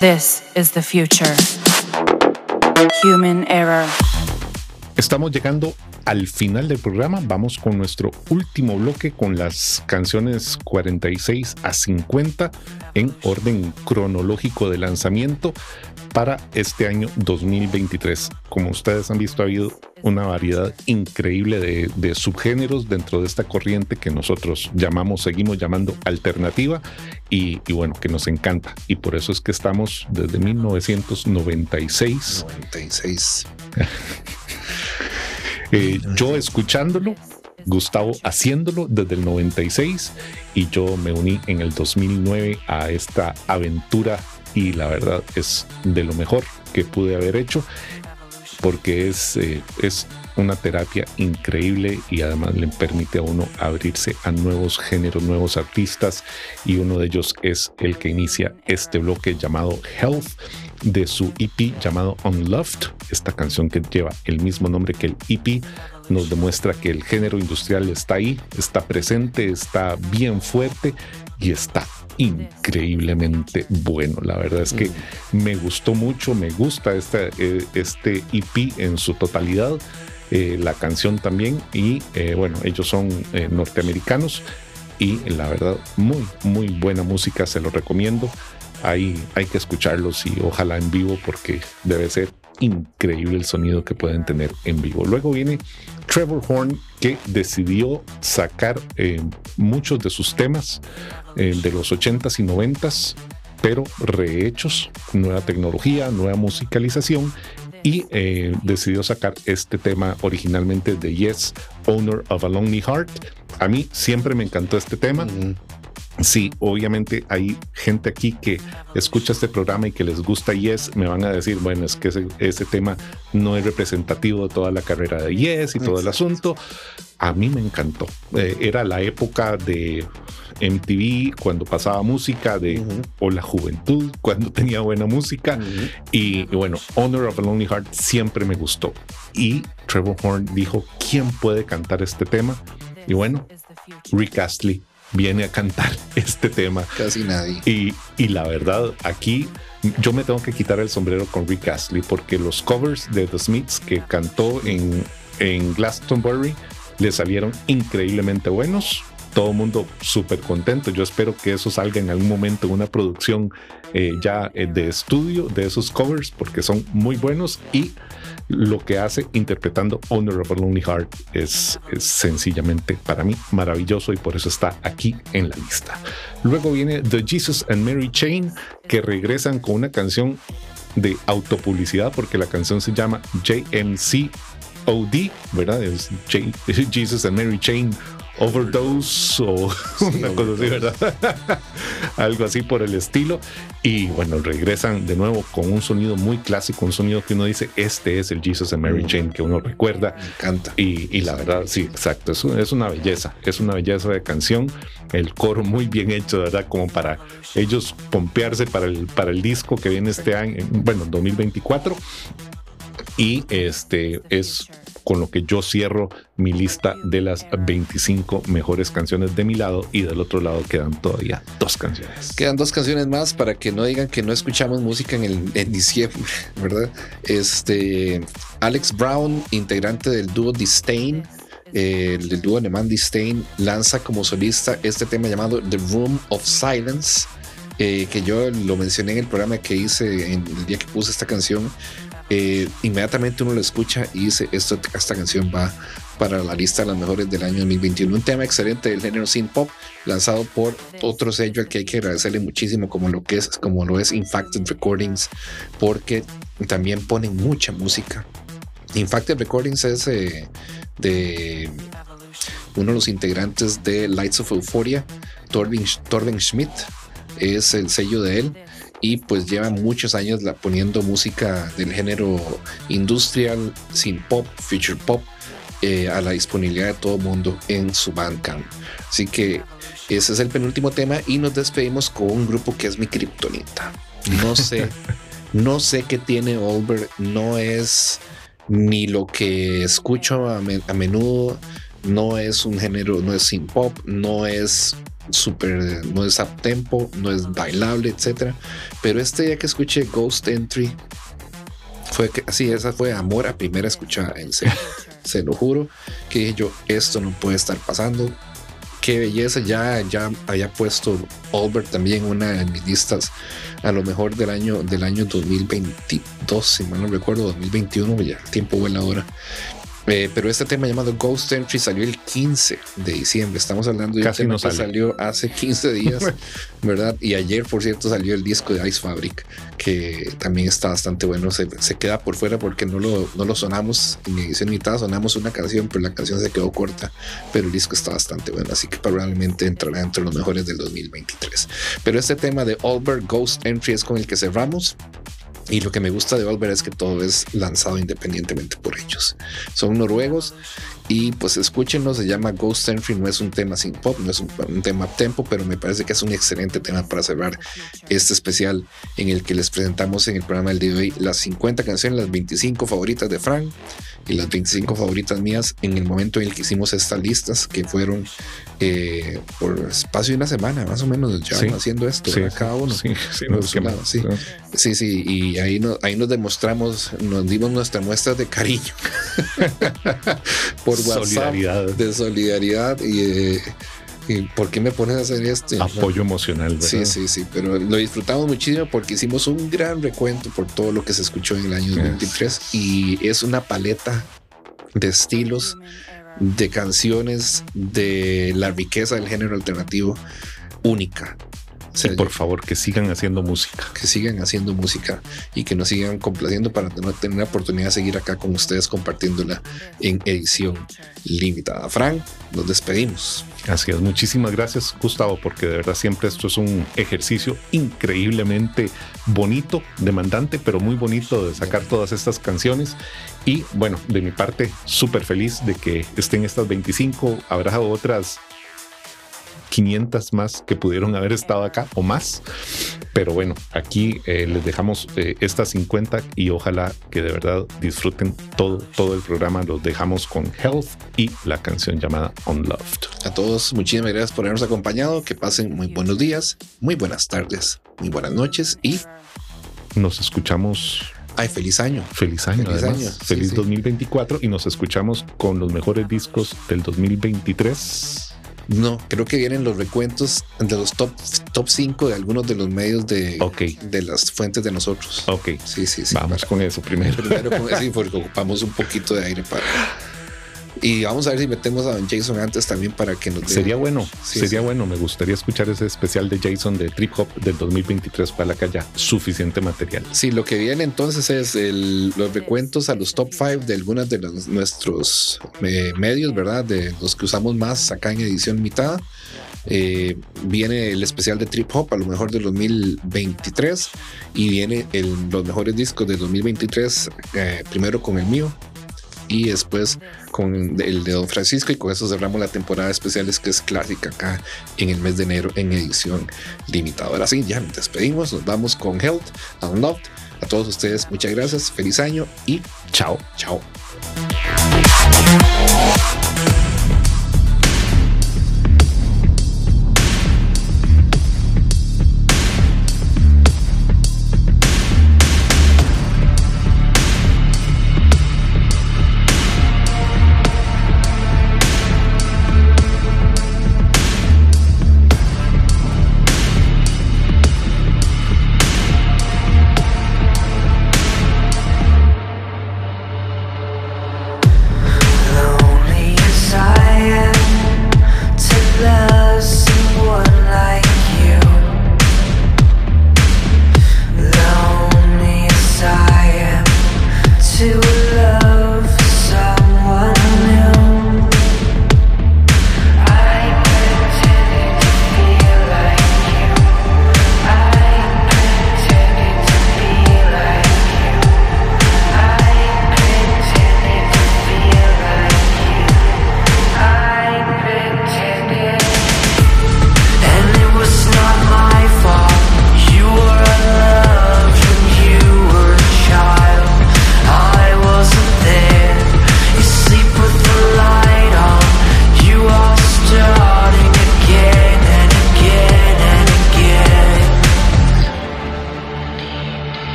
This is the future. Human error. Estamos llegando al final del programa. Vamos con nuestro último bloque con las canciones 46 a 50 en orden cronológico de lanzamiento para este año 2023. Como ustedes han visto, ha habido una variedad increíble de, de subgéneros dentro de esta corriente que nosotros llamamos, seguimos llamando alternativa y, y bueno, que nos encanta. Y por eso es que estamos desde 1996 96. Eh, yo escuchándolo, Gustavo haciéndolo desde el 96 y yo me uní en el 2009 a esta aventura y la verdad es de lo mejor que pude haber hecho porque es, eh, es una terapia increíble y además le permite a uno abrirse a nuevos géneros, nuevos artistas y uno de ellos es el que inicia este bloque llamado Health de su EP llamado Unloved. Esta canción que lleva el mismo nombre que el EP nos demuestra que el género industrial está ahí, está presente, está bien fuerte y está increíblemente bueno. La verdad es que me gustó mucho, me gusta este, eh, este EP en su totalidad, eh, la canción también y eh, bueno, ellos son eh, norteamericanos y la verdad muy, muy buena música, se lo recomiendo. Ahí hay que escucharlos y ojalá en vivo porque debe ser increíble el sonido que pueden tener en vivo. Luego viene Trevor Horn que decidió sacar eh, muchos de sus temas eh, de los 80s y 90s, pero rehechos, nueva tecnología, nueva musicalización y eh, decidió sacar este tema originalmente de Yes, Owner of a Lonely Heart. A mí siempre me encantó este tema. Sí, obviamente hay gente aquí que escucha este programa y que les gusta Yes, me van a decir, bueno, es que ese, ese tema no es representativo de toda la carrera de Yes y todo el asunto. A mí me encantó. Eh, era la época de MTV cuando pasaba música de o la juventud cuando tenía buena música. Y, y bueno Honor of a Lonely Heart siempre me gustó. Y Trevor Horn dijo quién puede cantar este tema y bueno Rick Astley viene a cantar este tema Casi nadie. y, y la verdad aquí yo me tengo que quitar el sombrero con Rick Astley porque los covers de The Smiths que cantó en, en Glastonbury le salieron increíblemente buenos. Todo el mundo súper contento. Yo espero que eso salga en algún momento en una producción eh, ya eh, de estudio de esos covers porque son muy buenos y lo que hace interpretando Honor of a Lonely Heart es, es sencillamente para mí maravilloso y por eso está aquí en la lista. Luego viene The Jesus and Mary Chain que regresan con una canción de autopublicidad porque la canción se llama JMC OD, ¿verdad? Es Jesus and Mary Chain Overdose o una cosa así, ¿verdad? Algo así por el estilo. Y bueno, regresan de nuevo con un sonido muy clásico, un sonido que uno dice, este es el Jesus and Mary Chain que uno recuerda. Me encanta. Y, y la verdad, sí, exacto, es, es una belleza, es una belleza de canción. El coro muy bien hecho, ¿verdad? Como para ellos pompearse para el, para el disco que viene este año, bueno, 2024 y este es con lo que yo cierro mi lista de las 25 mejores canciones de mi lado y del otro lado quedan todavía dos canciones. Quedan dos canciones más para que no digan que no escuchamos música en, el, en diciembre, ¿verdad? Este Alex Brown, integrante del dúo Disdain, eh, el dúo alemán Disdain, lanza como solista este tema llamado The Room of Silence, eh, que yo lo mencioné en el programa que hice en el día que puse esta canción. Eh, inmediatamente uno lo escucha y dice esto, esta canción va para la lista de las mejores del año 2021. Un tema excelente del género synth pop, lanzado por otro sello al que hay que agradecerle muchísimo, como lo que es, como lo es Infacted Recordings, porque también ponen mucha música. Infacted Recordings es eh, de uno de los integrantes de Lights of Euphoria, Torben, Torben Schmidt, es el sello de él y pues lleva muchos años la- poniendo música del género industrial, sin pop, future pop, eh, a la disponibilidad de todo mundo en su Bandcamp. Así que ese es el penúltimo tema y nos despedimos con un grupo que es mi kriptonita. No sé, no sé qué tiene Olver, no es ni lo que escucho a, a menudo, no es un género, no es sin pop, no es súper, no es up tempo, no es bailable, etcétera. Pero este día que escuché Ghost Entry, fue que, sí, esa fue amor a primera escuchada, en serio. Se lo juro que dije yo, esto no puede estar pasando. Qué belleza, ya, ya había puesto Albert también una de mis listas a lo mejor del año del año 2022, si mal no recuerdo, 2021, ya el tiempo vuela ahora. Eh, pero este tema llamado Ghost Entry salió el 15 de diciembre. Estamos hablando de Casi un tema no que salió hace 15 días, ¿verdad? Y ayer, por cierto, salió el disco de Ice Fabric, que también está bastante bueno. Se, se queda por fuera porque no lo, no lo sonamos en edición limitada. Sonamos una canción, pero la canción se quedó corta. Pero el disco está bastante bueno, así que probablemente entrará entre los mejores del 2023. Pero este tema de Albert Ghost Entry es con el que cerramos. Y lo que me gusta de Volver es que todo es lanzado independientemente por ellos. Son noruegos y pues escúchenlo, se llama Ghost Entry, no es un tema sin pop, no es un, un tema tempo, pero me parece que es un excelente tema para cerrar este especial en el que les presentamos en el programa del día de hoy las 50 canciones, las 25 favoritas de Frank y las 25 favoritas mías en el momento en el que hicimos estas listas que fueron eh, por espacio de una semana, más o menos, ya Sí. haciendo esto, Sí, cada uno. sí, sí, nos lado, sí. Sí, sí, y ahí, no, ahí nos demostramos, nos dimos nuestras muestras de cariño por WhatsApp, Solidaridad. de solidaridad y, eh, y ¿por qué me pones a hacer esto? Apoyo emocional, ¿verdad? Sí, sí, sí, pero lo disfrutamos muchísimo porque hicimos un gran recuento por todo lo que se escuchó en el año 2023 y es una paleta de estilos, de canciones, de la riqueza del género alternativo única. O sea, Y por favor, que sigan haciendo música. que sigan haciendo música y que nos sigan complaciendo para tener la oportunidad de seguir acá con ustedes compartiéndola en edición limitada. Frank, nos despedimos. Así es, muchísimas gracias Gustavo, porque de verdad siempre esto es un ejercicio increíblemente bonito, demandante, pero muy bonito de sacar todas estas canciones. Y bueno, de mi parte, súper feliz de que estén estas 25, habrá otras 500 más que pudieron haber estado acá o más. Pero bueno, aquí eh, les dejamos eh, estas 50 y ojalá que de verdad disfruten todo, todo el programa. Los dejamos con Health y la canción llamada Unloved. A todos, muchísimas gracias por habernos acompañado. Que pasen muy buenos días, muy buenas tardes, muy buenas noches y Nos escuchamos. ay, feliz año. Feliz año, Feliz además. año, sí, Feliz sí. 2024 y nos escuchamos con los mejores discos del 2023. No, creo que vienen los recuentos de los top top 5 de algunos de los medios de, de las fuentes de nosotros. Ok. Sí, sí, sí. Vamos con eso primero. Primero con sí, porque ocupamos un poquito de aire para. Y vamos a ver si metemos a Don Jason antes también para que nos Sería bueno, Sí, sería sí. bueno. Me gustaría escuchar ese especial de Jason de Trip Hop del 2023 para que haya suficiente material. Sí, lo que viene entonces es el- los recuentos a los top 5 de algunos de los- nuestros eh, medios, ¿verdad? De los que usamos más acá en edición mitad. Eh, viene el especial de Trip Hop, a lo mejor del 2023, y viene el- los mejores discos del 2023, eh, primero con el mío y después con el de Don Francisco, y con eso cerramos la temporada especiales que es clásica acá en el mes de enero en edición limitada. Ahora sí, ya nos despedimos, nos vamos con Health, Unlocked. A todos ustedes, muchas gracias, feliz año y chao. Chao.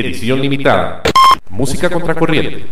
Edición limitada. Música contracorriente.